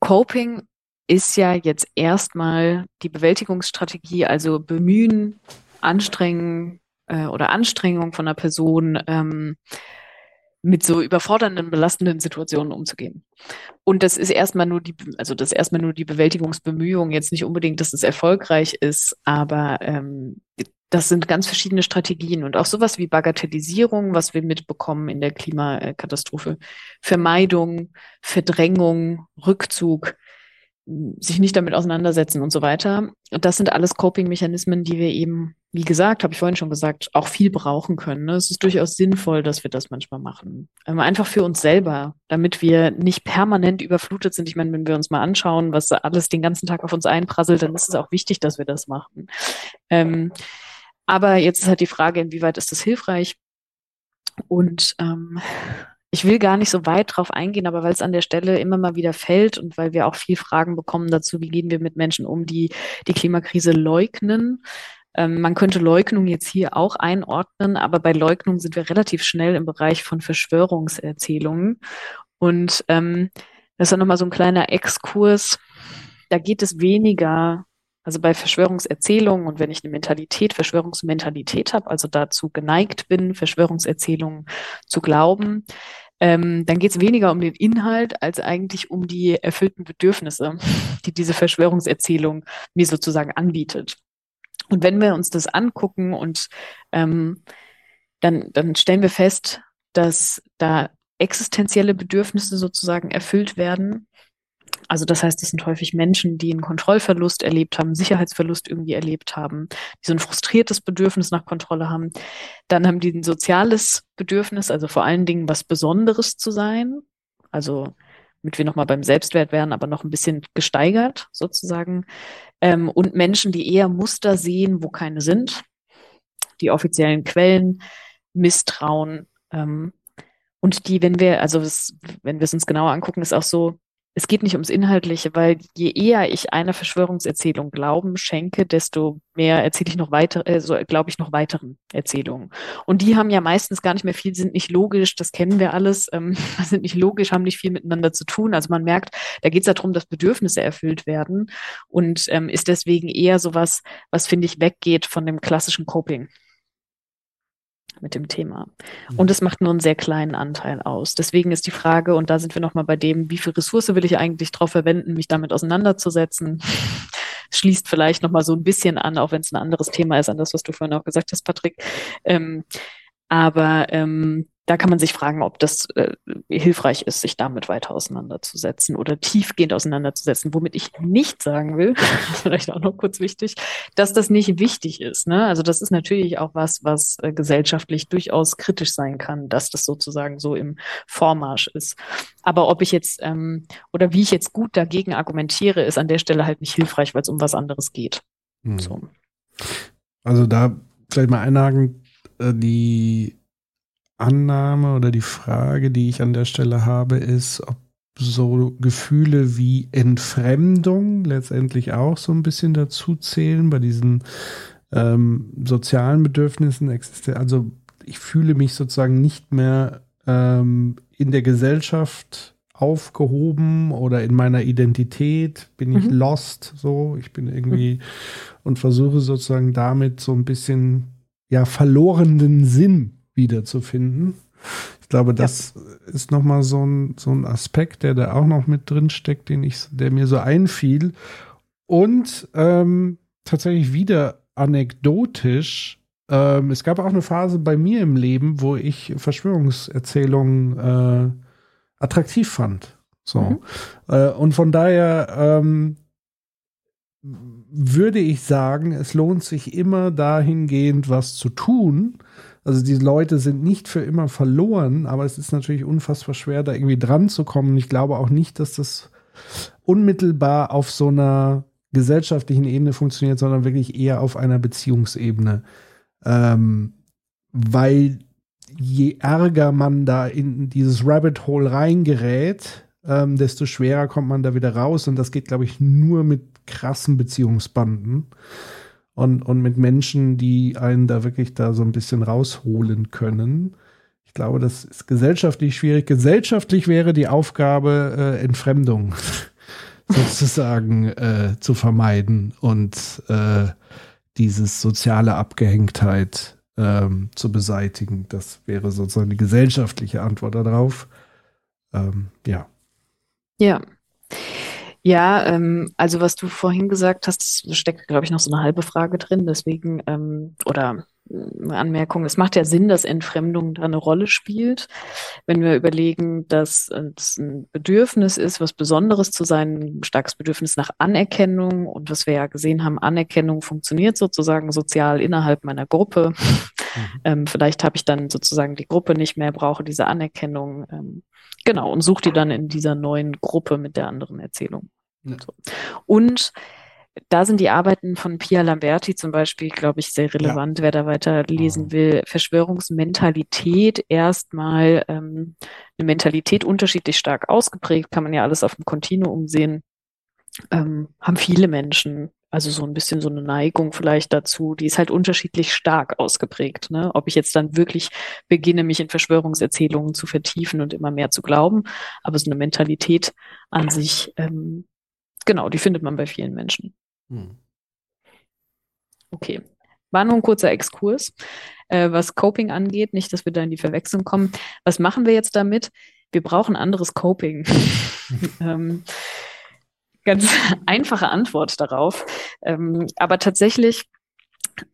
Coping ist ja jetzt erstmal die Bewältigungsstrategie, also bemühen, anstrengen äh, oder Anstrengung von einer Person, ähm, mit so überfordernden, belastenden Situationen umzugehen. Und das ist erstmal nur die, also das ist erstmal nur die Bewältigungsbemühung, jetzt nicht unbedingt, dass es erfolgreich ist, aber ähm, das sind ganz verschiedene Strategien und auch sowas wie Bagatellisierung, was wir mitbekommen in der Klimakatastrophe, Vermeidung, Verdrängung, Rückzug, sich nicht damit auseinandersetzen und so weiter. Und das sind alles Coping-Mechanismen, die wir eben, wie gesagt, habe ich vorhin schon gesagt, auch viel brauchen können. Ne? Es ist durchaus sinnvoll, dass wir das manchmal machen. Ähm, einfach für uns selber, damit wir nicht permanent überflutet sind. Ich meine, wenn wir uns mal anschauen, was alles den ganzen Tag auf uns einprasselt, dann ist es auch wichtig, dass wir das machen. Ähm, aber jetzt ist halt die Frage, inwieweit ist das hilfreich? Und ähm, ich will gar nicht so weit drauf eingehen, aber weil es an der Stelle immer mal wieder fällt und weil wir auch viel Fragen bekommen dazu, wie gehen wir mit Menschen um, die die Klimakrise leugnen. Ähm, man könnte Leugnung jetzt hier auch einordnen, aber bei Leugnung sind wir relativ schnell im Bereich von Verschwörungserzählungen. Und ähm, das ist dann nochmal so ein kleiner Exkurs. Da geht es weniger also bei Verschwörungserzählungen und wenn ich eine Mentalität, Verschwörungsmentalität habe, also dazu geneigt bin, Verschwörungserzählungen zu glauben, ähm, dann geht es weniger um den Inhalt als eigentlich um die erfüllten Bedürfnisse, die diese Verschwörungserzählung mir sozusagen anbietet. Und wenn wir uns das angucken und ähm, dann, dann stellen wir fest, dass da existenzielle Bedürfnisse sozusagen erfüllt werden, also das heißt, es sind häufig Menschen, die einen Kontrollverlust erlebt haben, Sicherheitsverlust irgendwie erlebt haben, die so ein frustriertes Bedürfnis nach Kontrolle haben. Dann haben die ein soziales Bedürfnis, also vor allen Dingen was Besonderes zu sein. Also damit wir nochmal beim Selbstwert wären, aber noch ein bisschen gesteigert sozusagen. Ähm, und Menschen, die eher Muster sehen, wo keine sind, die offiziellen Quellen misstrauen. Ähm, und die, wenn wir, also das, wenn wir es uns genauer angucken, ist auch so, es geht nicht ums Inhaltliche, weil je eher ich einer Verschwörungserzählung Glauben schenke, desto mehr erzähle ich noch weiter, äh, so glaube ich noch weiteren Erzählungen. Und die haben ja meistens gar nicht mehr viel, sind nicht logisch, das kennen wir alles, ähm, sind nicht logisch, haben nicht viel miteinander zu tun. Also man merkt, da geht es darum, dass Bedürfnisse erfüllt werden und ähm, ist deswegen eher sowas, was finde ich weggeht von dem klassischen Coping mit dem Thema. Mhm. Und es macht nur einen sehr kleinen Anteil aus. Deswegen ist die Frage, und da sind wir nochmal bei dem, wie viel Ressource will ich eigentlich darauf verwenden, mich damit auseinanderzusetzen? Schließt vielleicht nochmal so ein bisschen an, auch wenn es ein anderes Thema ist, an das, was du vorhin auch gesagt hast, Patrick. Ähm, aber ähm, da kann man sich fragen, ob das äh, hilfreich ist, sich damit weiter auseinanderzusetzen oder tiefgehend auseinanderzusetzen. Womit ich nicht sagen will, vielleicht auch noch kurz wichtig, dass das nicht wichtig ist. Ne? Also das ist natürlich auch was, was äh, gesellschaftlich durchaus kritisch sein kann, dass das sozusagen so im Vormarsch ist. Aber ob ich jetzt ähm, oder wie ich jetzt gut dagegen argumentiere, ist an der Stelle halt nicht hilfreich, weil es um was anderes geht. Hm. So. Also da vielleicht mal einhaken, äh, die Annahme oder die Frage, die ich an der Stelle habe, ist, ob so Gefühle wie Entfremdung letztendlich auch so ein bisschen dazu zählen bei diesen ähm, sozialen Bedürfnissen. Also ich fühle mich sozusagen nicht mehr ähm, in der Gesellschaft aufgehoben oder in meiner Identität bin ich mhm. lost, so ich bin irgendwie mhm. und versuche sozusagen damit so ein bisschen ja verlorenen Sinn wiederzufinden. Ich glaube, das ja. ist nochmal so ein, so ein Aspekt, der da auch noch mit drin steckt, den ich, der mir so einfiel. Und ähm, tatsächlich wieder anekdotisch. Ähm, es gab auch eine Phase bei mir im Leben, wo ich Verschwörungserzählungen äh, attraktiv fand. So. Mhm. Äh, und von daher ähm, würde ich sagen, es lohnt sich immer dahingehend was zu tun, also die Leute sind nicht für immer verloren, aber es ist natürlich unfassbar schwer, da irgendwie dran zu kommen. Ich glaube auch nicht, dass das unmittelbar auf so einer gesellschaftlichen Ebene funktioniert, sondern wirklich eher auf einer Beziehungsebene. Ähm, weil je ärger man da in dieses Rabbit Hole reingerät, ähm, desto schwerer kommt man da wieder raus. Und das geht, glaube ich, nur mit krassen Beziehungsbanden und, und mit Menschen, die einen da wirklich da so ein bisschen rausholen können. Ich glaube, das ist gesellschaftlich schwierig. Gesellschaftlich wäre die Aufgabe, äh, Entfremdung sozusagen äh, zu vermeiden und äh, dieses soziale Abgehängtheit ähm, zu beseitigen. Das wäre sozusagen die gesellschaftliche Antwort darauf. Ähm, ja. Ja. Ja, ähm, also was du vorhin gesagt hast, steckt, glaube ich, noch so eine halbe Frage drin. Deswegen, ähm, oder eine Anmerkung, es macht ja Sinn, dass Entfremdung da eine Rolle spielt. Wenn wir überlegen, dass es ein Bedürfnis ist, was Besonderes zu sein, ein starkes Bedürfnis nach Anerkennung und was wir ja gesehen haben, Anerkennung funktioniert sozusagen sozial innerhalb meiner Gruppe. Mhm. Ähm, vielleicht habe ich dann sozusagen die Gruppe nicht mehr, brauche diese Anerkennung. Ähm, Genau, und such die dann in dieser neuen Gruppe mit der anderen Erzählung. Ja. So. Und da sind die Arbeiten von Pia Lamberti zum Beispiel, glaube ich, sehr relevant, ja. wer da weiter lesen ah. will. Verschwörungsmentalität erstmal ähm, eine Mentalität unterschiedlich stark ausgeprägt, kann man ja alles auf dem Kontinuum sehen, ähm, haben viele Menschen also so ein bisschen so eine Neigung vielleicht dazu, die ist halt unterschiedlich stark ausgeprägt. Ne? Ob ich jetzt dann wirklich beginne, mich in Verschwörungserzählungen zu vertiefen und immer mehr zu glauben, aber so eine Mentalität an sich, ähm, genau, die findet man bei vielen Menschen. Hm. Okay. War nur ein kurzer Exkurs, äh, was Coping angeht, nicht, dass wir da in die Verwechslung kommen. Was machen wir jetzt damit? Wir brauchen anderes Coping. ähm, ganz einfache Antwort darauf. Ähm, aber tatsächlich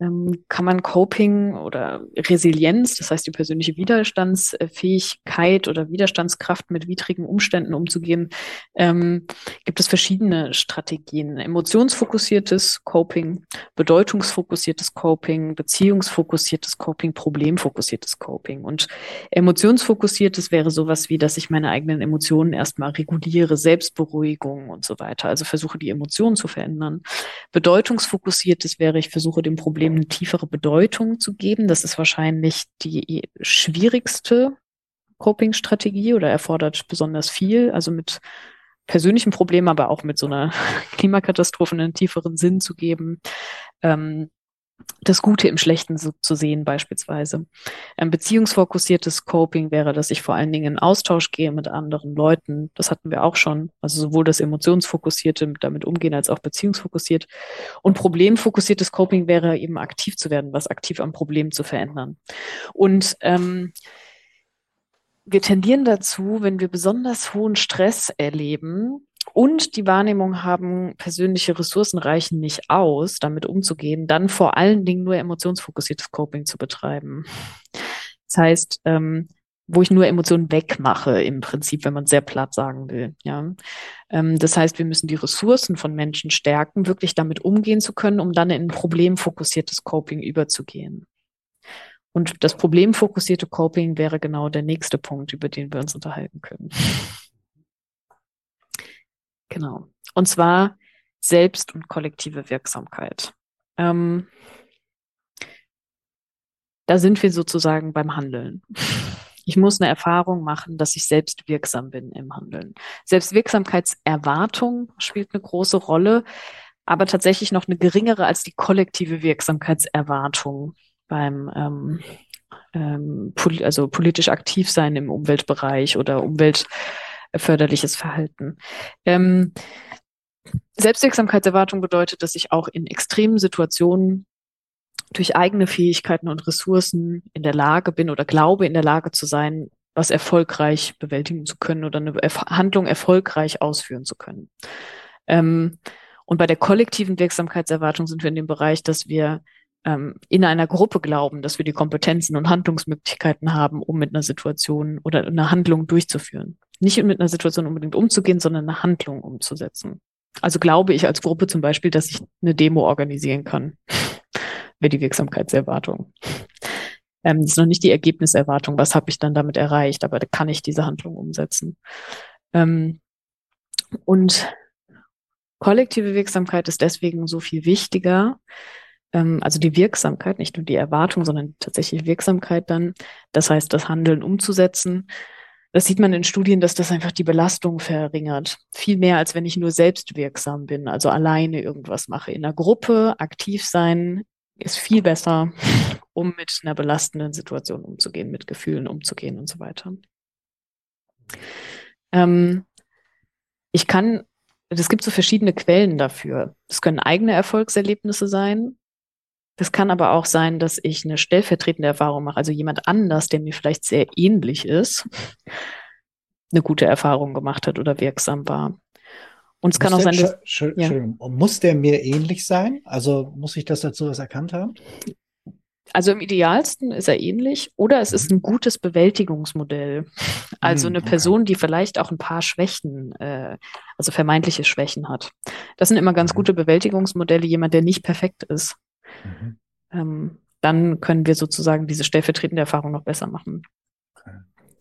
ähm, kann man Coping oder Resilienz, das heißt die persönliche Widerstandsfähigkeit oder Widerstandskraft mit widrigen Umständen umzugehen, ähm, gibt es verschiedene Strategien. Emotionsfokussiertes Coping, bedeutungsfokussiertes Coping, beziehungsfokussiertes Coping, problemfokussiertes Coping. Und emotionsfokussiertes wäre sowas wie, dass ich meine eigenen Emotionen erstmal reguliere, Selbstberuhigung und so weiter. Also versuche die Emotionen zu verändern. Bedeutungsfokussiertes wäre, ich versuche dem Problem eine tiefere Bedeutung zu geben. Das ist wahrscheinlich die schwierigste Coping-Strategie oder erfordert besonders viel, also mit persönlichen Problemen, aber auch mit so einer Klimakatastrophe einen tieferen Sinn zu geben. Ähm, das Gute im Schlechten so zu sehen beispielsweise. Ein beziehungsfokussiertes Coping wäre, dass ich vor allen Dingen in Austausch gehe mit anderen Leuten. Das hatten wir auch schon. Also sowohl das emotionsfokussierte damit umgehen als auch beziehungsfokussiert. Und problemfokussiertes Coping wäre eben aktiv zu werden, was aktiv am Problem zu verändern. Und ähm, wir tendieren dazu, wenn wir besonders hohen Stress erleben, und die Wahrnehmung haben, persönliche Ressourcen reichen nicht aus, damit umzugehen, dann vor allen Dingen nur emotionsfokussiertes Coping zu betreiben. Das heißt, ähm, wo ich nur Emotionen wegmache, im Prinzip, wenn man sehr platt sagen will. Ja, ähm, das heißt, wir müssen die Ressourcen von Menschen stärken, wirklich damit umgehen zu können, um dann in ein problemfokussiertes Coping überzugehen. Und das problemfokussierte Coping wäre genau der nächste Punkt, über den wir uns unterhalten können. Genau. Und zwar Selbst- und kollektive Wirksamkeit. Ähm, da sind wir sozusagen beim Handeln. Ich muss eine Erfahrung machen, dass ich selbst wirksam bin im Handeln. Selbstwirksamkeitserwartung spielt eine große Rolle, aber tatsächlich noch eine geringere als die kollektive Wirksamkeitserwartung beim ähm, ähm, pol also politisch aktiv sein im Umweltbereich oder umweltförderliches Verhalten. Ähm, Selbstwirksamkeitserwartung bedeutet, dass ich auch in extremen Situationen durch eigene Fähigkeiten und Ressourcen in der Lage bin oder glaube in der Lage zu sein, was erfolgreich bewältigen zu können oder eine Handlung erfolgreich ausführen zu können. Ähm, und bei der kollektiven Wirksamkeitserwartung sind wir in dem Bereich, dass wir ähm, in einer Gruppe glauben, dass wir die Kompetenzen und Handlungsmöglichkeiten haben, um mit einer Situation oder einer Handlung durchzuführen. Nicht mit einer Situation unbedingt umzugehen, sondern eine Handlung umzusetzen. Also glaube ich als Gruppe zum Beispiel, dass ich eine Demo organisieren kann wäre die Wirksamkeitserwartung. Ähm, das ist noch nicht die Ergebniserwartung, was habe ich dann damit erreicht, aber da kann ich diese Handlung umsetzen. Ähm, und kollektive Wirksamkeit ist deswegen so viel wichtiger, ähm, also die Wirksamkeit, nicht nur die Erwartung, sondern tatsächlich Wirksamkeit dann, das heißt, das Handeln umzusetzen. Das sieht man in Studien, dass das einfach die Belastung verringert. Viel mehr, als wenn ich nur selbst wirksam bin, also alleine irgendwas mache. In einer Gruppe aktiv sein, ist viel besser, um mit einer belastenden Situation umzugehen, mit Gefühlen umzugehen und so weiter. Ähm, ich kann, es gibt so verschiedene Quellen dafür. Das können eigene Erfolgserlebnisse sein. Das kann aber auch sein, dass ich eine stellvertretende Erfahrung mache, also jemand anders, der mir vielleicht sehr ähnlich ist, eine gute Erfahrung gemacht hat oder wirksam war. Und es kann auch sein, dass. Entschuldigung, ja. muss der mir ähnlich sein? Also muss ich das dazu was erkannt haben? Also im idealsten ist er ähnlich oder es ist mhm. ein gutes Bewältigungsmodell. Also mhm, eine Person, die vielleicht auch ein paar Schwächen, äh, also vermeintliche Schwächen hat. Das sind immer ganz mhm. gute Bewältigungsmodelle, jemand, der nicht perfekt ist. Mhm. Ähm, dann können wir sozusagen diese stellvertretende Erfahrung noch besser machen.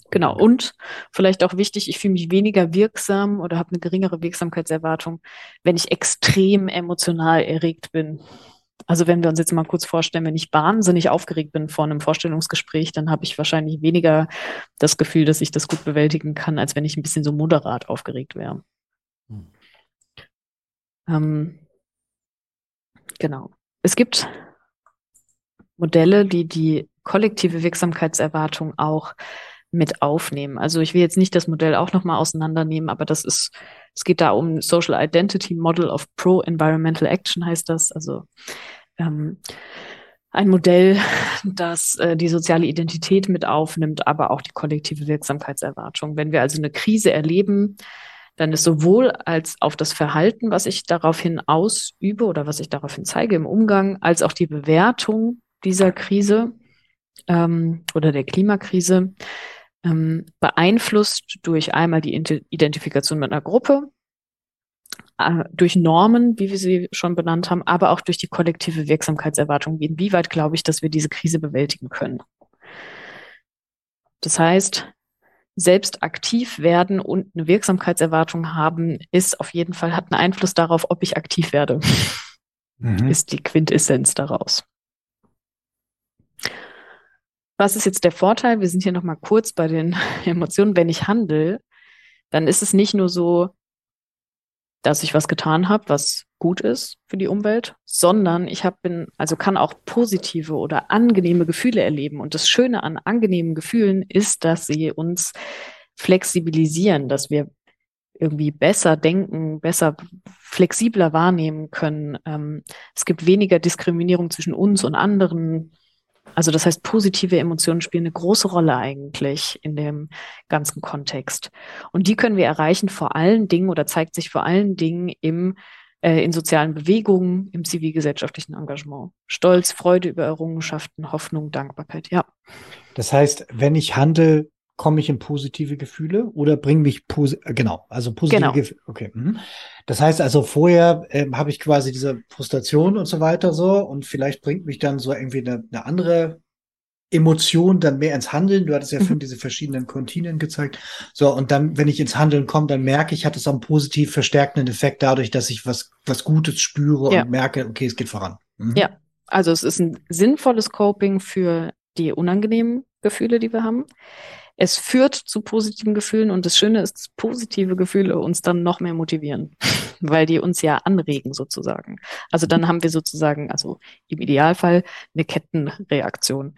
Genau. Und vielleicht auch wichtig, ich fühle mich weniger wirksam oder habe eine geringere Wirksamkeitserwartung, wenn ich extrem emotional erregt bin. Also wenn wir uns jetzt mal kurz vorstellen, wenn ich wahnsinnig aufgeregt bin vor einem Vorstellungsgespräch, dann habe ich wahrscheinlich weniger das Gefühl, dass ich das gut bewältigen kann, als wenn ich ein bisschen so moderat aufgeregt wäre. Hm. Ähm, genau. Es gibt Modelle, die die kollektive Wirksamkeitserwartung auch mit aufnehmen. Also ich will jetzt nicht das Modell auch nochmal auseinandernehmen, aber das ist, es geht da um Social Identity Model of Pro-Environmental Action heißt das. Also ähm, ein Modell, das äh, die soziale Identität mit aufnimmt, aber auch die kollektive Wirksamkeitserwartung. Wenn wir also eine Krise erleben, dann ist sowohl als auf das Verhalten, was ich daraufhin ausübe oder was ich daraufhin zeige im Umgang, als auch die Bewertung dieser Krise ähm, oder der Klimakrise ähm, beeinflusst durch einmal die Identifikation mit einer Gruppe, äh, durch Normen, wie wir sie schon benannt haben, aber auch durch die kollektive Wirksamkeitserwartung. Inwieweit glaube ich, dass wir diese Krise bewältigen können? Das heißt, selbst aktiv werden und eine Wirksamkeitserwartung haben, ist auf jeden Fall, hat einen Einfluss darauf, ob ich aktiv werde. Mhm. Ist die Quintessenz daraus. Was ist jetzt der Vorteil? Wir sind hier nochmal kurz bei den Emotionen. Wenn ich handle, dann ist es nicht nur so, dass ich was getan habe, was gut ist für die Umwelt, sondern ich habe bin also kann auch positive oder angenehme Gefühle erleben und das Schöne an angenehmen Gefühlen ist, dass sie uns flexibilisieren, dass wir irgendwie besser denken, besser flexibler wahrnehmen können. Ähm, es gibt weniger Diskriminierung zwischen uns und anderen. Also das heißt, positive Emotionen spielen eine große Rolle eigentlich in dem ganzen Kontext. Und die können wir erreichen vor allen Dingen oder zeigt sich vor allen Dingen im äh, in sozialen Bewegungen, im zivilgesellschaftlichen Engagement. Stolz, Freude über Errungenschaften, Hoffnung, Dankbarkeit, ja. Das heißt, wenn ich handle, komme ich in positive Gefühle oder bringe mich posi äh, genau, also positive Genau. Gefühle. Okay. Mhm. Das heißt also vorher ähm, habe ich quasi diese Frustration und so weiter so und vielleicht bringt mich dann so irgendwie eine, eine andere Emotion dann mehr ins Handeln. Du hattest ja Mhm. vorhin diese verschiedenen Kontinenten gezeigt. So, und dann, wenn ich ins Handeln komme, dann merke ich, hat es auch einen positiv verstärkenden Effekt dadurch, dass ich was, was Gutes spüre Ja. und merke, okay, es geht voran. Mhm. Ja. Also es ist ein sinnvolles Coping für die unangenehmen Gefühle, die wir haben. Es führt zu positiven Gefühlen und das Schöne ist, dass positive Gefühle uns dann noch mehr motivieren, weil die uns ja anregen sozusagen. Also dann haben wir sozusagen, also im Idealfall eine Kettenreaktion.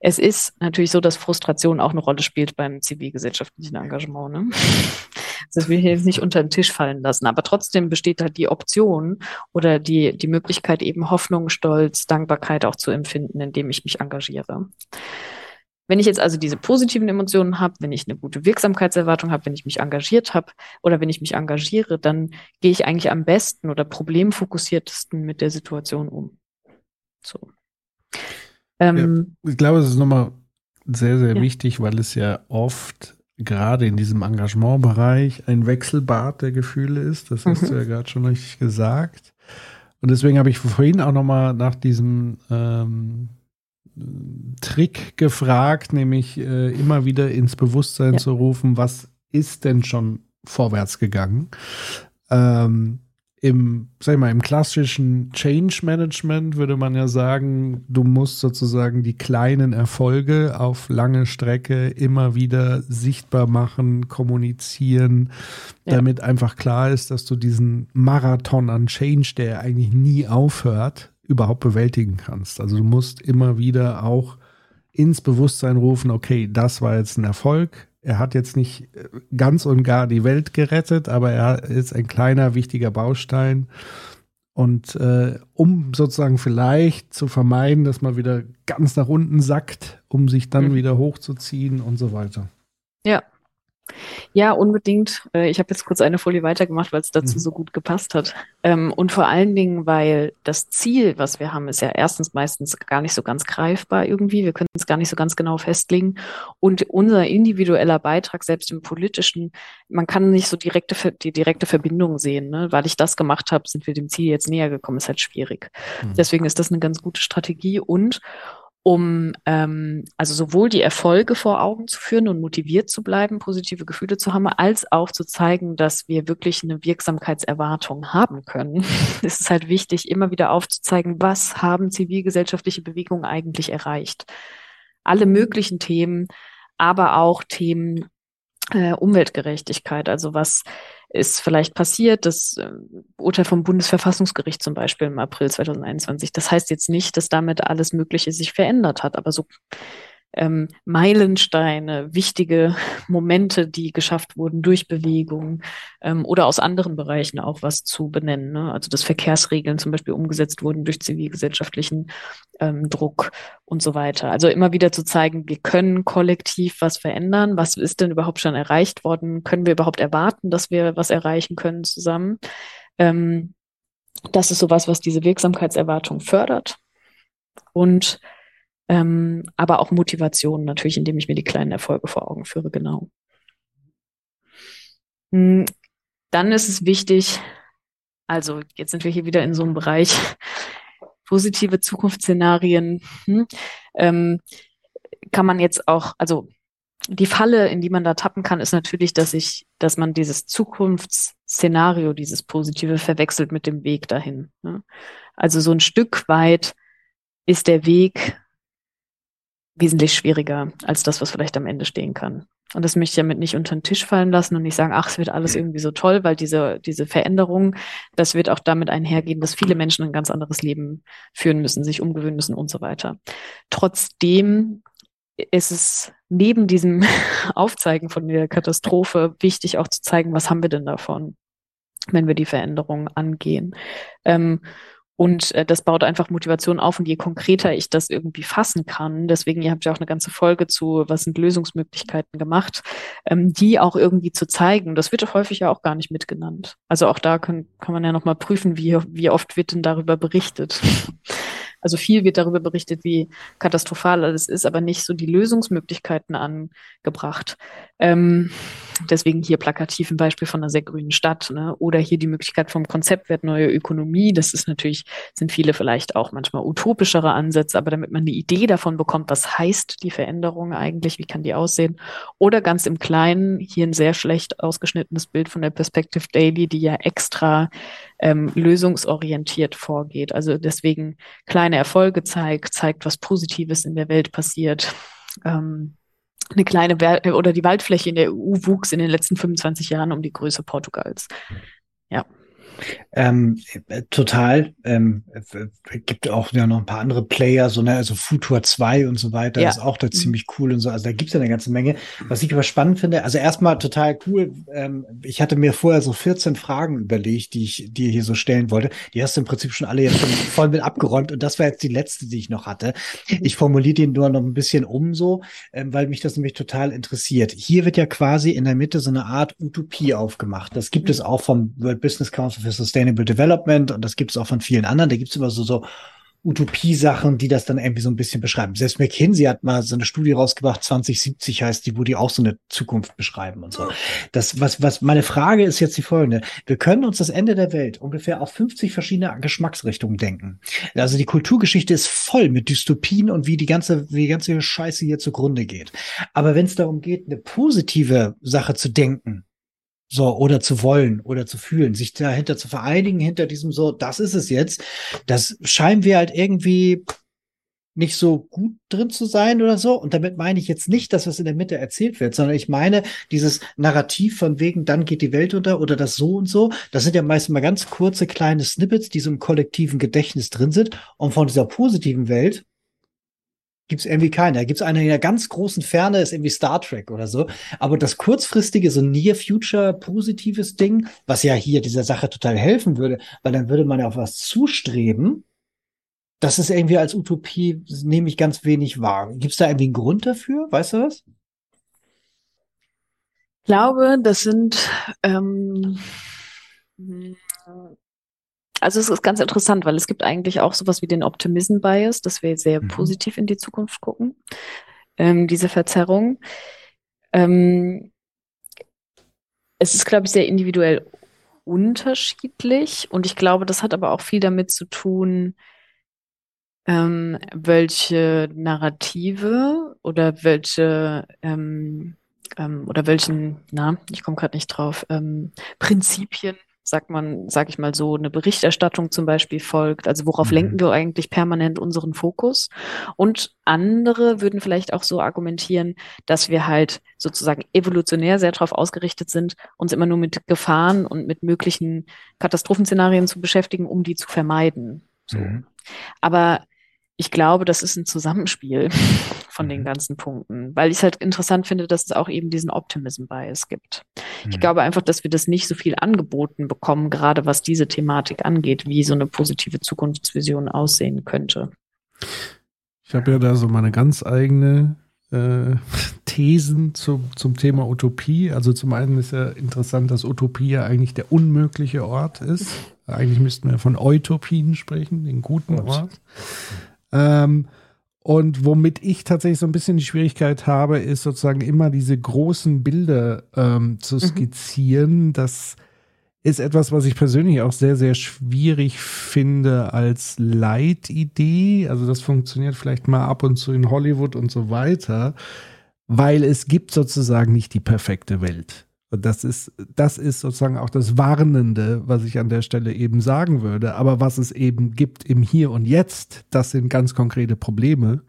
Es ist natürlich so, dass Frustration auch eine Rolle spielt beim zivilgesellschaftlichen Engagement. Ne? Das will ich jetzt nicht unter den Tisch fallen lassen, aber trotzdem besteht halt die Option oder die, die Möglichkeit, eben Hoffnung, Stolz, Dankbarkeit auch zu empfinden, indem ich mich engagiere. Wenn ich jetzt also diese positiven Emotionen habe, wenn ich eine gute Wirksamkeitserwartung habe, wenn ich mich engagiert habe oder wenn ich mich engagiere, dann gehe ich eigentlich am besten oder problemfokussiertesten mit der Situation um. So. Ähm, Ich glaube, es ist nochmal sehr, sehr Ja. wichtig, weil es ja oft gerade in diesem Engagementbereich ein Wechselbad der Gefühle ist. Das hast Mhm. du ja gerade schon richtig gesagt. Und deswegen habe ich vorhin auch nochmal nach diesem ähm, Trick gefragt, nämlich äh, immer wieder ins Bewusstsein Ja. zu rufen, was ist denn schon vorwärts gegangen? Ähm, im, sag ich mal, im klassischen Change Management würde man ja sagen, du musst sozusagen die kleinen Erfolge auf lange Strecke immer wieder sichtbar machen, kommunizieren, Ja. damit einfach klar ist, dass du diesen Marathon an Change, der eigentlich nie aufhört, überhaupt bewältigen kannst. Also du musst immer wieder auch ins Bewusstsein rufen, okay, das war jetzt ein Erfolg. Er hat jetzt nicht äh, ganz und gar die Welt gerettet, aber er ist ein kleiner, wichtiger Baustein. Und äh, um sozusagen vielleicht zu vermeiden, dass man wieder ganz nach unten sackt, um sich dann Mhm. wieder hochzuziehen und so weiter. Ja. Ja, unbedingt. Äh, Ich habe jetzt kurz eine Folie weitergemacht, weil es dazu Mhm. so gut gepasst hat. Ähm, Und vor allen Dingen, weil das Ziel, was wir haben, ist ja erstens meistens gar nicht so ganz greifbar irgendwie. Wir können es gar nicht so ganz genau festlegen. Und unser individueller Beitrag, selbst im politischen, man kann nicht so direkte, die direkte Verbindung sehen. Ne? Weil ich das gemacht habe, sind wir dem Ziel jetzt näher gekommen, ist halt schwierig. Mhm. Deswegen ist das eine ganz gute Strategie und um ähm, also sowohl die Erfolge vor Augen zu führen und motiviert zu bleiben, positive Gefühle zu haben, als auch zu zeigen, dass wir wirklich eine Wirksamkeitserwartung haben können. Es ist halt wichtig, immer wieder aufzuzeigen, was haben zivilgesellschaftliche Bewegungen eigentlich erreicht. Alle möglichen Themen, aber auch Themen äh, Umweltgerechtigkeit, also was ist vielleicht passiert, das äh, Urteil vom Bundesverfassungsgericht zum Beispiel im April 2021. Das heißt jetzt nicht, dass damit alles Mögliche sich verändert hat, aber so ähm, Meilensteine, wichtige Momente, die geschafft wurden durch Bewegung ähm, oder aus anderen Bereichen auch was zu benennen. Ne? Also dass Verkehrsregeln zum Beispiel umgesetzt wurden durch zivilgesellschaftlichen ähm, Druck und so weiter. Also immer wieder zu zeigen, wir können kollektiv was verändern. Was ist denn überhaupt schon erreicht worden? Können wir überhaupt erwarten, dass wir was erreichen können zusammen? Ähm, das ist sowas, was diese Wirksamkeitserwartung fördert. Und ähm, aber auch Motivation natürlich, indem ich mir die kleinen Erfolge vor Augen führe, genau. Hm, Dann ist es wichtig, also jetzt sind wir hier wieder in so einem Bereich, positive Zukunftsszenarien, hm, ähm, kann man jetzt auch, also die Falle, in die man da tappen kann, ist natürlich, dass ich, dass man dieses Zukunftsszenario, dieses Positive verwechselt mit dem Weg dahin. Ne? Also so ein Stück weit ist der Weg wesentlich schwieriger als das, was vielleicht am Ende stehen kann. Und das möchte ich damit nicht unter den Tisch fallen lassen und nicht sagen, ach, es wird alles irgendwie so toll, weil diese, diese Veränderung, das wird auch damit einhergehen, dass viele Menschen ein ganz anderes Leben führen müssen, sich umgewöhnen müssen und so weiter. Trotzdem ist es neben diesem Aufzeigen von der Katastrophe wichtig auch zu zeigen, was haben wir denn davon, wenn wir die Veränderung angehen. Ähm, und äh, das baut einfach Motivation auf. Und je konkreter ich das irgendwie fassen kann, deswegen, ihr habt ja auch eine ganze Folge zu, was sind Lösungsmöglichkeiten gemacht, ähm, die auch irgendwie zu zeigen. Das wird häufig ja auch gar nicht mitgenannt. Also auch da kann, kann man ja nochmal prüfen, wie, wie oft wird denn darüber berichtet. Also viel wird darüber berichtet, wie katastrophal alles ist, aber nicht so die Lösungsmöglichkeiten angebracht. Ähm, deswegen hier plakativ ein Beispiel von einer sehr grünen Stadt, ne? Oder hier die Möglichkeit vom Konzeptwert neue Ökonomie. Das ist natürlich, sind viele vielleicht auch manchmal utopischere Ansätze, aber damit man eine Idee davon bekommt, was heißt die Veränderung eigentlich, wie kann die aussehen? Oder ganz im Kleinen, hier ein sehr schlecht ausgeschnittenes Bild von der Perspective Daily, die ja extra ähm, lösungsorientiert vorgeht. Also deswegen kleine Erfolge zeigt, zeigt, was Positives in der Welt passiert. Ähm, eine kleine Wer oder die Waldfläche in der EU wuchs in den letzten 25 Jahren um die Größe Portugals. Ja. Ähm, äh, total. Ähm, gibt auch ja noch ein paar andere Player, so ne, also Futur 2 und so weiter, ja. ist auch da mhm. ziemlich cool und so. Also da gibt's ja eine ganze Menge. Was ich aber spannend finde, also erstmal total cool. Ähm, ich hatte mir vorher so 14 Fragen überlegt, die ich dir hier so stellen wollte. Die hast du im Prinzip schon alle jetzt schon voll mit abgeräumt und das war jetzt die letzte, die ich noch hatte. Ich formuliere die nur noch ein bisschen um so, ähm, weil mich das nämlich total interessiert. Hier wird ja quasi in der Mitte so eine Art Utopie aufgemacht. Das gibt mhm. es auch vom World Business Council für Sustainable Development und das gibt es auch von vielen anderen. Da gibt es immer so, so Utopie-Sachen, die das dann irgendwie so ein bisschen beschreiben. Selbst McKinsey hat mal so eine Studie rausgebracht, 2070 heißt die, wo die auch so eine Zukunft beschreiben und so. Das, was, was, meine Frage ist jetzt die folgende. Wir können uns das Ende der Welt ungefähr auf 50 verschiedene Geschmacksrichtungen denken. Also die Kulturgeschichte ist voll mit Dystopien und wie die ganze, wie die ganze Scheiße hier zugrunde geht. Aber wenn es darum geht, eine positive Sache zu denken, so, oder zu wollen oder zu fühlen, sich dahinter zu vereinigen, hinter diesem so, das ist es jetzt, das scheinen wir halt irgendwie nicht so gut drin zu sein oder so. Und damit meine ich jetzt nicht, dass was in der Mitte erzählt wird, sondern ich meine dieses Narrativ von wegen, dann geht die Welt unter oder das so und so. Das sind ja meistens mal ganz kurze kleine Snippets, die so im kollektiven Gedächtnis drin sind. Und von dieser positiven Welt gibt es irgendwie keine. Da gibt es eine in der ganz großen Ferne, ist irgendwie Star Trek oder so. Aber das kurzfristige, so Near Future positives Ding, was ja hier dieser Sache total helfen würde, weil dann würde man ja auf was zustreben. Das ist irgendwie als Utopie, nehme ich ganz wenig wahr. Gibt es da irgendwie einen Grund dafür? Weißt du was? Ich glaube, das sind ähm, also es ist ganz interessant, weil es gibt eigentlich auch sowas wie den Optimism Bias, dass wir sehr mhm. positiv in die Zukunft gucken, ähm, diese Verzerrung. Ähm, es ist, glaube ich, sehr individuell unterschiedlich und ich glaube, das hat aber auch viel damit zu tun, ähm, welche Narrative oder welche ähm, ähm, oder welchen, na, ich komme gerade nicht drauf, ähm, Prinzipien sagt man, sag ich mal so, eine Berichterstattung zum Beispiel folgt. Also worauf mhm. lenken wir eigentlich permanent unseren Fokus? Und andere würden vielleicht auch so argumentieren, dass wir halt sozusagen evolutionär sehr darauf ausgerichtet sind, uns immer nur mit Gefahren und mit möglichen Katastrophenszenarien zu beschäftigen, um die zu vermeiden. So. Mhm. Aber ich glaube, das ist ein Zusammenspiel von den mhm. ganzen Punkten, weil ich es halt interessant finde, dass es auch eben diesen Optimism Bias gibt. Mhm. Ich glaube einfach, dass wir das nicht so viel angeboten bekommen, gerade was diese Thematik angeht, wie so eine positive Zukunftsvision aussehen könnte. Ich habe ja da so meine ganz eigene äh, Thesen zu, zum Thema Utopie. Also zum einen ist ja interessant, dass Utopie ja eigentlich der unmögliche Ort ist. Eigentlich müssten wir von Utopien sprechen, den guten Ort. Ähm, und womit ich tatsächlich so ein bisschen die Schwierigkeit habe, ist sozusagen immer diese großen Bilder ähm, zu mhm. skizzieren. Mhm. Das ist etwas, was ich persönlich auch sehr, sehr schwierig finde als Leitidee. Also das funktioniert vielleicht mal ab und zu in Hollywood und so weiter, weil es gibt sozusagen nicht die perfekte Welt. Und das ist, das ist sozusagen auch das Warnende, was ich an der Stelle eben sagen würde. Aber was es eben gibt im Hier und Jetzt, das sind ganz konkrete Probleme.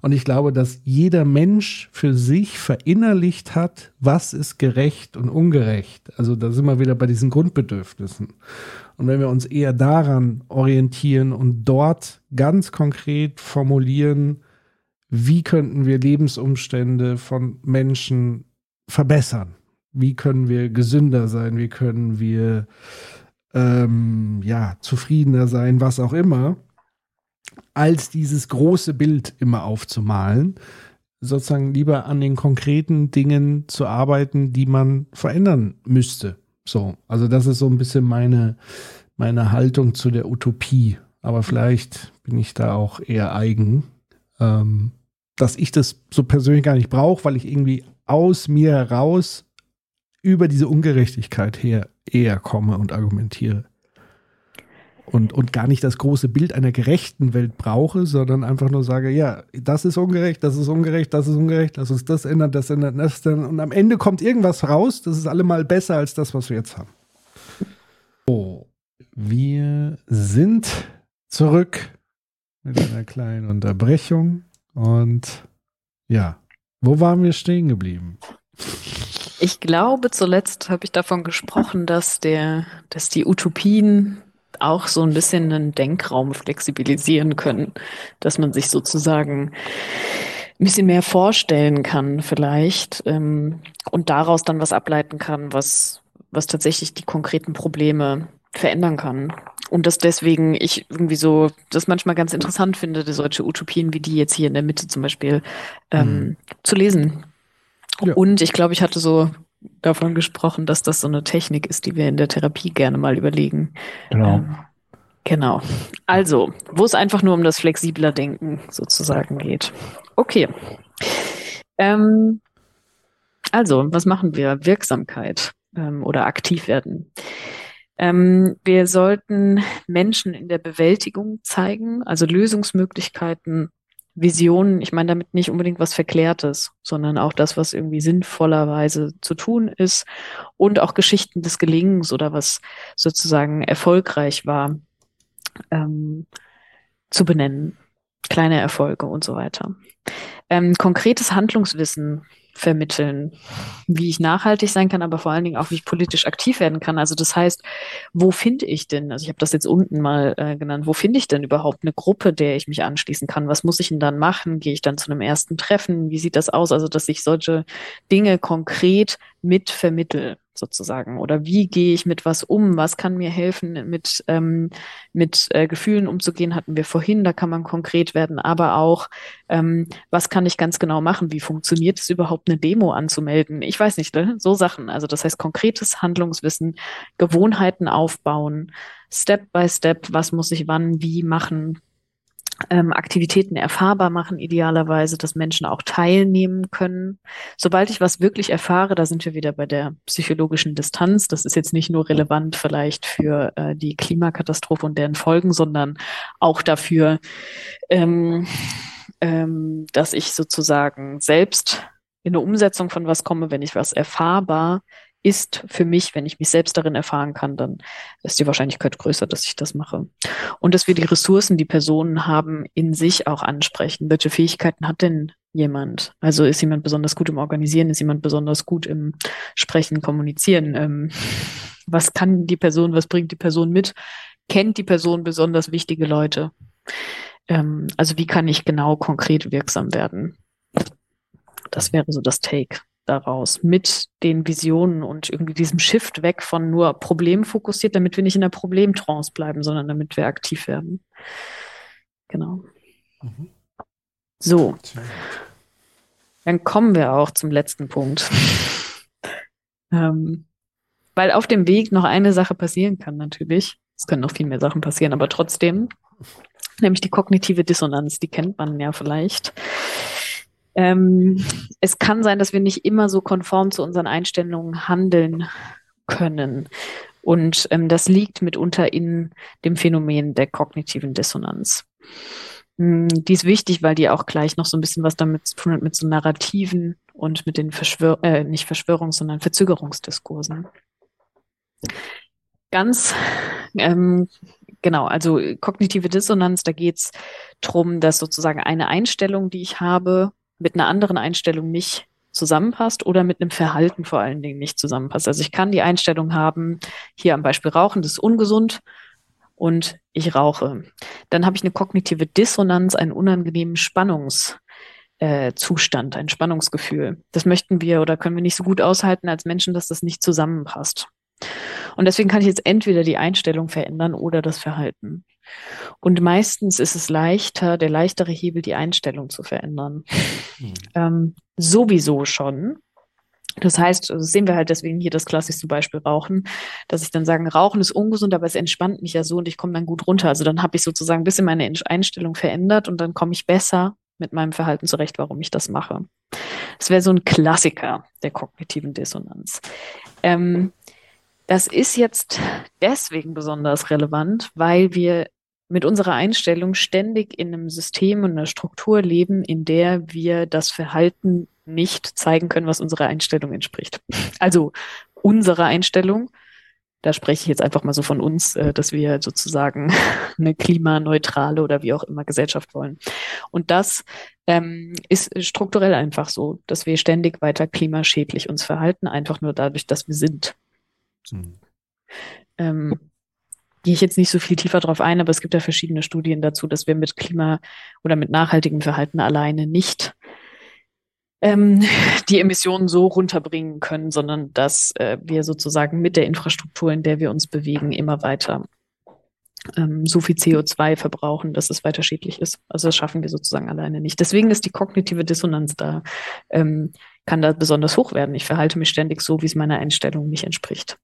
Und ich glaube, dass jeder Mensch für sich verinnerlicht hat, was ist gerecht und ungerecht. Also da sind wir wieder bei diesen Grundbedürfnissen. Und wenn wir uns eher daran orientieren und dort ganz konkret formulieren, wie könnten wir Lebensumstände von Menschen verbessern? Wie können wir gesünder sein, wie können wir ähm, ja, zufriedener sein, was auch immer, als dieses große Bild immer aufzumalen, sozusagen lieber an den konkreten Dingen zu arbeiten, die man verändern müsste. So, also das ist so ein bisschen meine, meine Haltung zu der Utopie. aber vielleicht bin ich da auch eher eigen, ähm, dass ich das so persönlich gar nicht brauche, weil ich irgendwie aus mir heraus über diese Ungerechtigkeit her eher komme und argumentiere. Und, und gar nicht das große Bild einer gerechten Welt brauche, sondern einfach nur sage, ja, das ist ungerecht, das ist ungerecht, das ist ungerecht, lass uns das ändern, das ändern, das ändern. Und am Ende kommt irgendwas raus, das ist allemal besser als das, was wir jetzt haben. So, wir sind zurück mit einer kleinen Unterbrechung. Und ja, wo waren wir stehen geblieben? Ich glaube, zuletzt habe ich davon gesprochen, dass der, dass die Utopien auch so ein bisschen den Denkraum flexibilisieren können, dass man sich sozusagen ein bisschen mehr vorstellen kann vielleicht ähm, und daraus dann was ableiten kann, was, was tatsächlich die konkreten Probleme verändern kann. Und dass deswegen ich irgendwie so das manchmal ganz interessant finde, solche Utopien wie die jetzt hier in der Mitte zum Beispiel ähm, mhm. zu lesen. Ja. Und ich glaube, ich hatte so davon gesprochen, dass das so eine Technik ist, die wir in der Therapie gerne mal überlegen. Genau. Ähm, genau. Also, wo es einfach nur um das flexibler Denken sozusagen geht. Okay. Ähm, also, was machen wir? Wirksamkeit ähm, oder aktiv werden. Ähm, wir sollten Menschen in der Bewältigung zeigen, also Lösungsmöglichkeiten, Visionen. Ich meine damit nicht unbedingt was Verklärtes, sondern auch das, was irgendwie sinnvollerweise zu tun ist und auch Geschichten des Gelingens oder was sozusagen erfolgreich war, ähm, zu benennen. Kleine Erfolge und so weiter. Ähm, konkretes Handlungswissen vermitteln, wie ich nachhaltig sein kann, aber vor allen Dingen auch, wie ich politisch aktiv werden kann. Also das heißt, wo finde ich denn, also ich habe das jetzt unten mal äh, genannt, wo finde ich denn überhaupt eine Gruppe, der ich mich anschließen kann? Was muss ich denn dann machen? Gehe ich dann zu einem ersten Treffen? Wie sieht das aus? Also, dass ich solche Dinge konkret mit vermittel sozusagen? Oder wie gehe ich mit was um? Was kann mir helfen, mit, ähm, mit äh, Gefühlen umzugehen? Hatten wir vorhin, da kann man konkret werden, aber auch, ähm, was kann ich ganz genau machen? Wie funktioniert es überhaupt, eine Demo anzumelden? Ich weiß nicht, ne? so Sachen. Also das heißt konkretes Handlungswissen, Gewohnheiten aufbauen, Step by Step, was muss ich wann, wie machen, ähm, Aktivitäten erfahrbar machen, idealerweise, dass Menschen auch teilnehmen können. Sobald ich was wirklich erfahre, da sind wir wieder bei der psychologischen Distanz. Das ist jetzt nicht nur relevant vielleicht für äh, die Klimakatastrophe und deren Folgen, sondern auch dafür, ähm, ähm, dass ich sozusagen selbst in eine Umsetzung von was komme, wenn ich was erfahrbar ist für mich, wenn ich mich selbst darin erfahren kann, dann ist die Wahrscheinlichkeit größer, dass ich das mache. Und dass wir die Ressourcen, die Personen haben, in sich auch ansprechen. Welche Fähigkeiten hat denn jemand? Also ist jemand besonders gut im Organisieren? Ist jemand besonders gut im Sprechen, Kommunizieren? Ähm, was kann die Person, was bringt die Person mit? Kennt die Person besonders wichtige Leute? Ähm, also wie kann ich genau konkret wirksam werden? Das wäre so das Take daraus mit den Visionen und irgendwie diesem Shift weg von nur problemfokussiert, damit wir nicht in der Problemtrance bleiben, sondern damit wir aktiv werden. Genau. Mhm. So. Dann kommen wir auch zum letzten Punkt. ähm, weil auf dem Weg noch eine Sache passieren kann, natürlich. Es können noch viel mehr Sachen passieren, aber trotzdem. Nämlich die kognitive Dissonanz, die kennt man ja vielleicht. Ähm, es kann sein, dass wir nicht immer so konform zu unseren Einstellungen handeln können. Und ähm, das liegt mitunter in dem Phänomen der kognitiven Dissonanz. Ähm, die ist wichtig, weil die auch gleich noch so ein bisschen was damit zu tun hat, mit so Narrativen und mit den Verschwör äh, nicht Verschwörungs-, sondern Verzögerungsdiskursen. Ganz ähm, genau, also kognitive Dissonanz, da geht es darum, dass sozusagen eine Einstellung, die ich habe, mit einer anderen Einstellung nicht zusammenpasst oder mit einem Verhalten vor allen Dingen nicht zusammenpasst. Also ich kann die Einstellung haben, hier am Beispiel Rauchen, das ist ungesund und ich rauche. Dann habe ich eine kognitive Dissonanz, einen unangenehmen Spannungszustand, äh, ein Spannungsgefühl. Das möchten wir oder können wir nicht so gut aushalten als Menschen, dass das nicht zusammenpasst. Und deswegen kann ich jetzt entweder die Einstellung verändern oder das Verhalten. Und meistens ist es leichter, der leichtere Hebel, die Einstellung zu verändern. Mhm. Ähm, sowieso schon, Das heißt, das sehen wir halt deswegen hier das klassischste Beispiel Rauchen, dass ich dann sagen, Rauchen ist ungesund, aber es entspannt mich ja so und ich komme dann gut runter. Also dann habe ich sozusagen ein bisschen meine Einstellung verändert und dann komme ich besser mit meinem Verhalten zurecht, warum ich das mache. Das wäre so ein Klassiker der kognitiven Dissonanz. Ähm, das ist jetzt deswegen besonders relevant, weil wir mit unserer Einstellung ständig in einem System und einer Struktur leben, in der wir das Verhalten nicht zeigen können, was unserer Einstellung entspricht. Also unsere Einstellung, da spreche ich jetzt einfach mal so von uns, äh, dass wir sozusagen eine klimaneutrale oder wie auch immer Gesellschaft wollen. Und das ähm, ist strukturell einfach so, dass wir ständig weiter klimaschädlich uns verhalten, einfach nur dadurch, dass wir sind. Mhm. Ähm, gehe ich jetzt nicht so viel tiefer drauf ein, aber es gibt ja verschiedene Studien dazu, dass wir mit Klima oder mit nachhaltigem Verhalten alleine nicht ähm, die Emissionen so runterbringen können, sondern dass äh, wir sozusagen mit der Infrastruktur, in der wir uns bewegen, immer weiter ähm, so viel CO2 verbrauchen, dass es weiter schädlich ist. Also das schaffen wir sozusagen alleine nicht. Deswegen ist die kognitive Dissonanz da, ähm, kann da besonders hoch werden. Ich verhalte mich ständig so, wie es meiner Einstellung nicht entspricht.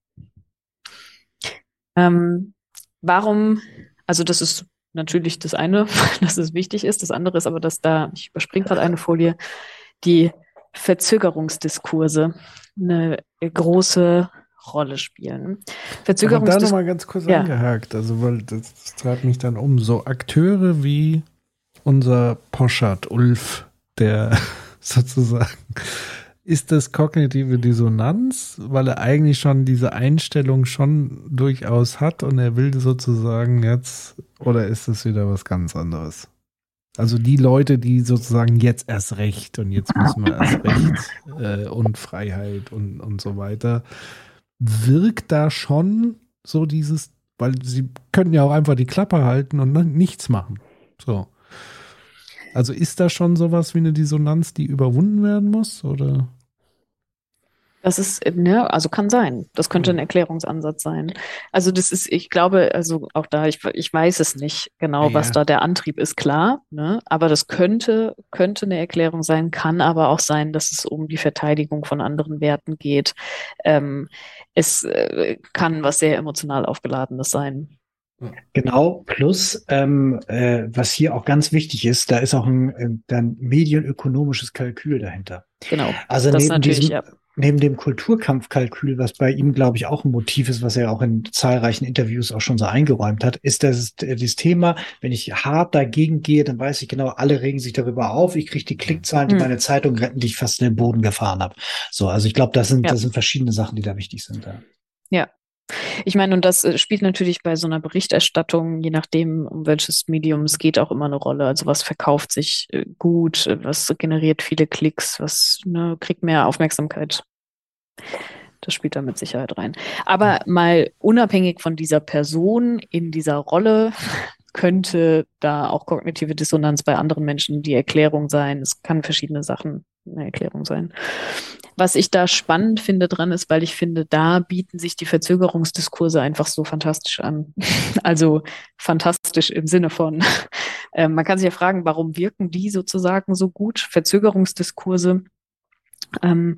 Ähm, warum, also das ist natürlich das eine, dass es wichtig ist. Das andere ist aber, dass da, ich überspringe gerade eine Folie, die Verzögerungsdiskurse eine große Rolle spielen. Verzögerungsdiskurse. Da nochmal ganz kurz ja. angehakt, also weil das, das treibt mich dann um. So Akteure wie unser Poschert Ulf, der sozusagen ist das kognitive Dissonanz, weil er eigentlich schon diese Einstellung schon durchaus hat und er will sozusagen jetzt, oder ist es wieder was ganz anderes? Also die Leute, die sozusagen jetzt erst recht und jetzt müssen wir erst recht äh, und Freiheit und, und so weiter, wirkt da schon so dieses, weil sie können ja auch einfach die Klappe halten und nichts machen. So. Also ist da schon sowas wie eine Dissonanz, die überwunden werden muss, oder? Das ist, ne, also kann sein. Das könnte ein Erklärungsansatz sein. Also das ist, ich glaube, also auch da, ich, ich weiß es nicht genau, ja. was da der Antrieb ist, klar, ne? Aber das könnte, könnte eine Erklärung sein, kann aber auch sein, dass es um die Verteidigung von anderen Werten geht. Ähm, es äh, kann was sehr emotional aufgeladenes sein. Genau, plus ähm, äh, was hier auch ganz wichtig ist, da ist auch ein, äh, ein medienökonomisches Kalkül dahinter. Genau. Also neben diesem, ja neben dem Kulturkampfkalkül, was bei ihm, glaube ich, auch ein Motiv ist, was er auch in zahlreichen Interviews auch schon so eingeräumt hat, ist das, das Thema, wenn ich hart dagegen gehe, dann weiß ich genau, alle regen sich darüber auf, ich kriege die Klickzahlen, die mhm. meine Zeitung retten, die ich fast in den Boden gefahren habe. So, also ich glaube, das sind, ja. das sind verschiedene Sachen, die da wichtig sind. Ja. ja. Ich meine, und das äh, spielt natürlich bei so einer Berichterstattung, je nachdem, um welches Medium es geht, auch immer eine Rolle. Also was verkauft sich äh, gut, äh, was generiert viele Klicks, was ne, kriegt mehr Aufmerksamkeit. Das spielt da mit Sicherheit rein. Aber mal unabhängig von dieser Person in dieser Rolle könnte da auch kognitive Dissonanz bei anderen Menschen die Erklärung sein. Es kann verschiedene Sachen eine Erklärung sein. Was ich da spannend finde dran ist, weil ich finde, da bieten sich die Verzögerungsdiskurse einfach so fantastisch an. Also fantastisch im Sinne von, äh, man kann sich ja fragen, warum wirken die sozusagen so gut? Verzögerungsdiskurse. Ähm,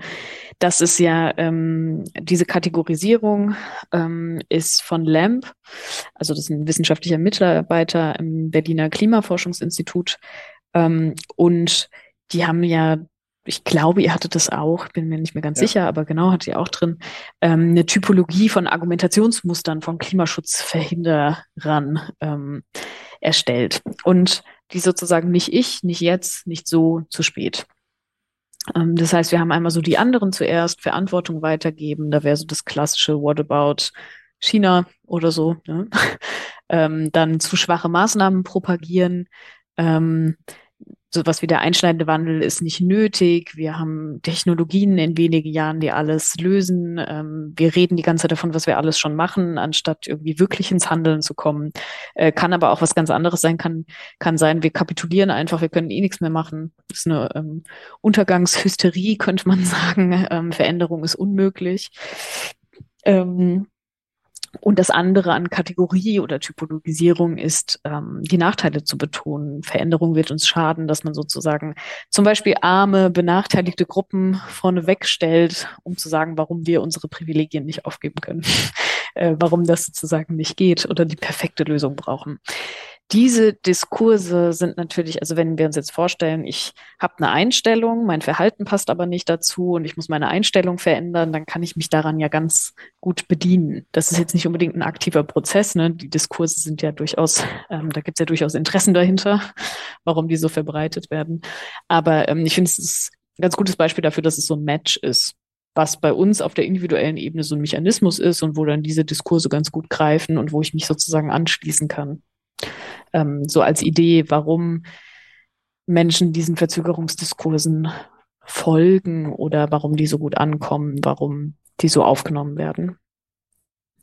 das ist ja ähm, diese Kategorisierung ähm, ist von Lamp, also das ist ein wissenschaftlicher Mitarbeiter im Berliner Klimaforschungsinstitut ähm, und die haben ja ich glaube, ihr hattet das auch, bin mir nicht mehr ganz ja. sicher, aber genau, hat ihr auch drin, ähm, eine Typologie von Argumentationsmustern von Klimaschutzverhinderern ähm, erstellt. Und die sozusagen nicht ich, nicht jetzt, nicht so, zu spät. Ähm, das heißt, wir haben einmal so die anderen zuerst, Verantwortung weitergeben, da wäre so das klassische What about China oder so. Ne? ähm, dann zu schwache Maßnahmen propagieren, ähm, sowas wie der einschneidende Wandel ist nicht nötig. Wir haben Technologien in wenigen Jahren, die alles lösen. Ähm, wir reden die ganze Zeit davon, was wir alles schon machen, anstatt irgendwie wirklich ins Handeln zu kommen. Äh, kann aber auch was ganz anderes sein, kann, kann sein, wir kapitulieren einfach, wir können eh nichts mehr machen. Das ist eine ähm, Untergangshysterie, könnte man sagen. Ähm, Veränderung ist unmöglich. Ähm, Und das andere an Kategorie oder Typologisierung ist, ähm, die Nachteile zu betonen. Veränderung wird uns schaden, dass man sozusagen zum Beispiel arme, benachteiligte Gruppen vorne wegstellt, um zu sagen, warum wir unsere Privilegien nicht aufgeben können, äh, warum das sozusagen nicht geht oder die perfekte Lösung brauchen diese Diskurse sind natürlich, also wenn wir uns jetzt vorstellen, ich habe eine Einstellung, mein Verhalten passt aber nicht dazu und ich muss meine Einstellung verändern, dann kann ich mich daran ja ganz gut bedienen. Das ist jetzt nicht unbedingt ein aktiver Prozess. Ne? Die Diskurse sind ja durchaus, ähm, da gibt es ja durchaus Interessen dahinter, warum die so verbreitet werden. Aber ähm, ich finde, es ist ein ganz gutes Beispiel dafür, dass es so ein Match ist was bei uns auf der individuellen Ebene so ein Mechanismus ist und wo dann diese Diskurse ganz gut greifen und wo ich mich sozusagen anschließen kann ähm, so als Idee, warum Menschen diesen Verzögerungsdiskursen folgen oder warum die so gut ankommen, warum die so aufgenommen werden.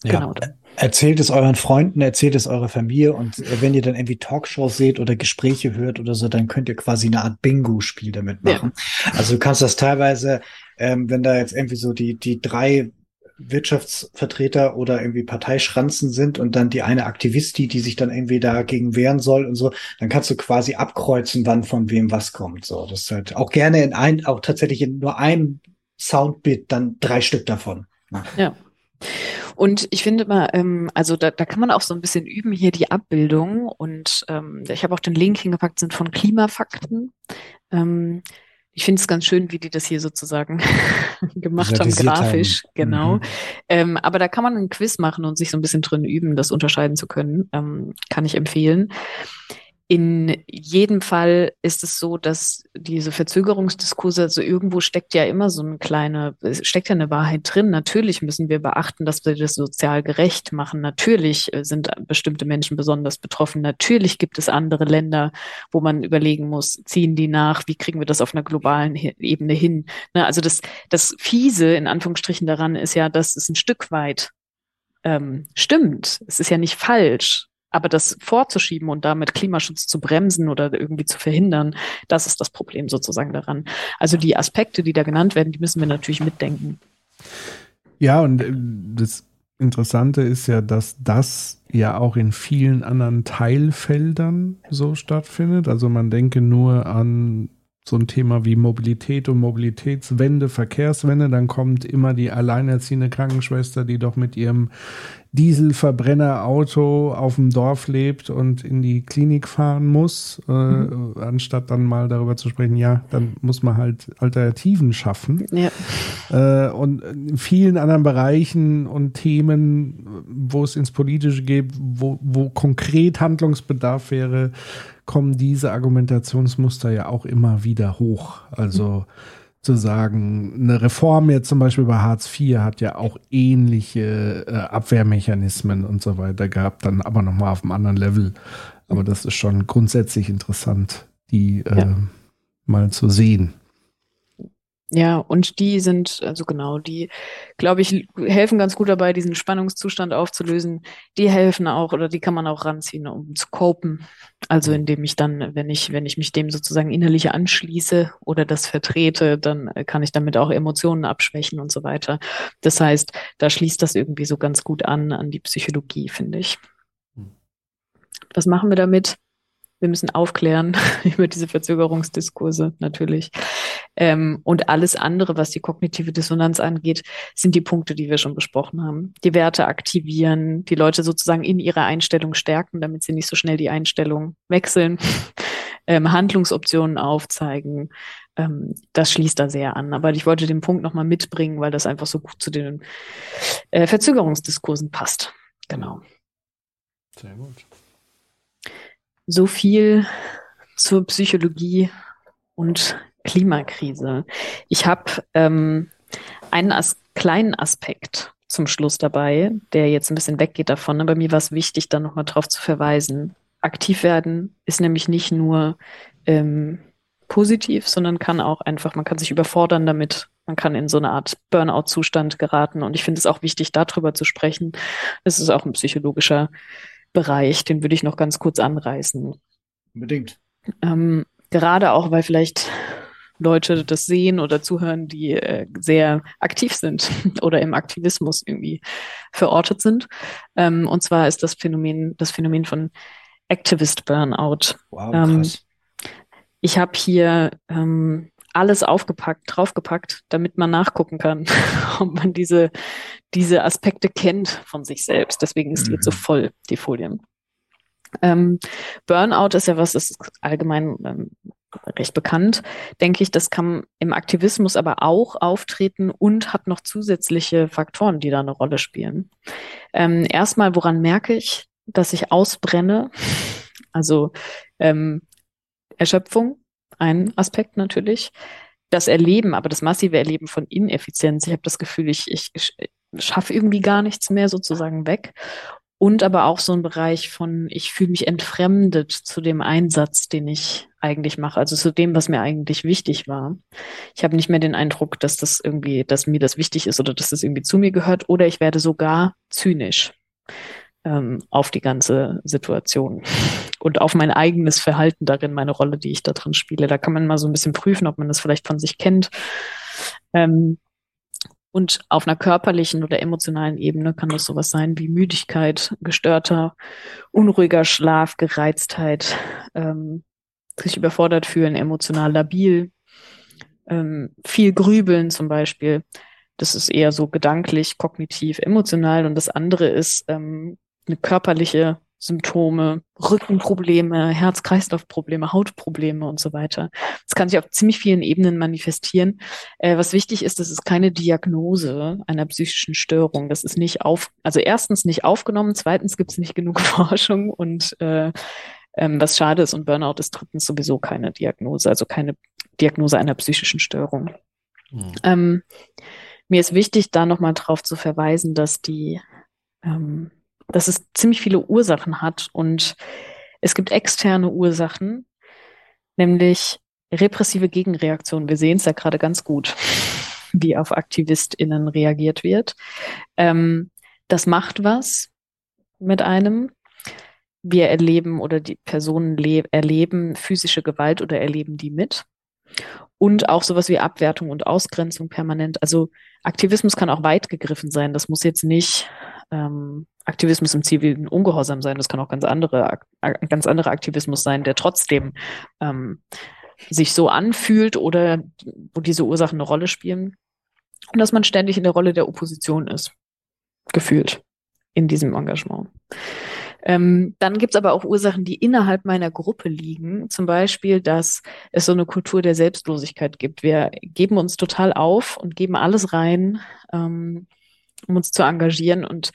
Ja. Genau. Erzählt es euren Freunden, erzählt es eurer Familie und äh, wenn ihr dann irgendwie Talkshows seht oder Gespräche hört oder so, dann könnt ihr quasi eine Art Bingo-Spiel damit machen. Ja. Also du kannst das teilweise, ähm, wenn da jetzt irgendwie so die, die drei Wirtschaftsvertreter oder irgendwie Parteischranzen sind und dann die eine Aktivistin, die sich dann irgendwie dagegen wehren soll und so, dann kannst du quasi abkreuzen, wann von wem was kommt. So, das ist halt auch gerne in ein, auch tatsächlich in nur einem Soundbit dann drei Stück davon. Ja. Und ich finde mal, ähm, also da, da kann man auch so ein bisschen üben, hier die Abbildung. Und ähm, ich habe auch den Link hingepackt, sind von Klimafakten. Ähm, ich finde es ganz schön, wie die das hier sozusagen gemacht haben, grafisch, haben. genau. Mhm. Ähm, aber da kann man einen Quiz machen und sich so ein bisschen drin üben, das unterscheiden zu können. Ähm, kann ich empfehlen. In jedem Fall ist es so, dass diese Verzögerungsdiskurse, also irgendwo steckt ja immer so eine kleine, steckt ja eine Wahrheit drin. Natürlich müssen wir beachten, dass wir das sozial gerecht machen. Natürlich äh, sind bestimmte Menschen besonders betroffen. Natürlich gibt es andere Länder, wo man überlegen muss, ziehen die nach? Wie kriegen wir das auf einer globalen Ebene hin? Ne, also das, das Fiese in Anführungsstrichen daran ist ja, dass es ein Stück weit ähm, stimmt. Es ist ja nicht falsch. Aber das vorzuschieben und damit Klimaschutz zu bremsen oder irgendwie zu verhindern, das ist das Problem sozusagen daran. Also die Aspekte, die da genannt werden, die müssen wir natürlich mitdenken. Ja, und äh, das Interessante ist ja, dass das ja auch in vielen anderen Teilfeldern so stattfindet. Also man denke nur an so ein Thema wie Mobilität und Mobilitätswende, Verkehrswende, dann kommt immer die alleinerziehende Krankenschwester, die doch mit ihrem Dieselverbrennerauto auf dem Dorf lebt und in die Klinik fahren muss, äh, mhm. anstatt dann mal darüber zu sprechen, ja, dann muss man halt Alternativen schaffen. Ja. Äh, und in vielen anderen Bereichen und Themen, wo es ins Politische geht, wo, wo konkret Handlungsbedarf wäre, kommen diese Argumentationsmuster ja auch immer wieder hoch. Also zu sagen, eine Reform jetzt zum Beispiel bei Hartz IV hat ja auch ähnliche äh, Abwehrmechanismen und so weiter gehabt, dann aber nochmal auf einem anderen Level. Aber das ist schon grundsätzlich interessant, die äh, ja. mal zu sehen. Ja, und die sind, also genau, die, glaube ich, helfen ganz gut dabei, diesen Spannungszustand aufzulösen. Die helfen auch oder die kann man auch ranziehen, um zu copen. Also indem ich dann, wenn ich, wenn ich mich dem sozusagen innerlich anschließe oder das vertrete, dann kann ich damit auch Emotionen abschwächen und so weiter. Das heißt, da schließt das irgendwie so ganz gut an, an die Psychologie, finde ich. Hm. Was machen wir damit? Wir müssen aufklären über diese Verzögerungsdiskurse natürlich. Ähm, und alles andere, was die kognitive Dissonanz angeht, sind die Punkte, die wir schon besprochen haben. Die Werte aktivieren, die Leute sozusagen in ihrer Einstellung stärken, damit sie nicht so schnell die Einstellung wechseln, ähm, Handlungsoptionen aufzeigen. Ähm, das schließt da sehr an. Aber ich wollte den Punkt nochmal mitbringen, weil das einfach so gut zu den äh, Verzögerungsdiskursen passt. Genau. Sehr gut. So viel zur Psychologie und Klimakrise. Ich habe ähm, einen as kleinen Aspekt zum Schluss dabei, der jetzt ein bisschen weggeht davon. Aber mir war es wichtig, da nochmal drauf zu verweisen. Aktiv werden ist nämlich nicht nur ähm, positiv, sondern kann auch einfach, man kann sich überfordern damit. Man kann in so eine Art Burnout-Zustand geraten. Und ich finde es auch wichtig, darüber zu sprechen. Es ist auch ein psychologischer Bereich, den würde ich noch ganz kurz anreißen. Unbedingt. Ähm, gerade auch, weil vielleicht Leute das sehen oder zuhören, die äh, sehr aktiv sind oder im Aktivismus irgendwie verortet sind. Ähm, und zwar ist das Phänomen, das Phänomen von Activist Burnout. Wow, ähm, krass. ich habe hier ähm, alles aufgepackt, draufgepackt, damit man nachgucken kann, ob man diese, diese Aspekte kennt von sich selbst. Deswegen ist die jetzt so mhm. voll, die Folien. Ähm, Burnout ist ja was, ist allgemein ähm, recht bekannt, denke ich. Das kann im Aktivismus aber auch auftreten und hat noch zusätzliche Faktoren, die da eine Rolle spielen. Ähm, erstmal, woran merke ich, dass ich ausbrenne? Also ähm, Erschöpfung, ein Aspekt natürlich. Das Erleben, aber das massive Erleben von Ineffizienz. Ich habe das Gefühl, ich, ich, ich schaffe irgendwie gar nichts mehr sozusagen weg und aber auch so ein Bereich von, ich fühle mich entfremdet zu dem Einsatz, den ich eigentlich mache, also zu dem, was mir eigentlich wichtig war. Ich habe nicht mehr den Eindruck, dass das irgendwie, dass mir das wichtig ist oder dass das irgendwie zu mir gehört, oder ich werde sogar zynisch ähm, auf die ganze Situation und auf mein eigenes Verhalten darin, meine Rolle, die ich da drin spiele. Da kann man mal so ein bisschen prüfen, ob man das vielleicht von sich kennt. Ähm, und auf einer körperlichen oder emotionalen Ebene kann das sowas sein wie Müdigkeit, gestörter, unruhiger Schlaf, Gereiztheit, ähm, sich überfordert fühlen, emotional labil, ähm, viel Grübeln zum Beispiel. Das ist eher so gedanklich, kognitiv, emotional. Und das andere ist ähm, körperliche Symptome, Rückenprobleme, Herz-Kreislauf-Probleme, Hautprobleme und so weiter. Das kann sich auf ziemlich vielen Ebenen manifestieren. Äh, was wichtig ist, das ist keine Diagnose einer psychischen Störung. Das ist nicht auf, also erstens nicht aufgenommen, zweitens gibt es nicht genug Forschung und äh, ähm, was schade ist und Burnout ist drittens sowieso keine Diagnose, also keine Diagnose einer psychischen Störung. Mhm. Ähm, mir ist wichtig, da nochmal drauf zu verweisen, dass die ähm, dass es ziemlich viele Ursachen hat und es gibt externe Ursachen, nämlich repressive Gegenreaktionen. Wir sehen es ja gerade ganz gut, wie auf AktivistInnen reagiert wird. Ähm, das macht was mit einem. Wir erleben oder die Personen erleben physische Gewalt oder erleben die mit. Und auch sowas wie Abwertung und Ausgrenzung permanent. Also Aktivismus kann auch weit gegriffen sein. Das muss jetzt nicht ähm, Aktivismus im zivilen Ungehorsam sein. Das kann auch ganz andere, ganz anderer Aktivismus sein, der trotzdem ähm, sich so anfühlt oder wo diese Ursachen eine Rolle spielen. Und dass man ständig in der Rolle der Opposition ist, gefühlt in diesem Engagement. Ähm, dann gibt's aber auch Ursachen, die innerhalb meiner Gruppe liegen. Zum Beispiel, dass es so eine Kultur der Selbstlosigkeit gibt. Wir geben uns total auf und geben alles rein, ähm, um uns zu engagieren und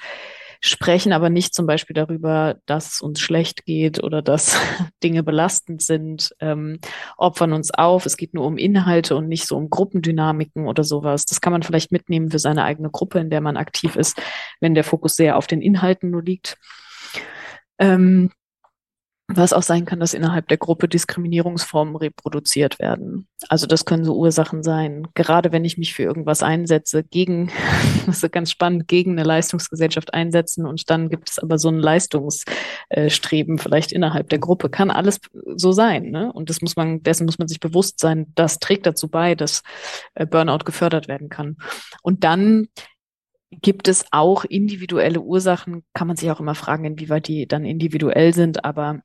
sprechen aber nicht zum Beispiel darüber, dass es uns schlecht geht oder dass Dinge belastend sind, ähm, opfern uns auf. Es geht nur um Inhalte und nicht so um Gruppendynamiken oder sowas. Das kann man vielleicht mitnehmen für seine eigene Gruppe, in der man aktiv ist, wenn der Fokus sehr auf den Inhalten nur liegt. Ähm, was auch sein kann, dass innerhalb der Gruppe Diskriminierungsformen reproduziert werden. Also das können so Ursachen sein. Gerade wenn ich mich für irgendwas einsetze, gegen, das ist ganz spannend, gegen eine Leistungsgesellschaft einsetzen und dann gibt es aber so ein Leistungsstreben vielleicht innerhalb der Gruppe. Kann alles so sein. Ne? Und das muss man, dessen muss man sich bewusst sein. Das trägt dazu bei, dass äh, Burnout gefördert werden kann. Und dann gibt es auch individuelle Ursachen, kann man sich auch immer fragen, inwieweit die dann individuell sind. Aber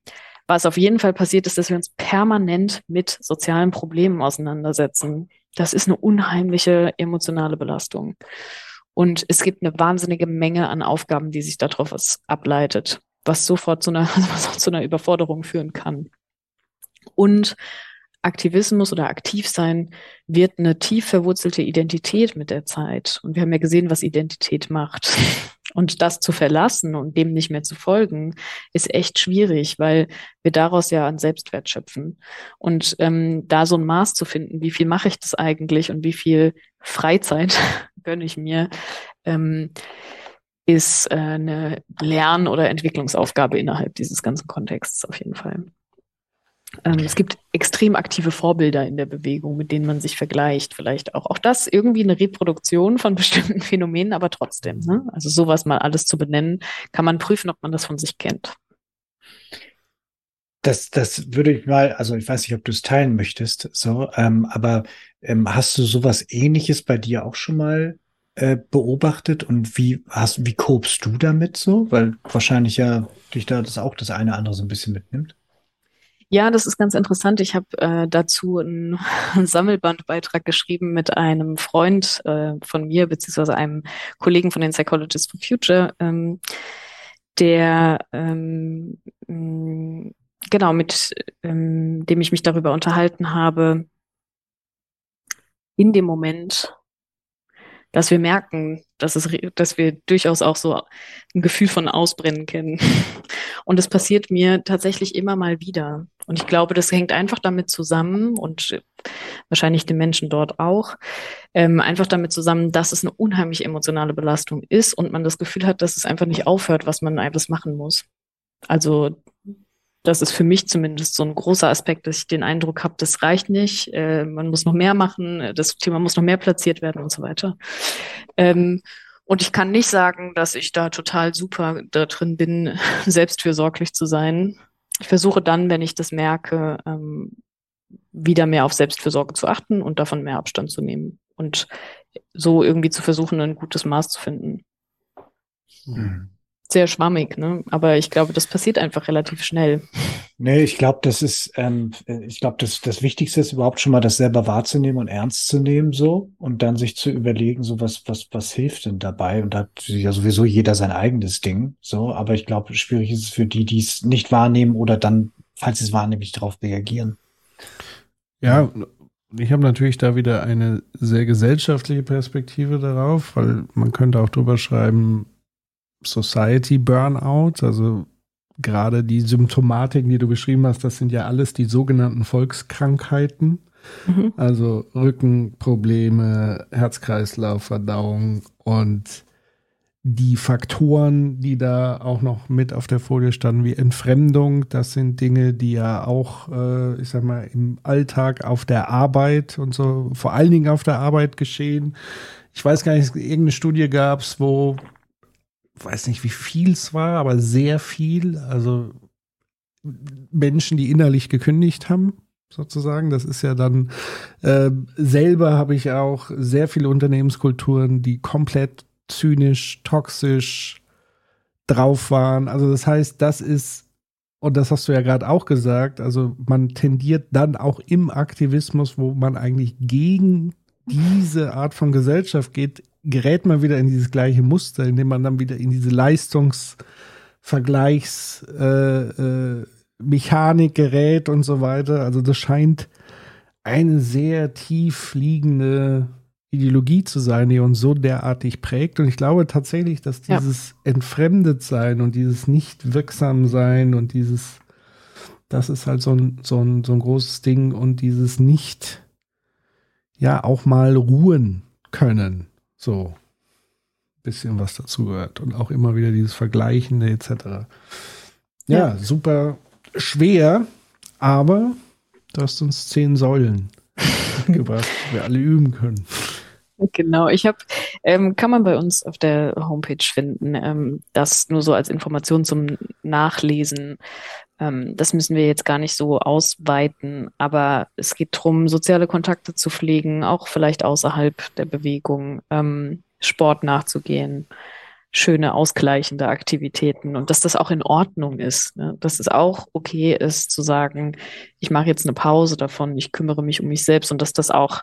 was auf jeden Fall passiert ist, dass wir uns permanent mit sozialen Problemen auseinandersetzen. Das ist eine unheimliche emotionale Belastung. Und es gibt eine wahnsinnige Menge an Aufgaben, die sich darauf ableitet, was sofort zu einer, was zu einer Überforderung führen kann. Und Aktivismus oder Aktivsein wird eine tief verwurzelte Identität mit der Zeit. Und wir haben ja gesehen, was Identität macht. Und das zu verlassen und dem nicht mehr zu folgen, ist echt schwierig, weil wir daraus ja an Selbstwert schöpfen. Und ähm, da so ein Maß zu finden, wie viel mache ich das eigentlich und wie viel Freizeit gönne ich mir, ähm, ist äh, eine Lern- oder Entwicklungsaufgabe innerhalb dieses ganzen Kontexts auf jeden Fall. Ähm, es gibt extrem aktive Vorbilder in der Bewegung, mit denen man sich vergleicht. Vielleicht auch. Auch das irgendwie eine Reproduktion von bestimmten Phänomenen, aber trotzdem. Ne? Also sowas mal alles zu benennen, kann man prüfen, ob man das von sich kennt. Das, das würde ich mal, also ich weiß nicht, ob du es teilen möchtest, so, ähm, aber ähm, hast du sowas ähnliches bei dir auch schon mal äh, beobachtet und wie hast, wie kopst du damit so? Weil wahrscheinlich ja dich da das auch das eine oder andere so ein bisschen mitnimmt. Ja, das ist ganz interessant. Ich habe äh, dazu einen, Sammelbandbeitrag geschrieben mit einem Freund äh, von mir, beziehungsweise einem Kollegen von den Psychologists for Future, ähm, der ähm, genau mit ähm, dem ich mich darüber unterhalten habe, in dem Moment, dass wir merken, dass es, dass wir durchaus auch so ein Gefühl von Ausbrennen kennen. Und es passiert mir tatsächlich immer mal wieder. Und ich glaube, das hängt einfach damit zusammen und wahrscheinlich den Menschen dort auch, ähm, einfach damit zusammen, dass es eine unheimlich emotionale Belastung ist und man das Gefühl hat, dass es einfach nicht aufhört, was man alles machen muss. Also das ist für mich zumindest so ein großer Aspekt, dass ich den Eindruck habe, das reicht nicht, äh, man muss noch mehr machen, das Thema muss noch mehr platziert werden und so weiter. Ähm, und ich kann nicht sagen, dass ich da total super da drin bin, selbstfürsorglich zu sein. Ich versuche dann, wenn ich das merke, ähm, wieder mehr auf Selbstfürsorge zu achten und davon mehr Abstand zu nehmen und so irgendwie zu versuchen, ein gutes Maß zu finden. Mhm sehr schwammig, ne? Aber ich glaube, das passiert einfach relativ schnell. Nee, ich glaube, das ist, ähm, ich glaube, das, das Wichtigste ist überhaupt schon mal, das selber wahrzunehmen und ernst zu nehmen, so und dann sich zu überlegen, so was, was, was hilft denn dabei? Und da hat ja sowieso jeder sein eigenes Ding, so. Aber ich glaube, schwierig ist es für die, die es nicht wahrnehmen oder dann, falls sie es wahrnehmen, nicht darauf reagieren. Ja, ich habe natürlich da wieder eine sehr gesellschaftliche Perspektive darauf, weil man könnte auch drüber schreiben, Society Burnout, also gerade die Symptomatiken, die du beschrieben hast, das sind ja alles die sogenannten Volkskrankheiten. Mhm. Also Rückenprobleme, Herzkreislauf, Verdauung und die Faktoren, die da auch noch mit auf der Folie standen, wie Entfremdung, das sind Dinge, die ja auch, äh, ich sag mal, im Alltag auf der Arbeit und so, vor allen Dingen auf der Arbeit geschehen. Ich weiß gar nicht, irgendeine Studie gab es, wo weiß nicht, wie viel es war, aber sehr viel. Also Menschen, die innerlich gekündigt haben, sozusagen. Das ist ja dann äh, selber habe ich auch sehr viele Unternehmenskulturen, die komplett zynisch, toxisch drauf waren. Also das heißt, das ist und das hast du ja gerade auch gesagt, also man tendiert dann auch im Aktivismus, wo man eigentlich gegen diese Art von Gesellschaft geht, gerät man wieder in dieses gleiche Muster, indem man dann wieder in diese Leistungsvergleichsmechanik äh, äh, gerät und so weiter. Also das scheint eine sehr tief liegende Ideologie zu sein, die uns so derartig prägt. Und ich glaube tatsächlich, dass dieses ja. Entfremdetsein und dieses nicht wirksam sein und dieses, das ist halt so ein, so ein, so ein großes Ding und dieses nicht, ja, auch mal ruhen können. So bisschen was dazu gehört. Und auch immer wieder dieses Vergleichende etc. Ja, ja, super schwer, aber du hast uns zehn Säulen mitgebracht, die wir alle üben können. Genau, ich habe, ähm, kann man bei uns auf der Homepage finden, ähm, das nur so als Information zum Nachlesen. Ähm, das müssen wir jetzt gar nicht so ausweiten, aber es geht darum, soziale Kontakte zu pflegen, auch vielleicht außerhalb der Bewegung, ähm, Sport nachzugehen, schöne ausgleichende Aktivitäten und dass das auch in Ordnung ist, ne? dass es auch okay ist zu sagen, ich mache jetzt eine Pause davon, ich kümmere mich um mich selbst und dass das auch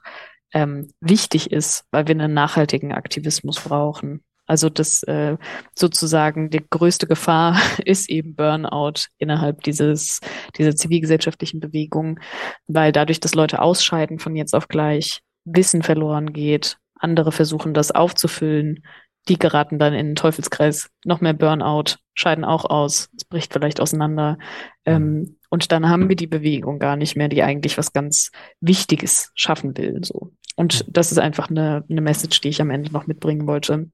ähm, wichtig ist, weil wir einen nachhaltigen Aktivismus brauchen. Also das äh, sozusagen die größte Gefahr ist eben Burnout innerhalb dieses dieser zivilgesellschaftlichen Bewegung, weil dadurch, dass Leute ausscheiden von jetzt auf gleich, Wissen verloren geht, andere versuchen das aufzufüllen, die geraten dann in den Teufelskreis, noch mehr Burnout, scheiden auch aus, es bricht vielleicht auseinander. Ähm, und dann haben wir die Bewegung gar nicht mehr, die eigentlich was ganz Wichtiges schaffen will. So. Und das ist einfach eine, eine Message, die ich am Ende noch mitbringen wollte.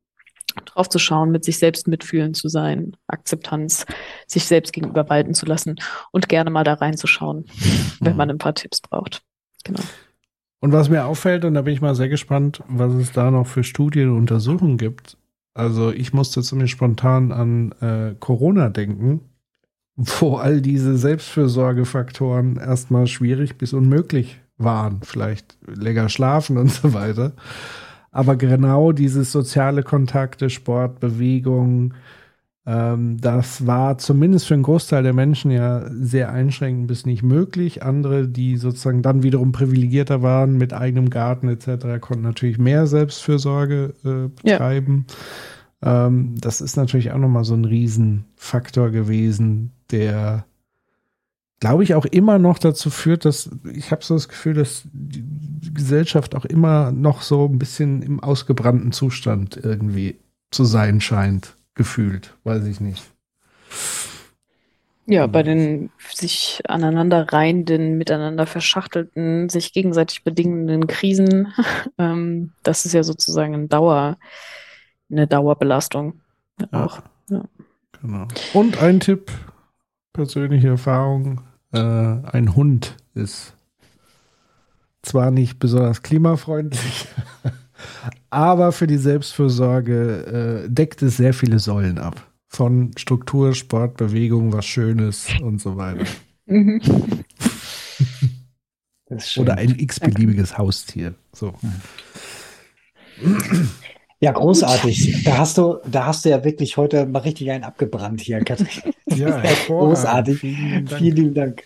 Drauf zu schauen, mit sich selbst mitfühlen zu sein, Akzeptanz, sich selbst gegenüber walten zu lassen und gerne mal da reinzuschauen, wenn mhm. man ein paar Tipps braucht. Genau. Und was mir auffällt, und da bin ich mal sehr gespannt, was es da noch für Studien und Untersuchungen gibt. Also ich musste ziemlich spontan an äh, Corona denken. wo all diese Selbstfürsorgefaktoren erstmal schwierig bis unmöglich waren. Vielleicht länger schlafen und so weiter. Aber genau dieses soziale Kontakte, Sport, Bewegung, ähm, das war zumindest für einen Großteil der Menschen ja sehr einschränkend bis nicht möglich. Andere, die sozusagen dann wiederum privilegierter waren mit eigenem Garten etc., konnten natürlich mehr Selbstfürsorge äh, betreiben. Ja. Ähm, das ist natürlich auch nochmal so ein Riesenfaktor gewesen, der glaube ich, auch immer noch dazu führt, dass ich habe so das Gefühl, dass die Gesellschaft auch immer noch so ein bisschen im ausgebrannten Zustand irgendwie zu sein scheint, gefühlt, weiß ich nicht. Ja, bei den sich aneinander reihenden, miteinander verschachtelten, sich gegenseitig bedingenden Krisen, ähm, das ist ja sozusagen ein Dauer, eine Dauerbelastung. Auch. Ja. Genau. Und ein Tipp, persönliche Erfahrung, äh, ein Hund ist zwar nicht besonders klimafreundlich, aber für die Selbstfürsorge äh, deckt es sehr viele Säulen ab. Von Struktur, Sport, Bewegung, was Schönes und so weiter. Mhm. Oder ein x-beliebiges Haustier. So. Ja, großartig. Da hast du, da hast du ja wirklich heute mal richtig einen abgebrannt hier, Katrin. Ja, großartig. Vielen, Dank. Vielen lieben Dank.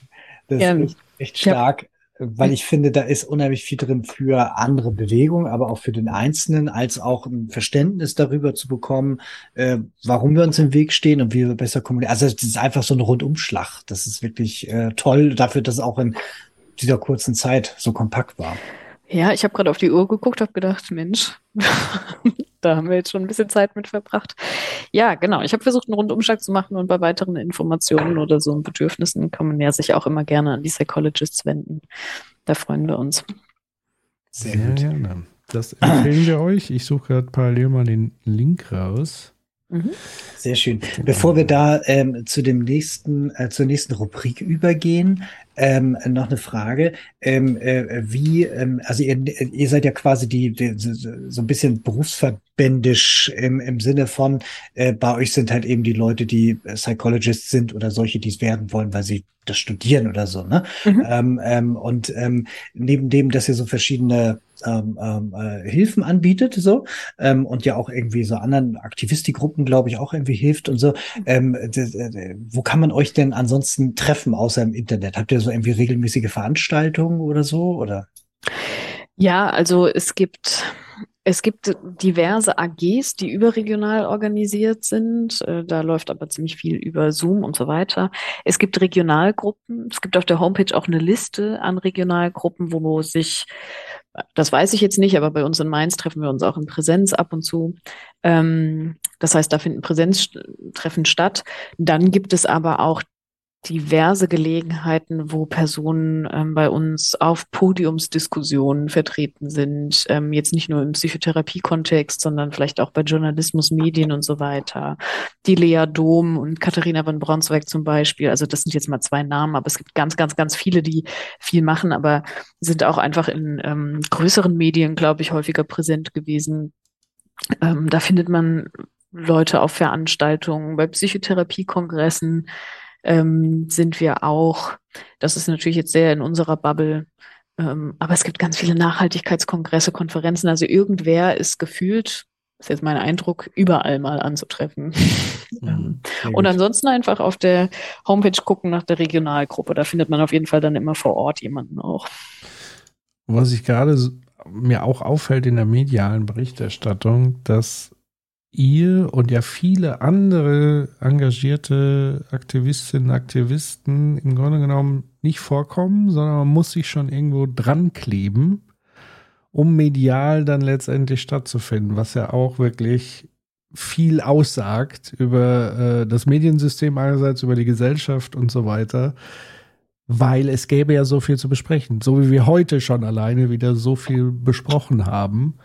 Das ja, ist echt, echt stark, ja. weil ich finde, da ist unheimlich viel drin für andere Bewegungen, aber auch für den Einzelnen, als auch ein Verständnis darüber zu bekommen, äh, warum wir uns im Weg stehen und wie wir besser kommunizieren. Also das ist einfach so ein Rundumschlag. Das ist wirklich äh, toll dafür, dass es auch in dieser kurzen Zeit so kompakt war. Ja, ich habe gerade auf die Uhr geguckt, habe gedacht, Mensch, da haben wir jetzt schon ein bisschen Zeit mit verbracht. Ja, genau. Ich habe versucht, einen Rundumschlag zu machen und bei weiteren Informationen oder so Bedürfnissen kann man ja sich auch immer gerne an die Psychologists wenden. Da freuen wir uns. Sehr, Sehr gerne. Das empfehlen wir euch. Ich suche gerade parallel mal den Link raus. Mhm. Sehr schön. Bevor wir da ähm, zu dem nächsten, äh, zur nächsten Rubrik übergehen, ähm, noch eine Frage. Ähm, äh, wie, ähm, also ihr, ihr seid ja quasi die, die so ein bisschen berufsverbändisch im, im Sinne von, äh, bei euch sind halt eben die Leute, die Psychologists sind oder solche, die es werden wollen, weil sie das studieren oder so. Ne? Mhm. Ähm, ähm, und ähm, neben dem, dass ihr so verschiedene ähm, ähm, äh, Hilfen anbietet, so ähm, und ja auch irgendwie so anderen Aktivistikgruppen, glaube ich, auch irgendwie hilft und so. Ähm, wo kann man euch denn ansonsten treffen außer im Internet? Habt ihr so irgendwie regelmäßige Veranstaltungen oder so? Oder? Ja, also es gibt es gibt diverse AGs, die überregional organisiert sind. Äh, da läuft aber ziemlich viel über Zoom und so weiter. Es gibt Regionalgruppen. Es gibt auf der Homepage auch eine Liste an Regionalgruppen, wo sich, das weiß ich jetzt nicht, aber bei uns in Mainz treffen wir uns auch in Präsenz ab und zu. Ähm, das heißt, da finden Präsenztreffen statt. Dann gibt es aber auch diverse Gelegenheiten, wo Personen ähm, bei uns auf Podiumsdiskussionen vertreten sind. Ähm, jetzt nicht nur im Psychotherapie-Kontext, sondern vielleicht auch bei Journalismus, Medien und so weiter. Die Lea Dom und Katharina von Braunzweig zum Beispiel. Also das sind jetzt mal zwei Namen, aber es gibt ganz, ganz, ganz viele, die viel machen, aber sind auch einfach in ähm, größeren Medien, glaube ich, häufiger präsent gewesen. Ähm, da findet man Leute auf Veranstaltungen, bei Psychotherapie-Kongressen, ähm, sind wir auch. Das ist natürlich jetzt sehr in unserer Bubble. Ähm, aber es gibt ganz viele Nachhaltigkeitskongresse, Konferenzen. Also irgendwer ist gefühlt, ist jetzt mein Eindruck, überall mal anzutreffen. Mhm, und ansonsten einfach auf der Homepage gucken nach der Regionalgruppe. Da findet man auf jeden Fall dann immer vor Ort jemanden auch. Was ich gerade mir auch auffällt in der medialen Berichterstattung, dass ihr und ja viele andere engagierte Aktivistinnen, Aktivisten im Grunde genommen nicht vorkommen, sondern man muss sich schon irgendwo dran kleben, um medial dann letztendlich stattzufinden, was ja auch wirklich viel aussagt über äh, das Mediensystem einerseits, über die Gesellschaft und so weiter, weil es gäbe ja so viel zu besprechen, so wie wir heute schon alleine wieder so viel besprochen haben.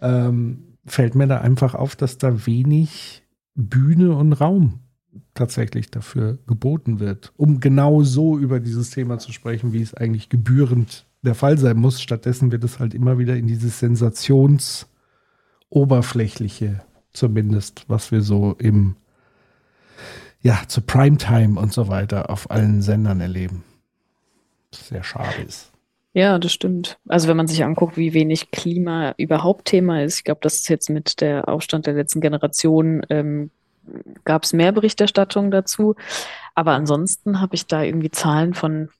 Ähm, fällt mir da einfach auf, dass da wenig Bühne und Raum tatsächlich dafür geboten wird, um genau so über dieses Thema zu sprechen, wie es eigentlich gebührend der Fall sein muss. Stattdessen wird es halt immer wieder in dieses Sensationsoberflächliche, zumindest, was wir so im ja, zu Primetime und so weiter auf allen Sendern erleben. Sehr schade ist. Ja, das stimmt. Also wenn man sich anguckt, wie wenig Klima überhaupt Thema ist, ich glaube, das ist jetzt mit der Aufstand der letzten Generation, ähm, gab es mehr Berichterstattung dazu. Aber ansonsten habe ich da irgendwie Zahlen von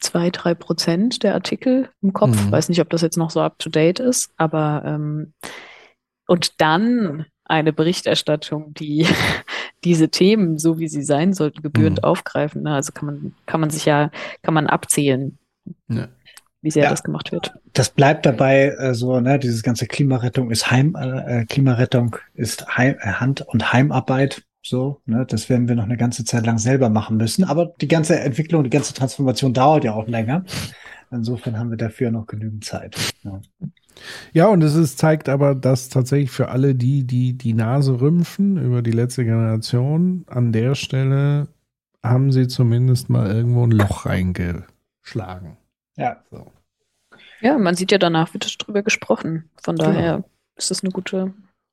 zwei, drei Prozent der Artikel im Kopf. Mhm. Weiß nicht, ob das jetzt noch so up to date ist, aber ähm, und dann eine Berichterstattung, die diese Themen, so wie sie sein sollten, gebührend mhm. aufgreifen. Also kann man, kann man sich ja, kann man abzählen. Ja wie sehr ja, das gemacht wird. Das bleibt dabei äh, so, ne, dieses ganze Klimarettung ist Heim, äh, Klimarettung ist Heim, äh, Hand- und Heimarbeit. So, ne, das werden wir noch eine ganze Zeit lang selber machen müssen. Aber die ganze Entwicklung, die ganze Transformation dauert ja auch länger. Insofern haben wir dafür noch genügend Zeit. Ja. Ja, und es ist, zeigt aber, dass tatsächlich für alle die, die die Nase rümpfen über die letzte Generation, an der Stelle haben sie zumindest mal irgendwo ein Loch reingeschlagen. Ja. So. Ja, man sieht ja danach wird drüber gesprochen. Von genau. daher ist das eine gute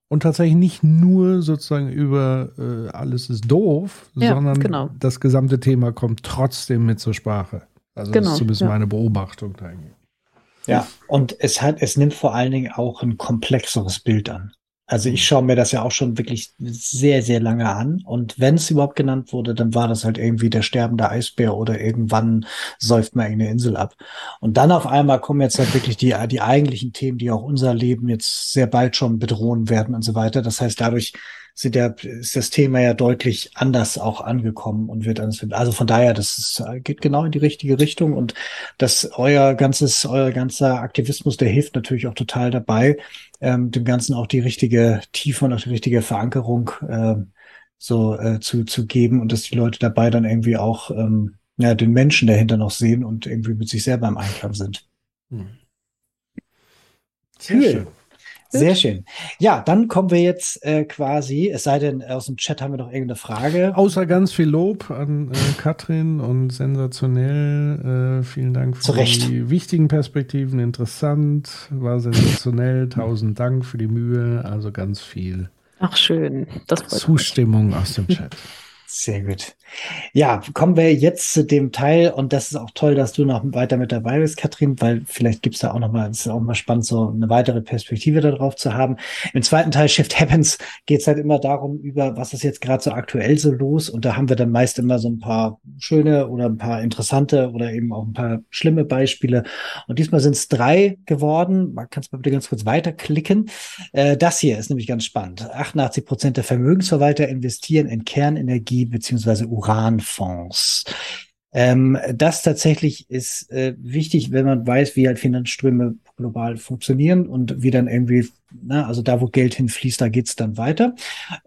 und tatsächlich nicht nur sozusagen über äh, alles ist doof, ja, sondern genau. das gesamte Thema kommt trotzdem mit zur Sprache. Also genau, das ist zumindest ja. meine Beobachtung eigentlich. Ja, und es hat, es nimmt vor allen Dingen auch ein komplexeres Bild an. Also ich schaue mir das ja auch schon wirklich sehr, sehr lange an. Und wenn es überhaupt genannt wurde, dann war das halt irgendwie der sterbende Eisbär oder irgendwann säuft man eine Insel ab. Und dann auf einmal kommen jetzt halt wirklich die, die eigentlichen Themen, die auch unser Leben jetzt sehr bald schon bedrohen werden und so weiter. Das heißt, dadurch sind der, ist das Thema ja deutlich anders auch angekommen und wird anders. Also von daher, das ist, geht genau in die richtige Richtung und das euer ganzes, euer ganzer Aktivismus, der hilft natürlich auch total dabei, ähm, dem Ganzen auch die richtige Tiefe und auch die richtige Verankerung äh, so äh, zu, zu geben und dass die Leute dabei dann irgendwie auch ähm, ja, den Menschen dahinter noch sehen und irgendwie mit sich selber im Einklang sind. Hm. Sehr cool. Schön. Sehr schön. Ja, dann kommen wir jetzt äh, quasi, es sei denn, aus dem Chat haben wir noch irgendeine Frage. Außer ganz viel Lob an äh, Katrin und sensationell. Äh, vielen Dank für Zurecht. die wichtigen Perspektiven. Interessant, war sensationell. Tausend Dank für die Mühe. Also ganz viel. Ach schön. Das Zustimmung mich. aus dem Chat. Sehr gut. Ja, kommen wir jetzt zu dem Teil und das ist auch toll, dass du noch weiter mit dabei bist, Katrin, weil vielleicht gibt's da auch noch mal, es ist auch mal spannend, so eine weitere Perspektive darauf zu haben. Im zweiten Teil Shift Happens geht's halt immer darum, über was ist jetzt gerade so aktuell so los und da haben wir dann meist immer so ein paar schöne oder ein paar interessante oder eben auch ein paar schlimme Beispiele und diesmal sind es drei geworden. Man kann es mal bitte ganz kurz weiterklicken. Äh, das hier ist nämlich ganz spannend. 88 Prozent der Vermögensverwalter investieren in Kernenergie Energie beziehungsweise Uranfonds. Ähm, das tatsächlich ist äh, wichtig, wenn man weiß, wie halt Finanzströme global funktionieren und wie dann irgendwie, na, also da, wo Geld hinfließt, da geht's dann weiter.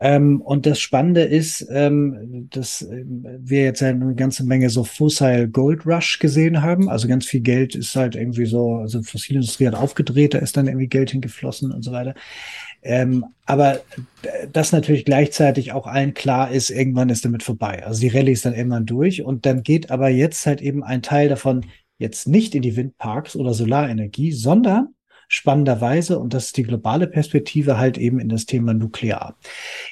Ähm, und das Spannende ist, ähm, dass äh, wir jetzt eine ganze Menge so Fossil Gold Rush gesehen haben. Also ganz viel Geld ist halt irgendwie so, also Fossilindustrie hat aufgedreht, da ist dann irgendwie Geld hingeflossen und so weiter. Ähm, aber das natürlich gleichzeitig auch allen klar ist, irgendwann ist damit vorbei. Also die Rallye ist dann irgendwann durch und dann geht aber jetzt halt eben ein Teil davon jetzt nicht in die Windparks oder Solarenergie, sondern spannenderweise, und das ist die globale Perspektive, halt eben in das Thema Nuklear.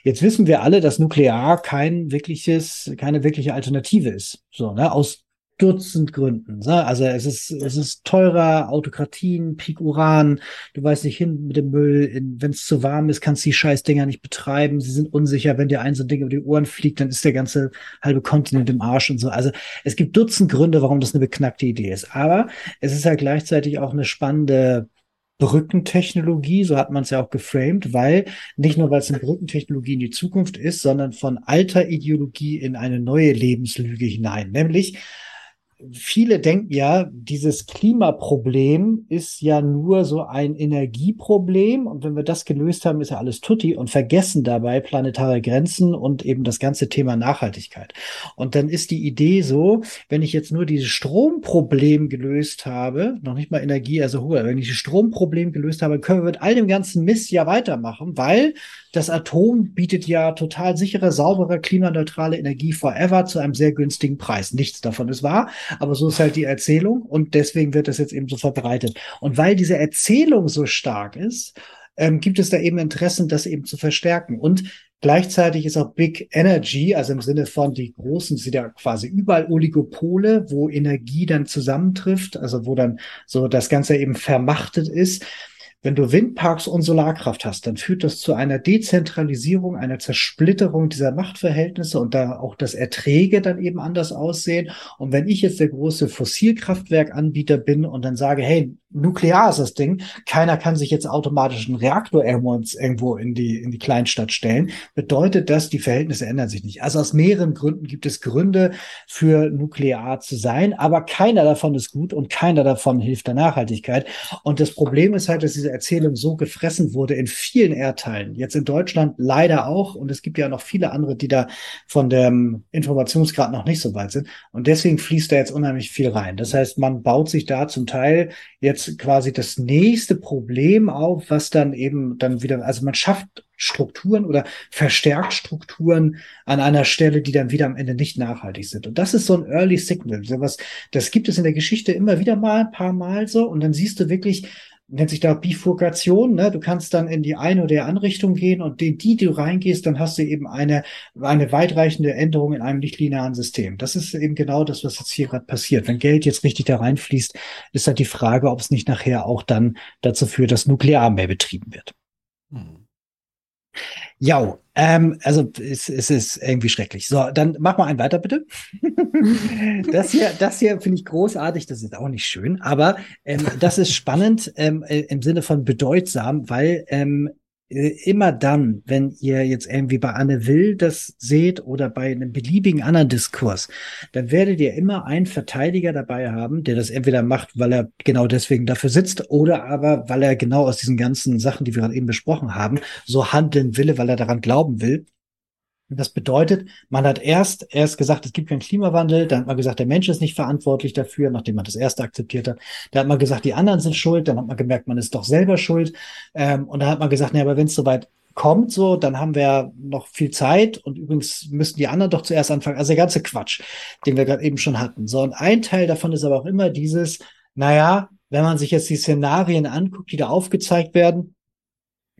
Jetzt wissen wir alle, dass Nuklear kein wirkliches, keine wirkliche Alternative ist. So, ne, aus Dutzend Gründen. Ne? Also es ist, es ist teurer, Autokratien, Peak Uran, du weißt nicht hin mit dem Müll, wenn es zu warm ist, kannst du die Scheißdinger nicht betreiben, sie sind unsicher, wenn dir ein so ein Ding über die Ohren fliegt, dann ist der ganze halbe Kontinent im Arsch und so. Also es gibt Dutzend Gründe, warum das eine beknackte Idee ist. Aber es ist halt gleichzeitig auch eine spannende Brückentechnologie, so hat man es ja auch geframed, weil nicht nur, weil es eine Brückentechnologie in die Zukunft ist, sondern von alter Ideologie in eine neue Lebenslüge hinein. Nämlich, viele denken ja, dieses Klimaproblem ist ja nur so ein Energieproblem und wenn wir das gelöst haben, ist ja alles tutti und vergessen dabei planetare Grenzen und eben das ganze Thema Nachhaltigkeit. Und dann ist die Idee so, wenn ich jetzt nur dieses Stromproblem gelöst habe, noch nicht mal Energie, also hohe, wenn ich das Stromproblem gelöst habe, können wir mit all dem ganzen Mist ja weitermachen, weil das Atom bietet ja total sichere, saubere, klimaneutrale Energie forever zu einem sehr günstigen Preis. Nichts davon ist wahr, aber so ist halt die Erzählung und deswegen wird das jetzt eben so verbreitet. Und weil diese Erzählung so stark ist, ähm, gibt es da eben Interessen, das eben zu verstärken. Und Gleichzeitig ist auch Big Energy, also im Sinne von die großen sind ja quasi überall Oligopole, wo Energie dann zusammentrifft, also wo dann so das Ganze eben vermachtet ist. Wenn du Windparks und Solarkraft hast, dann führt das zu einer Dezentralisierung, einer Zersplitterung dieser Machtverhältnisse und da auch das Erträge dann eben anders aussehen. Und wenn ich jetzt der große Fossilkraftwerkanbieter bin und dann sage, hey, nuklear ist das Ding. Keiner kann sich jetzt automatisch einen Reaktor irgendwo in die, in die Kleinstadt stellen. Bedeutet das, die Verhältnisse ändern sich nicht. Also aus mehreren Gründen gibt es Gründe für nuklear zu sein, aber keiner davon ist gut und keiner davon hilft der Nachhaltigkeit. Und das Problem ist halt, dass diese Erzählung so gefressen wurde in vielen Erdteilen. Jetzt in Deutschland leider auch. Und es gibt ja noch viele andere, die da von dem Informationsgrad noch nicht so weit sind. Und deswegen fließt da jetzt unheimlich viel rein. Das heißt, man baut sich da zum Teil jetzt jetzt quasi das nächste Problem auf, was dann eben dann wieder, also man schafft Strukturen oder verstärkt Strukturen an einer Stelle, die dann wieder am Ende nicht nachhaltig sind. Und das ist so ein Early Signal. Sowas, das gibt es in der Geschichte immer wieder mal, ein paar Mal so. Und dann siehst du wirklich, nennt sich da Bifurkation, ne? Du kannst dann in die eine oder andere Richtung gehen und in die, die du reingehst, dann hast du eben eine, eine weitreichende Änderung in einem nichtlinearen System. Das ist eben genau das, was jetzt hier gerade passiert. Wenn Geld jetzt richtig da reinfließt, ist halt die Frage, ob es nicht nachher auch dann dazu führt, dass Nuklear mehr betrieben wird. Hm. Ja, ähm, also es, es ist irgendwie schrecklich. So, dann mach mal einen weiter, bitte. das hier, das hier finde ich großartig. Das ist auch nicht schön, aber ähm, das ist spannend ähm, äh, im Sinne von bedeutsam, weil ähm, äh, immer dann, wenn ihr jetzt irgendwie bei Anne Will das seht oder bei einem beliebigen anderen Diskurs, dann werdet ihr immer einen Verteidiger dabei haben, der das entweder macht, weil er genau deswegen dafür sitzt oder aber, weil er genau aus diesen ganzen Sachen, die wir gerade eben besprochen haben, so handeln will, weil er daran glauben will. Das bedeutet, man hat erst erst gesagt, es gibt keinen Klimawandel, dann hat man gesagt, der Mensch ist nicht verantwortlich dafür, nachdem man das erste akzeptiert hat. Dann hat man gesagt, die anderen sind schuld, dann hat man gemerkt, man ist doch selber schuld. Ähm, und dann hat man gesagt, nee, aber wenn es soweit kommt, so, dann haben wir noch viel Zeit und übrigens müssten die anderen doch zuerst anfangen. Also der ganze Quatsch, den wir gerade eben schon hatten. So, und ein Teil davon ist aber auch immer dieses, naja, wenn man sich jetzt die Szenarien anguckt, die da aufgezeigt werden,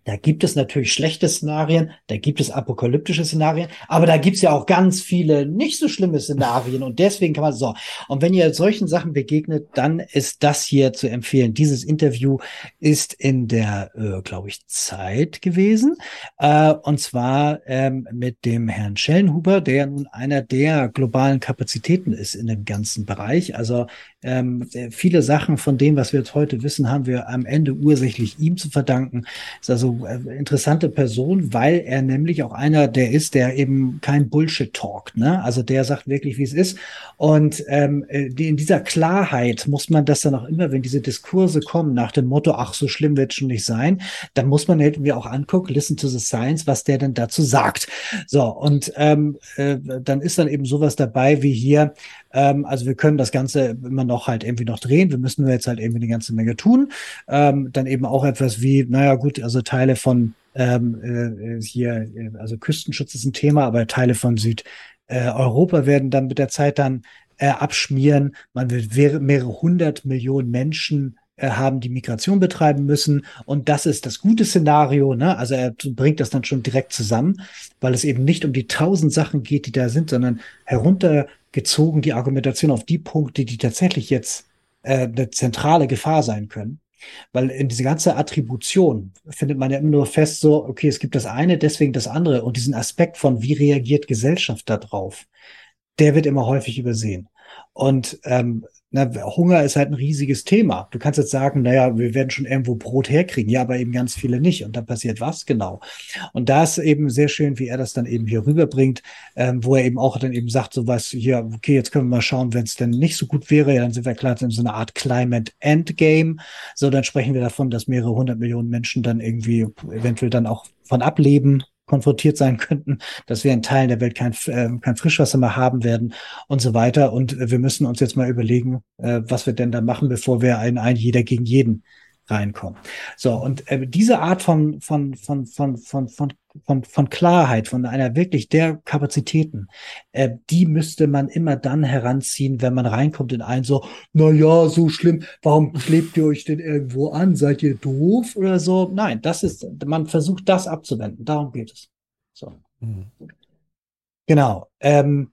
da gibt es natürlich schlechte Szenarien, da gibt es apokalyptische Szenarien, aber da gibt es ja auch ganz viele nicht so schlimme Szenarien und deswegen kann man so. Und wenn ihr solchen Sachen begegnet, dann ist das hier zu empfehlen. Dieses Interview ist in der, äh, glaube ich, Zeit gewesen äh, und zwar ähm, mit dem Herrn Schellenhuber, der nun einer der globalen Kapazitäten ist in dem ganzen Bereich. Also ähm, viele Sachen von dem, was wir jetzt heute wissen, haben wir am Ende ursächlich ihm zu verdanken. Ist also interessante Person, weil er nämlich auch einer der ist, der eben kein Bullshit talkt. Ne? Also der sagt wirklich, wie es ist. Und ähm, äh, die, in dieser Klarheit muss man das dann auch immer, wenn diese Diskurse kommen, nach dem Motto, ach, so schlimm wird schon nicht sein, dann muss man halt mir auch angucken, listen to the science, was der denn dazu sagt. So, und ähm, äh, dann ist dann eben sowas dabei wie hier, ähm, also wir können das Ganze immer noch halt irgendwie noch drehen. Wir müssen nur jetzt halt irgendwie eine ganze Menge tun. Ähm, dann eben auch etwas wie, naja gut, also Teile von ähm, äh, hier, äh, also Küstenschutz ist ein Thema, aber Teile von Südeuropa äh, werden dann mit der Zeit dann äh, abschmieren. Man wird mehrere hundert Millionen Menschen haben, die Migration betreiben müssen. Und das ist das gute Szenario. Ne? Also er bringt das dann schon direkt zusammen, weil es eben nicht um die tausend Sachen geht, die da sind, sondern heruntergezogen die Argumentation auf die Punkte, die tatsächlich jetzt äh, eine zentrale Gefahr sein können. Weil in diese ganze Attribution findet man ja immer nur fest, so, okay, es gibt das eine, deswegen das andere. Und diesen Aspekt von, wie reagiert Gesellschaft darauf, der wird immer häufig übersehen. Und ähm, na, Hunger ist halt ein riesiges Thema. Du kannst jetzt sagen, naja, wir werden schon irgendwo Brot herkriegen. Ja, aber eben ganz viele nicht. Und dann passiert was genau? Und da ist eben sehr schön, wie er das dann eben hier rüberbringt, ähm, wo er eben auch dann eben sagt, so was hier, okay, jetzt können wir mal schauen, wenn es denn nicht so gut wäre, ja, dann sind wir klar in so einer Art Climate Endgame. So, dann sprechen wir davon, dass mehrere hundert Millionen Menschen dann irgendwie eventuell dann auch von ableben konfrontiert sein könnten, dass wir in Teilen der Welt kein, äh, kein Frischwasser mehr haben werden und so weiter. Und äh, wir müssen uns jetzt mal überlegen, äh, was wir denn da machen, bevor wir ein, ein jeder gegen jeden reinkommen. So, und äh, diese Art von, von, von, von, von, von, von, von Klarheit, von einer wirklich der Kapazitäten, äh, die müsste man immer dann heranziehen, wenn man reinkommt in ein so, na ja, so schlimm, warum klebt ihr euch denn irgendwo an? Seid ihr doof oder so? Nein, das ist, man versucht das abzuwenden. Darum geht es. So. Mhm. Genau. Ähm,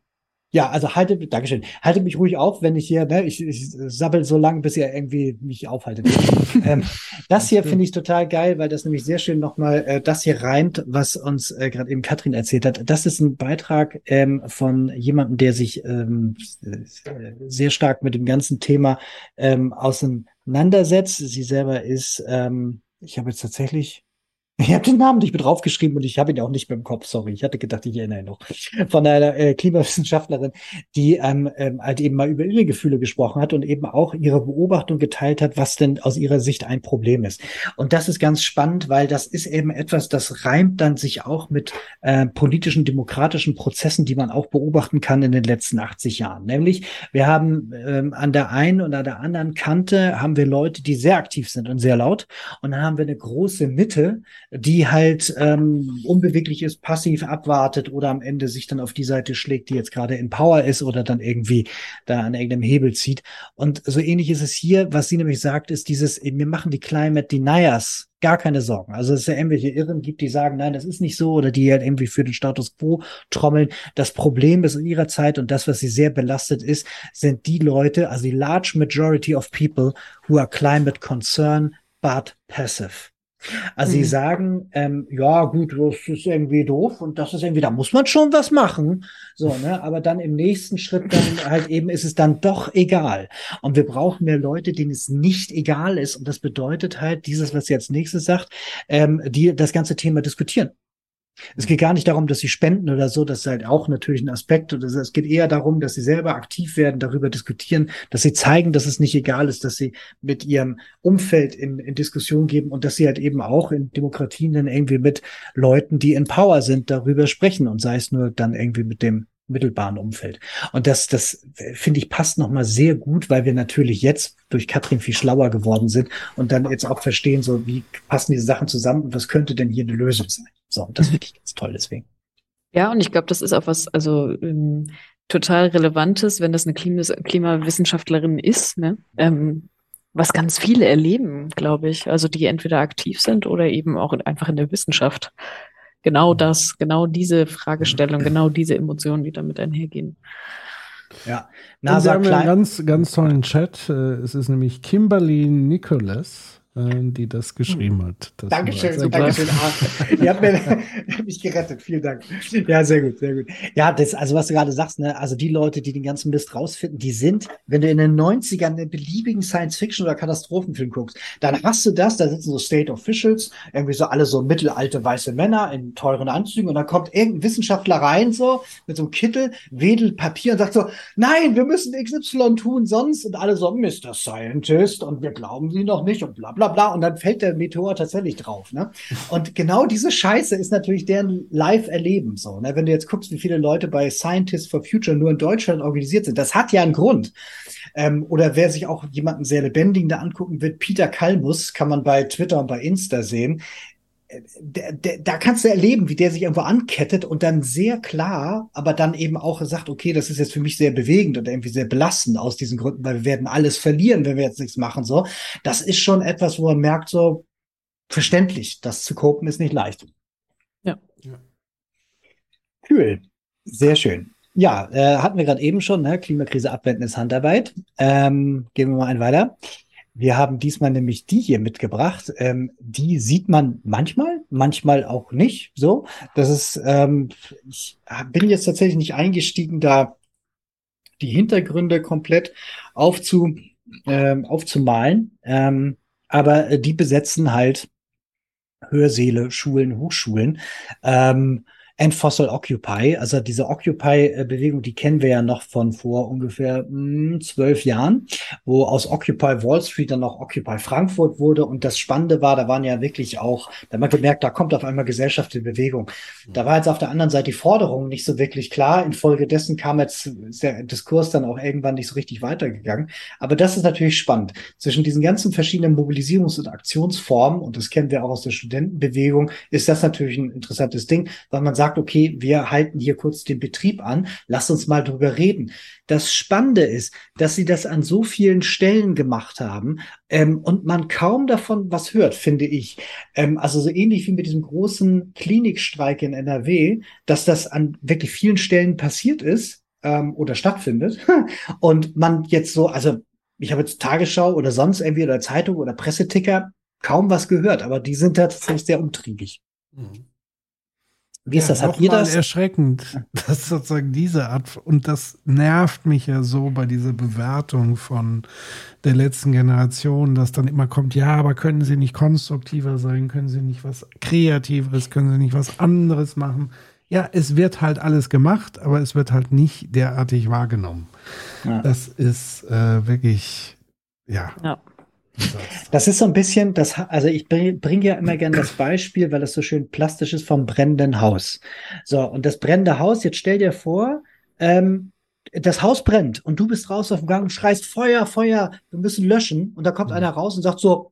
ja, also haltet, Dankeschön, haltet mich ruhig auf, wenn ich hier, ne, ich, ich sabbel so lange, bis ihr irgendwie mich aufhaltet. ähm, das hier finde ich total geil, weil das nämlich sehr schön nochmal äh, das hier reimt, was uns äh, gerade eben Katrin erzählt hat. Das ist ein Beitrag ähm, von jemandem, der sich ähm, sehr stark mit dem ganzen Thema ähm, auseinandersetzt. Sie selber ist, ähm, ich habe jetzt tatsächlich ich habe den Namen nicht mit draufgeschrieben und ich habe ihn auch nicht mehr im Kopf, sorry. Ich hatte gedacht, ich erinnere ihn noch. Von einer äh, Klimawissenschaftlerin, die ähm, ähm, halt eben mal über ihre Gefühle gesprochen hat und eben auch ihre Beobachtung geteilt hat, was denn aus ihrer Sicht ein Problem ist. Und das ist ganz spannend, weil das ist eben etwas, das reimt dann sich auch mit äh, politischen, demokratischen Prozessen, die man auch beobachten kann in den letzten 80 Jahren. Nämlich, wir haben ähm, an der einen und an der anderen Kante haben wir Leute, die sehr aktiv sind und sehr laut. Und dann haben wir eine große Mitte, die halt ähm, unbeweglich ist, passiv abwartet oder am Ende sich dann auf die Seite schlägt, die jetzt gerade in Power ist oder dann irgendwie da an irgendeinem Hebel zieht. Und so ähnlich ist es hier, was sie nämlich sagt, ist dieses, wir machen die Climate Deniers gar keine Sorgen. Also es ist ja irgendwelche Irren gibt, die sagen, nein, das ist nicht so oder die halt irgendwie für den Status quo trommeln. Das Problem ist in ihrer Zeit und das, was sie sehr belastet ist, sind die Leute, also die large majority of people who are climate concerned but passive. Also mhm. sie sagen, ähm, ja gut, das ist irgendwie doof und das ist irgendwie, da muss man schon was machen. So, ne? Aber dann im nächsten Schritt dann halt eben ist es dann doch egal. Und wir brauchen mehr Leute, denen es nicht egal ist. Und das bedeutet halt dieses, was sie als nächstes sagt, ähm, die das ganze Thema diskutieren. Es geht gar nicht darum, dass sie spenden oder so, das ist halt auch natürlich ein Aspekt. Es geht eher darum, dass sie selber aktiv werden, darüber diskutieren, dass sie zeigen, dass es nicht egal ist, dass sie mit ihrem Umfeld in, in Diskussion geben und dass sie halt eben auch in Demokratien dann irgendwie mit Leuten, die in Power sind, darüber sprechen und sei es nur dann irgendwie mit dem mittelbaren Umfeld. Und das, das finde ich passt nochmal sehr gut, weil wir natürlich jetzt durch Katrin viel schlauer geworden sind und dann jetzt auch verstehen, so wie passen diese Sachen zusammen und was könnte denn hier eine Lösung sein. So, das finde ich ganz toll deswegen. Ja, und ich glaube, das ist auch was, also ähm, total Relevantes, wenn das eine Klimas Klimawissenschaftlerin ist, ne? Ähm, was ganz viele erleben, glaube ich. Also die entweder aktiv sind oder eben auch einfach in der Wissenschaft. Genau mhm. das, genau diese Fragestellung, genau diese Emotionen, die damit einhergehen. Ja, NASA wir haben einen ganz, ganz tollen Chat. Äh, es ist nämlich Kimberly Nicholas die das geschrieben hat. Das Dankeschön, so Dankeschön. Ihr habt, mir, mich gerettet, vielen Dank. Ja, sehr gut, sehr gut. Ja, das, also was du gerade sagst, ne, also die Leute, die den ganzen Mist rausfinden, die sind, wenn du in den 90ern einen beliebigen Science-Fiction oder Katastrophenfilm guckst, dann hast du das, da sitzen so State Officials, irgendwie so alle so mittelalte weiße Männer in teuren Anzügen und dann kommt irgendein Wissenschaftler rein so mit so einem Kittel, wedelt Papier und sagt so, nein, wir müssen XY tun, sonst und alle so, Mr. Scientist und wir glauben sie noch nicht und bla bla bla bla und dann fällt der Meteor tatsächlich drauf. Ne? Und genau diese Scheiße ist natürlich deren Live-Erleben so. Ne? Wenn du jetzt guckst, wie viele Leute bei Scientists for Future nur in Deutschland organisiert sind, das hat ja einen Grund. Ähm, oder wer sich auch jemanden sehr lebendigen da angucken wird, Peter Kalmus, kann man bei Twitter und bei Insta sehen da kannst du erleben, wie der sich irgendwo ankettet und dann sehr klar, aber dann eben auch sagt, okay, das ist jetzt für mich sehr bewegend und irgendwie sehr belastend aus diesen Gründen, weil wir werden alles verlieren, wenn wir jetzt nichts machen. So, das ist schon etwas, wo man merkt, so verständlich, das zu kopen ist nicht leicht. Ja. ja. Cool, sehr schön. Ja, äh, hatten wir gerade eben schon, ne? Klimakrise abwenden ist Handarbeit. Ähm, gehen wir mal einen weiter. Wir haben diesmal nämlich die hier mitgebracht. Ähm, die sieht man manchmal, manchmal auch nicht. So, das ist. Ähm, ich bin jetzt tatsächlich nicht eingestiegen, da die Hintergründe komplett aufzu, ähm, aufzumalen. Ähm, aber die besetzen halt Hörsäle, Schulen, Hochschulen. Ähm, and Fossil Occupy. Also diese Occupy-Bewegung, die kennen wir ja noch von vor ungefähr hm, zwölf Jahren, wo aus Occupy Wall Street dann noch Occupy Frankfurt wurde. Und das Spannende war, da waren ja wirklich auch, da hat man gemerkt, da kommt auf einmal Gesellschaft in Bewegung. Da war jetzt auf der anderen Seite die Forderung nicht so wirklich klar. Infolgedessen kam jetzt der Diskurs dann auch irgendwann nicht so richtig weitergegangen. Aber das ist natürlich spannend. Zwischen diesen ganzen verschiedenen Mobilisierungs- und Aktionsformen, und das kennen wir auch aus der Studentenbewegung, ist das natürlich ein interessantes Ding, weil man sagt, sagt, okay, wir halten hier kurz den Betrieb an, lass uns mal drüber reden. Das Spannende ist, dass sie das an so vielen Stellen gemacht haben ähm, und man kaum davon was hört, finde ich. Ähm, also so ähnlich wie mit diesem großen Klinikstreik in NRW, dass das an wirklich vielen Stellen passiert ist ähm, oder stattfindet und man jetzt so, also ich habe jetzt Tagesschau oder sonst irgendwie oder Zeitung oder Presseticker kaum was gehört, aber die sind tatsächlich sehr umtriebig. Mhm. Wie ist ja, das? Habt ihr das? erschreckend, dass sozusagen diese Art, und das nervt mich ja so bei dieser Bewertung von der letzten Generation, dass dann immer kommt, ja, aber können sie nicht konstruktiver sein, können sie nicht was Kreativeres, können sie nicht was anderes machen? Ja, es wird halt alles gemacht, aber es wird halt nicht derartig wahrgenommen. Ja. Das ist äh, wirklich, ja. ja. Das ist so ein bisschen, das, also ich bringe bring ja immer gerne das Beispiel, weil das so schön plastisch ist vom brennenden Haus. So, und das brennende Haus, jetzt stell dir vor, ähm, das Haus brennt und du bist raus auf dem Gang und schreist Feuer, Feuer, wir müssen löschen. Und da kommt mhm. einer raus und sagt so,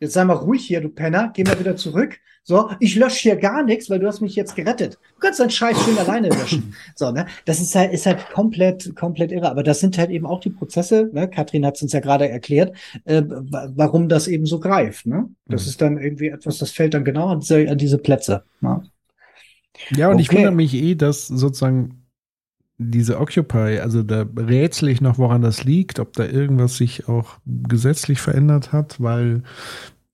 jetzt sei mal ruhig hier, du Penner, geh mal wieder zurück. So, ich lösche hier gar nichts, weil du hast mich jetzt gerettet. Du kannst deinen Scheiß schön alleine löschen. So, ne? Das ist halt, ist halt komplett, komplett irre. Aber das sind halt eben auch die Prozesse, ne? Katrin hat es uns ja gerade erklärt, äh, warum das eben so greift, ne? Das mhm. ist dann irgendwie etwas, das fällt dann genau an diese, an diese Plätze. Ne? Ja, und okay. ich wundere mich eh, dass sozusagen diese Occupy, also da rätsel ich noch, woran das liegt, ob da irgendwas sich auch gesetzlich verändert hat, weil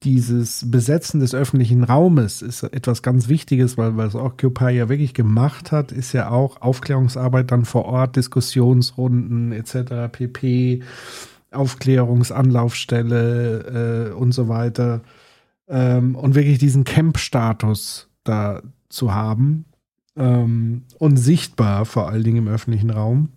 dieses Besetzen des öffentlichen Raumes ist etwas ganz Wichtiges, weil was Occupy ja wirklich gemacht hat, ist ja auch Aufklärungsarbeit dann vor Ort, Diskussionsrunden etc. pp, Aufklärungsanlaufstelle äh, und so weiter ähm, und wirklich diesen Camp-Status da zu haben ähm, und sichtbar, vor allen Dingen im öffentlichen Raum.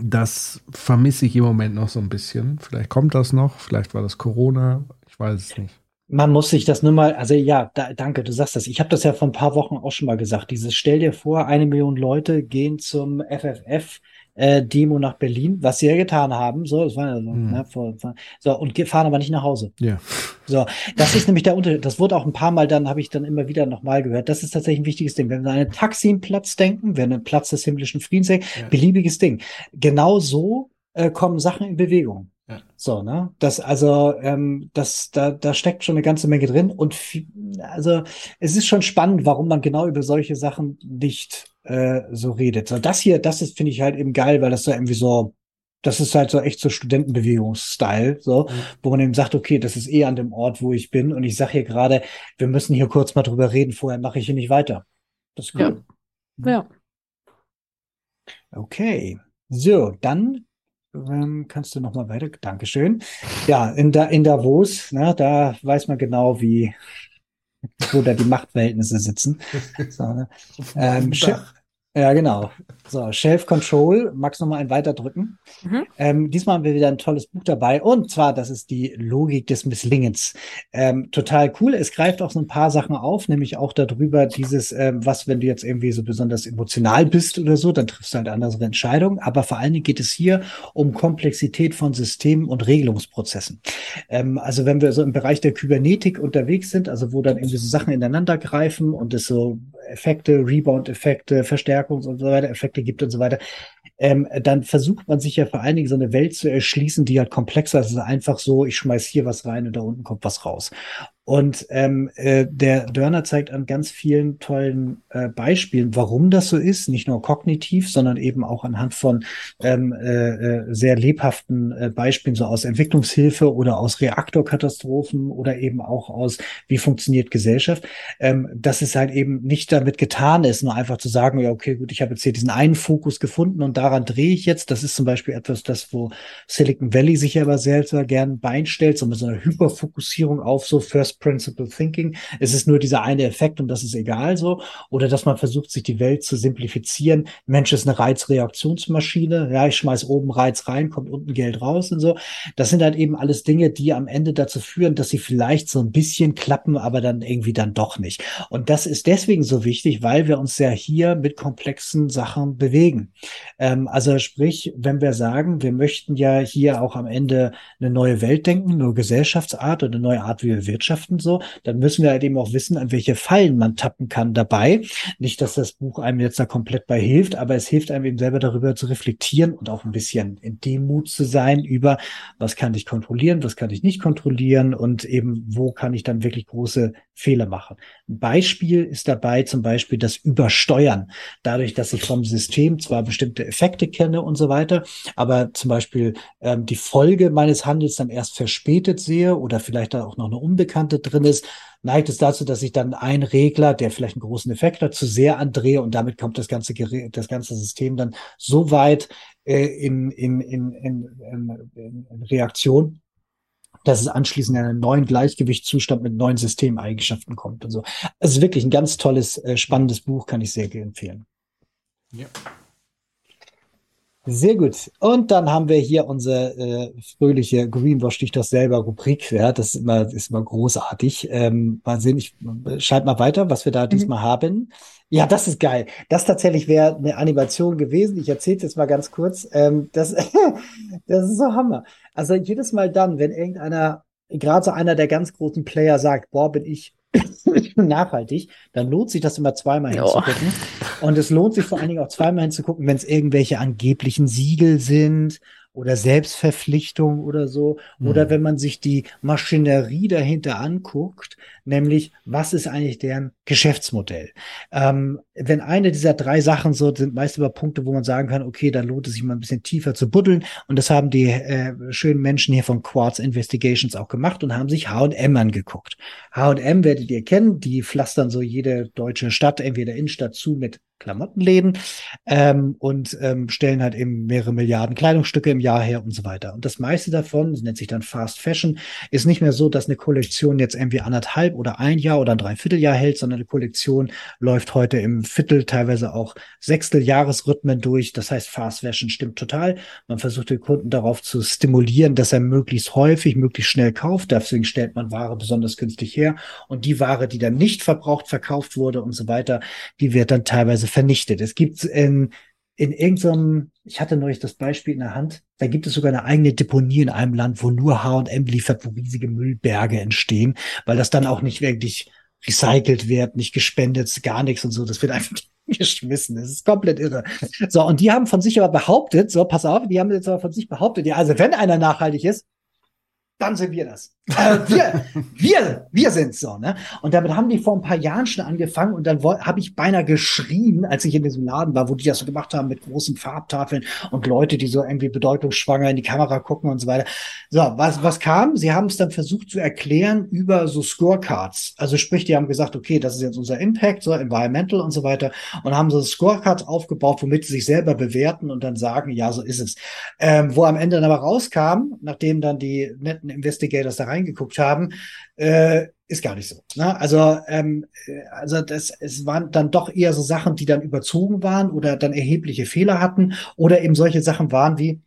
Das vermisse ich im Moment noch so ein bisschen. Vielleicht kommt das noch, vielleicht war das Corona, ich weiß es nicht. Man muss sich das nur mal, also ja, da, danke, du sagst das. Ich habe das ja vor ein paar Wochen auch schon mal gesagt. Dieses Stell dir vor, eine Million Leute gehen zum FFF äh, Demo nach Berlin, was sie ja getan haben. So, das war ja so, mhm. ne, vor, so und fahren aber nicht nach Hause. Ja. So, das ist nämlich der Unterschied. Das wurde auch ein paar Mal dann, habe ich dann immer wieder nochmal gehört. Das ist tatsächlich ein wichtiges Ding. Wenn wir an einen Taxi-Platz denken, wenn einen Platz des himmlischen Friedens denken, ja. beliebiges Ding. Genau so äh, kommen Sachen in Bewegung. Ja. So, ne? Das, also, ähm, das, da, da steckt schon eine ganze Menge drin. Und also es ist schon spannend, warum man genau über solche Sachen nicht äh, so redet. So, das hier, das ist, finde ich halt eben geil, weil das so irgendwie so, das ist halt so echt so Studentenbewegungsstyle, so, mhm. wo man eben sagt, okay, das ist eh an dem Ort, wo ich bin. Und ich sage hier gerade, wir müssen hier kurz mal drüber reden, vorher mache ich hier nicht weiter. Das ist cool. Ja. ja. Okay. So, dann ähm, kannst du noch mal weiter. Dankeschön. Ja, in, da, in Davos, ne, da weiß man genau, wie wo da die Machtverhältnisse sitzen. So, ne? ähm, ja, genau. So, Shelf Control. Magst du noch mal ein weiter drücken? Mhm. Ähm, diesmal haben wir wieder ein tolles Buch dabei. Und zwar, das ist die Logik des Misslingens. Ähm, total cool. Es greift auch so ein paar Sachen auf, nämlich auch darüber, dieses, ähm, was, wenn du jetzt irgendwie so besonders emotional bist oder so, dann triffst du halt andere Entscheidungen. Aber vor allen Dingen geht es hier um Komplexität von Systemen und Regelungsprozessen. Ähm, also wenn wir so im Bereich der Kybernetik unterwegs sind, also wo dann irgendwie so Sachen ineinander greifen und es so Effekte, Rebound-Effekte, Verstärkungs- und so weiter, Effekte gibt und so weiter, ähm, dann versucht man sich ja vor allen Dingen so eine Welt zu erschließen, die halt komplexer ist. Es ist einfach so, ich schmeiß hier was rein und da unten kommt was raus. Und ähm, äh, der Dörner zeigt an ganz vielen tollen äh, Beispielen, warum das so ist, nicht nur kognitiv, sondern eben auch anhand von ähm, äh, äh, sehr lebhaften äh, Beispielen, so aus Entwicklungshilfe oder aus Reaktorkatastrophen oder eben auch aus, wie funktioniert Gesellschaft, ähm, dass es halt eben nicht damit getan ist, nur einfach zu sagen, ja, okay, gut, ich habe jetzt hier diesen einen Fokus gefunden und daran drehe ich jetzt. Das ist zum Beispiel etwas, das, wo Silicon Valley sich aber sehr gern beinstellt, so mit so einer Hyperfokussierung auf so First Principle Thinking. Es ist nur dieser eine Effekt und das ist egal so. Oder dass man versucht, sich die Welt zu simplifizieren. Mensch ist eine Reizreaktionsmaschine. Ja, ich schmeiß oben Reiz rein, kommt unten Geld raus und so. Das sind halt eben alles Dinge, die am Ende dazu führen, dass sie vielleicht so ein bisschen klappen, aber dann irgendwie dann doch nicht. Und das ist deswegen so wichtig, weil wir uns ja hier mit komplexen Sachen bewegen. Ähm, also sprich, wenn wir sagen, wir möchten ja hier auch am Ende eine neue Welt denken, eine Gesellschaftsart oder eine neue Art, wie wir Wirtschaft Eigenschaften so, dann müssen wir halt eben auch wissen, an welche Fallen man tappen kann dabei. Nicht, dass das Buch einem jetzt da komplett bei hilft, aber es hilft einem eben selber darüber zu reflektieren und auch ein bisschen in Demut zu sein über, was kann ich kontrollieren, was kann ich nicht kontrollieren und eben, wo kann ich dann wirklich große Fehler machen. Ein Beispiel ist dabei zum Beispiel das Übersteuern. Dadurch, dass ich vom System zwar bestimmte Effekte kenne und so weiter, aber zum Beispiel ähm, die Folge meines Handels dann erst verspätet sehe oder vielleicht auch noch eine Unbekannte drin ist, neigt es dazu, dass ich dann einen Regler, der vielleicht einen großen Effekt hat, zu sehr andrehe und damit kommt das ganze Gerät, das ganze System dann so weit äh, in, in, in, in, in, in Reaktion, dass es anschließend in einen neuen Gleichgewichtszustand mit neuen Systemeigenschaften kommt und so. Also wirklich ein ganz tolles, äh, spannendes Buch, kann ich sehr empfehlen. Ja. Sehr gut. Und dann haben wir hier unsere äh, fröhliche Greenwash dich das selber Rubrik. Ja, das ist immer, ist immer großartig. Ähm, mal sehen, ich schalt mal weiter, was wir da mhm. diesmal haben. Ja, das ist geil. Das tatsächlich wäre eine Animation gewesen. Ich erzähle jetzt mal ganz kurz. Ähm, das, das ist so Hammer. Also jedes Mal dann, wenn irgendeiner, gerade so einer der ganz großen Player sagt, boah, bin ich nachhaltig, dann lohnt sich das immer zweimal hinzugucken. Und es lohnt sich vor allen Dingen auch zweimal hinzugucken, wenn es irgendwelche angeblichen Siegel sind oder Selbstverpflichtung oder so. Mhm. Oder wenn man sich die Maschinerie dahinter anguckt, nämlich was ist eigentlich deren Geschäftsmodell? Ähm, wenn eine dieser drei Sachen so sind, meist über Punkte, wo man sagen kann, okay, dann lohnt es sich mal ein bisschen tiefer zu buddeln. Und das haben die äh, schönen Menschen hier von Quartz Investigations auch gemacht und haben sich H&M angeguckt. H&M werdet ihr kennen, die pflastern so jede deutsche Stadt, entweder Innenstadt zu mit Klamottenläden ähm, und ähm, stellen halt eben mehrere Milliarden Kleidungsstücke im Jahr her und so weiter. Und das meiste davon, das nennt sich dann Fast Fashion, ist nicht mehr so, dass eine Kollektion jetzt irgendwie anderthalb oder ein Jahr oder ein Dreivierteljahr hält, sondern eine Kollektion läuft heute im Viertel, teilweise auch Sechsteljahresrhythmen durch. Das heißt, Fast Fashion stimmt total. Man versucht den Kunden darauf zu stimulieren, dass er möglichst häufig, möglichst schnell kauft. Deswegen stellt man Ware besonders günstig her. Und die Ware, die dann nicht verbraucht, verkauft wurde und so weiter, die wird dann teilweise vernichtet. Es gibt in, in irgendeinem, ich hatte neulich das Beispiel in der Hand, da gibt es sogar eine eigene Deponie in einem Land, wo nur H&M liefert, wo riesige Müllberge entstehen, weil das dann auch nicht wirklich recycelt wird, nicht gespendet, gar nichts und so. Das wird einfach geschmissen. Das ist komplett irre. So, und die haben von sich aber behauptet, so, pass auf, die haben jetzt aber von sich behauptet, ja, also wenn einer nachhaltig ist, dann sind wir das. Äh, wir, wir, wir sind so, ne? Und damit haben die vor ein paar Jahren schon angefangen und dann habe ich beinahe geschrien, als ich in diesem Laden war, wo die das so gemacht haben mit großen Farbtafeln und Leute, die so irgendwie bedeutungsschwanger in die Kamera gucken und so weiter. So, was, was kam? Sie haben es dann versucht zu erklären über so Scorecards. Also sprich, die haben gesagt, okay, das ist jetzt unser Impact, so Environmental und so weiter und haben so Scorecards aufgebaut, womit sie sich selber bewerten und dann sagen, ja, so ist es. Ähm, wo am Ende dann aber rauskam, nachdem dann die netten Investigators da reingeguckt haben, äh, ist gar nicht so. Ne? Also, ähm, äh, also das, es waren dann doch eher so Sachen, die dann überzogen waren oder dann erhebliche Fehler hatten oder eben solche Sachen waren wie,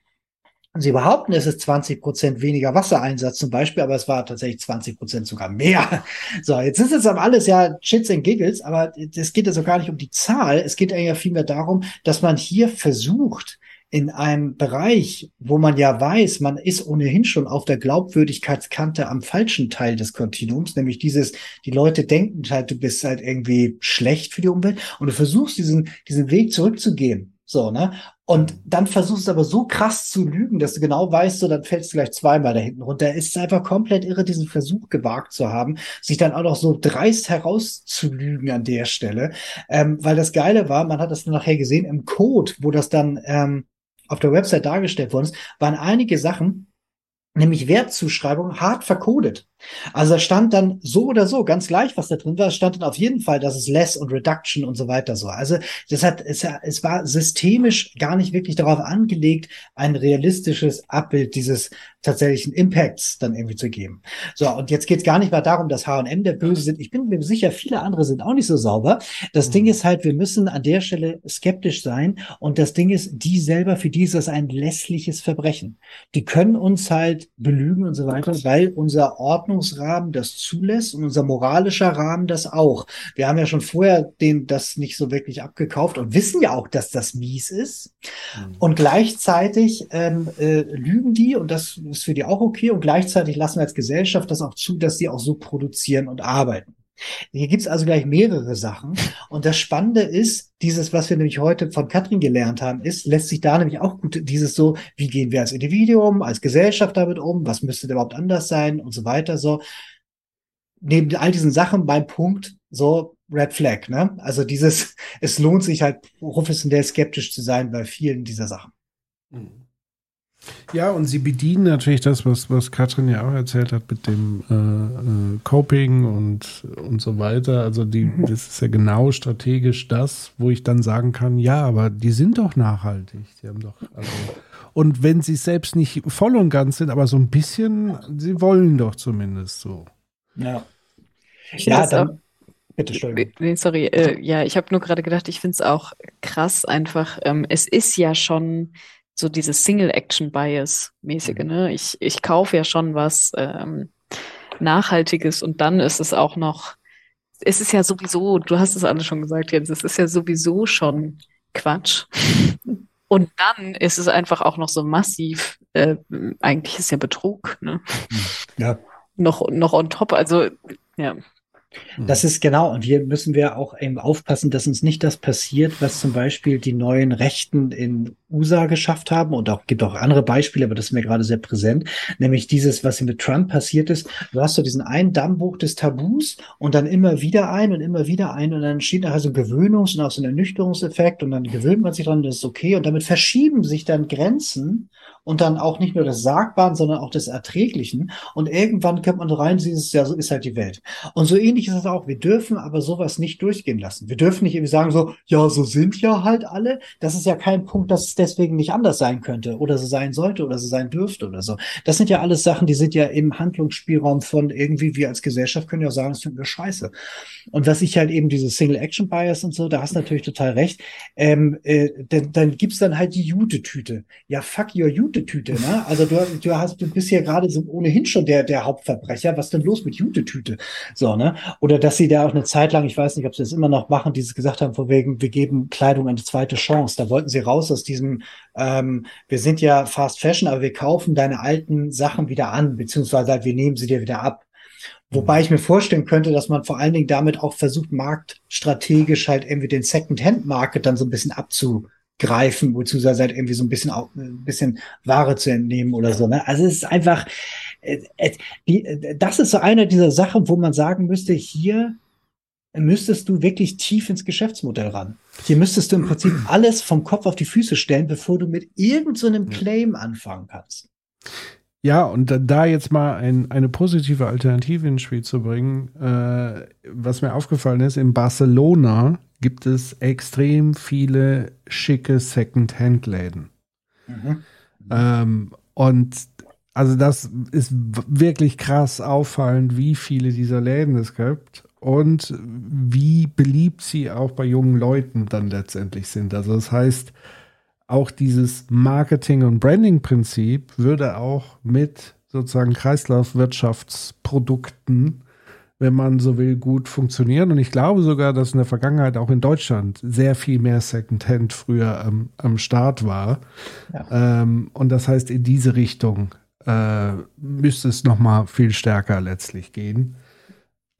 Sie behaupten, es ist 20 Prozent weniger Wassereinsatz zum Beispiel, aber es war tatsächlich 20 Prozent sogar mehr. So, jetzt ist es aber alles ja Chits and Giggles, aber es geht also gar nicht um die Zahl. Es geht ja vielmehr darum, dass man hier versucht, in einem Bereich, wo man ja weiß, man ist ohnehin schon auf der Glaubwürdigkeitskante am falschen Teil des Kontinuums, nämlich dieses, die Leute denken halt, du bist halt irgendwie schlecht für die Umwelt und du versuchst diesen, diesen Weg zurückzugehen. So, ne? Und dann versuchst du aber so krass zu lügen, dass du genau weißt, so, dann fällst du gleich zweimal da hinten runter. Es ist einfach komplett irre, diesen Versuch gewagt zu haben, sich dann auch noch so dreist herauszulügen an der Stelle. Ähm, weil das Geile war, man hat das nachher gesehen im Code, wo das dann, ähm, auf der Website dargestellt worden ist, waren einige Sachen, nämlich Wertzuschreibung hart verkodet. Also da stand dann so oder so, ganz gleich, was da drin war, stand dann auf jeden Fall, dass es Less und Reduction und so weiter so. Also das hat, es, es war systemisch gar nicht wirklich darauf angelegt, ein realistisches Abbild dieses tatsächlichen Impacts dann irgendwie zu geben. So, und jetzt geht es gar nicht mal darum, dass H&M der Böse sind. Ich bin mir sicher, viele andere sind auch nicht so sauber. Das mhm. Ding ist halt, wir müssen an der Stelle skeptisch sein. Und das Ding ist, die selber, für die ist das ein lässliches Verbrechen. Die können uns halt Belügen und so weiter, weil unser Ordnungsrahmen das zulässt und unser moralischer Rahmen das auch. Wir haben ja schon vorher den, das nicht so wirklich abgekauft und wissen ja auch, dass das mies ist. Mhm. Und gleichzeitig ähm, äh, lügen die und das ist für die auch okay und gleichzeitig lassen wir als Gesellschaft das auch zu, dass die auch so produzieren und arbeiten. Hier gibt's also gleich mehrere Sachen. Und das Spannende ist, dieses, was wir nämlich heute von Katrin gelernt haben, ist, lässt sich da nämlich auch gut, dieses so, wie gehen wir als Individuum, als Gesellschaft damit um, was müsste überhaupt anders sein und so weiter, so. Neben all diesen Sachen beim Punkt, so Red Flag, ne? Also dieses, es lohnt sich halt professionell skeptisch zu sein bei vielen dieser Sachen. Mhm. Ja, und sie bedienen natürlich das, was, was Katrin ja auch erzählt hat mit dem äh, äh, Coping und, und so weiter. Also die, mhm. das ist ja genau strategisch das, wo ich dann sagen kann, ja, aber die sind doch nachhaltig. Die haben doch, also, und wenn sie selbst nicht voll und ganz sind, aber so ein bisschen, sie wollen doch zumindest so. Ja. Ja, dann, Bitte, Nee, sorry, äh, ja, ich habe nur gerade gedacht, ich finde es auch krass einfach. Ähm, es ist ja schon so dieses Single-Action-Bias-mäßige. Mhm. Ne? Ich, ich kaufe ja schon was ähm, Nachhaltiges und dann ist es auch noch, es ist ja sowieso, du hast es alle schon gesagt, Jens, es ist ja sowieso schon Quatsch. Und dann ist es einfach auch noch so massiv, äh, eigentlich ist ja Betrug, ne? Ja. Noch, noch on top, also ja. Das ist genau, und hier müssen wir auch eben aufpassen, dass uns nicht das passiert, was zum Beispiel die neuen Rechten in USA geschafft haben und auch gibt auch andere Beispiele, aber das ist mir gerade sehr präsent, nämlich dieses, was mit Trump passiert ist. Du hast so diesen einen Dammbuch des Tabus und dann immer wieder ein und immer wieder ein und dann steht nachher so ein Gewöhnungs- und auch so ein Ernüchterungseffekt und dann gewöhnt man sich dran, das ist okay und damit verschieben sich dann Grenzen und dann auch nicht nur des Sagbaren, sondern auch des Erträglichen. Und irgendwann kommt man rein, dieses, ja, so ist halt die Welt. Und so ähnlich ist es auch. Wir dürfen aber sowas nicht durchgehen lassen. Wir dürfen nicht irgendwie sagen so, ja, so sind ja halt alle. Das ist ja kein Punkt, dass es deswegen nicht anders sein könnte oder so sein sollte oder so sein dürfte oder so. Das sind ja alles Sachen, die sind ja im Handlungsspielraum von irgendwie, wir als Gesellschaft können ja sagen, es finden wir scheiße. Und was ich halt eben dieses Single-Action-Bias und so, da hast du natürlich total recht, ähm, äh, dann, dann gibt's dann halt die Jute-Tüte. Ja, fuck your Jute Jutetüte, ne? Also du, du hast, du bist ja gerade so ohnehin schon der, der Hauptverbrecher. Was denn los mit Jutetüte? So, ne? Oder dass sie da auch eine Zeit lang, ich weiß nicht, ob sie das immer noch machen, die sie gesagt haben, von wegen, wir geben Kleidung eine zweite Chance. Da wollten sie raus aus diesem, ähm, wir sind ja Fast Fashion, aber wir kaufen deine alten Sachen wieder an, beziehungsweise halt, wir nehmen sie dir wieder ab. Wobei ich mir vorstellen könnte, dass man vor allen Dingen damit auch versucht, marktstrategisch halt irgendwie den Second-Hand-Market dann so ein bisschen abzu, greifen, beziehungsweise halt irgendwie so ein bisschen auch ein bisschen Ware zu entnehmen oder so. Ne? Also es ist einfach, äh, äh, die, äh, das ist so eine dieser Sachen, wo man sagen müsste, hier müsstest du wirklich tief ins Geschäftsmodell ran. Hier müsstest du im Prinzip alles vom Kopf auf die Füße stellen, bevor du mit irgendeinem so Claim anfangen kannst. Ja, und da jetzt mal ein, eine positive Alternative ins Spiel zu bringen, äh, was mir aufgefallen ist, in Barcelona gibt es extrem viele schicke Second-Hand-Läden. Mhm. Ähm, und also das ist wirklich krass auffallend, wie viele dieser Läden es gibt und wie beliebt sie auch bei jungen Leuten dann letztendlich sind. Also das heißt, auch dieses Marketing- und Branding-Prinzip würde auch mit sozusagen Kreislaufwirtschaftsprodukten wenn man so will, gut funktionieren. Und ich glaube sogar, dass in der Vergangenheit auch in Deutschland sehr viel mehr Secondhand früher am, am Start war. Ja. Ähm, und das heißt, in diese Richtung äh, müsste es noch mal viel stärker letztlich gehen.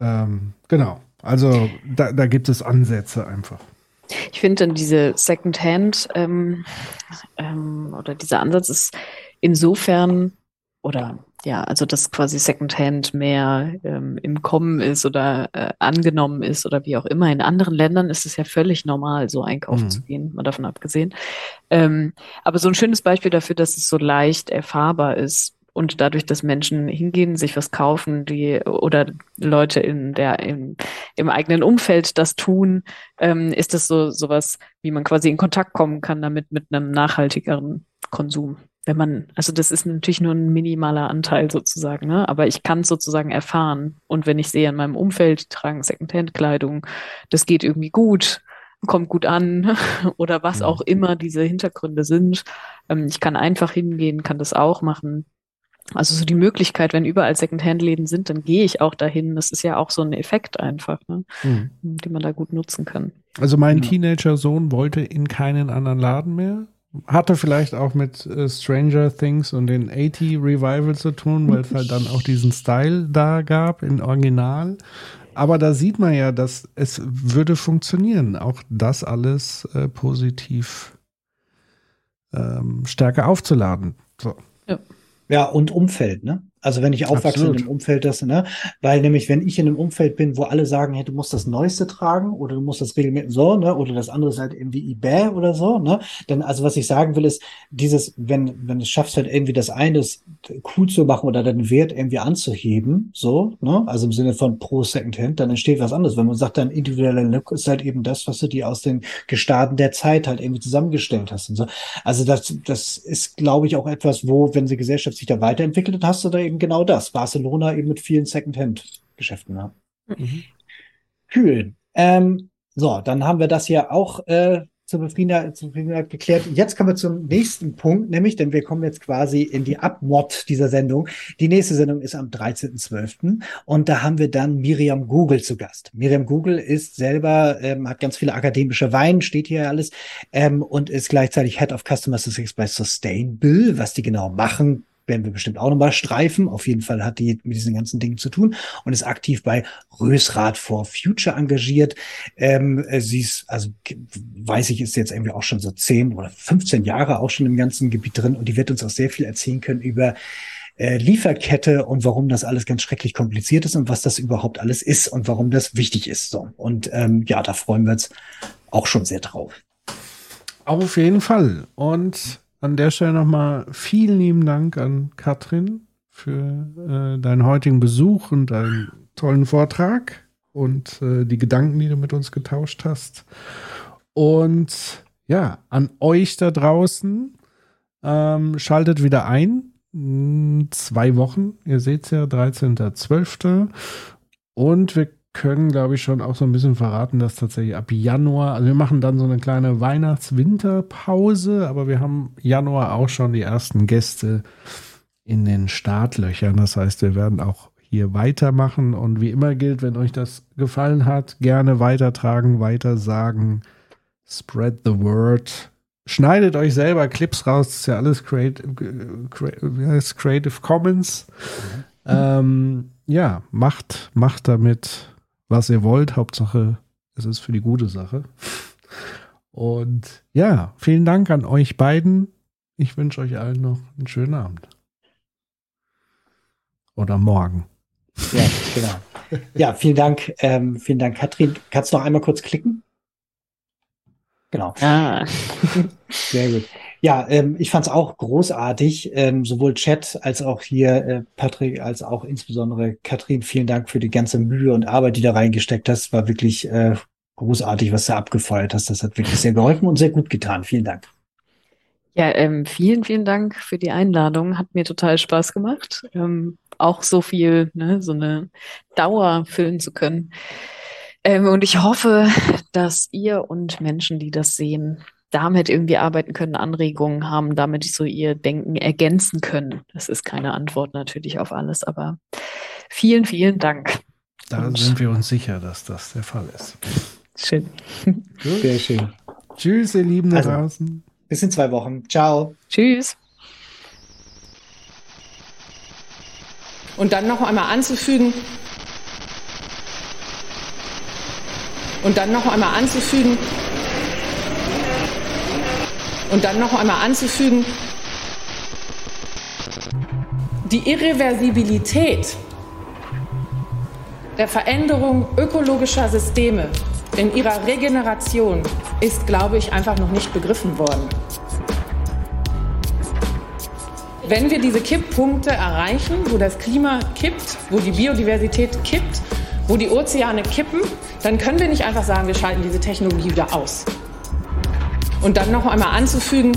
Ähm, genau. Also da, da, gibt es Ansätze einfach. Ich finde dann diese Secondhand ähm, ähm, oder dieser Ansatz ist insofern oder ja, also dass quasi Secondhand mehr ähm, im Kommen ist oder äh, angenommen ist oder wie auch immer. In anderen Ländern ist es ja völlig normal, so einkaufen mhm. zu gehen, mal davon abgesehen. Ähm, aber so ein schönes Beispiel dafür, dass es so leicht erfahrbar ist und dadurch, dass Menschen hingehen, sich was kaufen, die oder Leute in der im, im eigenen Umfeld das tun, ähm, ist das so sowas, wie man quasi in Kontakt kommen kann damit mit einem nachhaltigeren Konsum wenn man, also das ist natürlich nur ein minimaler Anteil sozusagen, ne? aber ich kann es sozusagen erfahren. Und wenn ich sehe in meinem Umfeld, die tragen Secondhand-Kleidung, das geht irgendwie gut, kommt gut an oder was auch immer diese Hintergründe sind. Ähm, ich kann einfach hingehen, kann das auch machen. Also so die Möglichkeit, wenn überall Secondhand-Läden sind, dann gehe ich auch dahin. Das ist ja auch so ein Effekt einfach, ne? mhm. den man da gut nutzen kann. Also mein ja. Teenager-Sohn wollte in keinen anderen Laden mehr. Hatte vielleicht auch mit äh, Stranger Things und den 80 Revival zu tun, weil es halt dann auch diesen Style da gab in Original. Aber da sieht man ja, dass es würde funktionieren, auch das alles äh, positiv ähm, stärker aufzuladen. So. Ja. ja, und Umfeld, ne? Also wenn ich aufwachse Absolut. in einem Umfeld, das, ne, weil nämlich, wenn ich in einem Umfeld bin, wo alle sagen, hey, du musst das Neueste tragen oder du musst das regelmäßig so, ne, oder das andere ist halt irgendwie eBay oder so, ne, dann, also was ich sagen will, ist, dieses, wenn, wenn du es schaffst, halt irgendwie das eine cool zu machen oder den Wert irgendwie anzuheben, so, ne, also im Sinne von pro Secondhand, dann entsteht was anderes. Wenn man sagt, dein individueller Look ist halt eben das, was du dir aus den Gestaden der Zeit halt irgendwie zusammengestellt hast und so. Also das, das ist, glaube ich, auch etwas, wo, wenn die Gesellschaft sich da weiterentwickelt, hast du da eben genau das. Barcelona eben mit vielen Second-Hand-Geschäften. Ja. Mhm. Kühl. Ähm, so, dann haben wir das hier auch äh, zur Befriedenheit, zur Befriedenheit geklärt. Jetzt kommen wir zum nächsten Punkt, nämlich, denn wir kommen jetzt quasi in die Abmod dieser Sendung. Die nächste Sendung ist am 13.12. und da haben wir dann Miriam Google zu Gast. Miriam Google ist selber, ähm, hat ganz viele akademische Wein, steht hier alles, ähm, und ist gleichzeitig Head of Customer Success bei Sustainable. Was die genau machen, werden wir bestimmt auch nochmal streifen. Auf jeden Fall hat die mit diesen ganzen Dingen zu tun und ist aktiv bei Rösrad for Future engagiert. Ähm, äh, sie ist, also weiß ich, ist jetzt irgendwie auch schon so zehn oder 15 Jahre auch schon im ganzen Gebiet drin und die wird uns auch sehr viel erzählen können über äh, Lieferkette und warum das alles ganz schrecklich kompliziert ist und was das überhaupt alles ist und warum das wichtig ist. So. Und ähm, ja, da freuen wir uns auch schon sehr drauf. Auf jeden Fall. Und an der Stelle nochmal vielen lieben Dank an Katrin für äh, deinen heutigen Besuch und deinen tollen Vortrag und äh, die Gedanken, die du mit uns getauscht hast. Und ja, an euch da draußen, ähm, schaltet wieder ein. In zwei Wochen, ihr seht es ja, 13.12. Und wir können, glaube ich, schon auch so ein bisschen verraten, dass tatsächlich ab Januar, also wir machen dann so eine kleine Weihnachts-Winterpause, aber wir haben Januar auch schon die ersten Gäste in den Startlöchern. Das heißt, wir werden auch hier weitermachen und wie immer gilt, wenn euch das gefallen hat, gerne weitertragen, weitersagen, spread the word. Schneidet euch selber Clips raus, das ist ja alles Creative, Creative Commons. Mhm. Ähm, ja, macht, macht damit was ihr wollt. Hauptsache, es ist für die gute Sache. Und ja, vielen Dank an euch beiden. Ich wünsche euch allen noch einen schönen Abend. Oder morgen. Ja, genau. Ja, vielen Dank. Ähm, vielen Dank, Katrin. Kannst du noch einmal kurz klicken? Genau. Ah. Sehr gut. Ja, ähm, ich fand es auch großartig, ähm, sowohl Chat als auch hier äh, Patrick, als auch insbesondere Katrin. Vielen Dank für die ganze Mühe und Arbeit, die da reingesteckt hast. War wirklich äh, großartig, was du abgefeuert hast. Das hat wirklich sehr geholfen und sehr gut getan. Vielen Dank. Ja, ähm, vielen, vielen Dank für die Einladung. Hat mir total Spaß gemacht. Ähm, auch so viel, ne, so eine Dauer füllen zu können. Ähm, und ich hoffe, dass ihr und Menschen, die das sehen, damit irgendwie arbeiten können, Anregungen haben, damit so ihr Denken ergänzen können. Das ist keine Antwort natürlich auf alles, aber vielen, vielen Dank. Da Und sind wir uns sicher, dass das der Fall ist. Schön. Sehr schön. Tschüss, ihr Lieben da also, draußen. Bis in zwei Wochen. Ciao. Tschüss. Und dann noch einmal anzufügen, und dann noch einmal anzufügen, und dann noch einmal anzufügen, die Irreversibilität der Veränderung ökologischer Systeme in ihrer Regeneration ist, glaube ich, einfach noch nicht begriffen worden. Wenn wir diese Kipppunkte erreichen, wo das Klima kippt, wo die Biodiversität kippt, wo die Ozeane kippen, dann können wir nicht einfach sagen, wir schalten diese Technologie wieder aus. Und dann noch einmal anzufügen,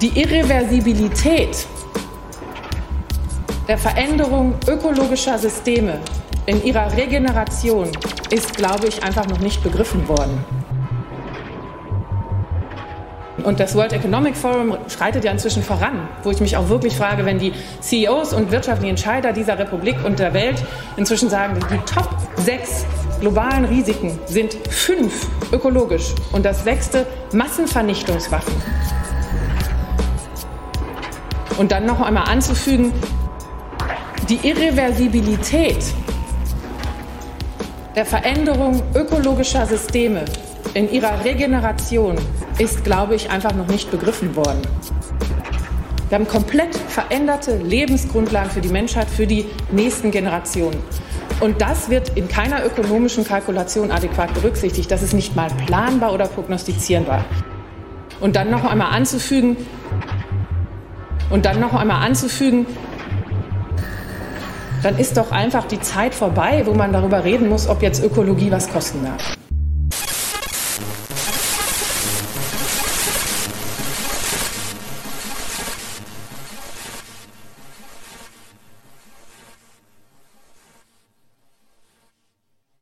die Irreversibilität der Veränderung ökologischer Systeme in ihrer Regeneration ist, glaube ich, einfach noch nicht begriffen worden. Und das World Economic Forum schreitet ja inzwischen voran, wo ich mich auch wirklich frage, wenn die CEOs und wirtschaftlichen Entscheider dieser Republik und der Welt inzwischen sagen, die Top 6 globalen Risiken sind fünf ökologisch und das sechste Massenvernichtungswaffen. Und dann noch einmal anzufügen, die Irreversibilität der Veränderung ökologischer Systeme in ihrer Regeneration ist, glaube ich, einfach noch nicht begriffen worden. Wir haben komplett veränderte Lebensgrundlagen für die Menschheit, für die nächsten Generationen. Und das wird in keiner ökonomischen Kalkulation adäquat berücksichtigt. Das ist nicht mal planbar oder prognostizierbar. Und dann noch einmal anzufügen, und dann noch einmal anzufügen, dann ist doch einfach die Zeit vorbei, wo man darüber reden muss, ob jetzt Ökologie was kosten darf.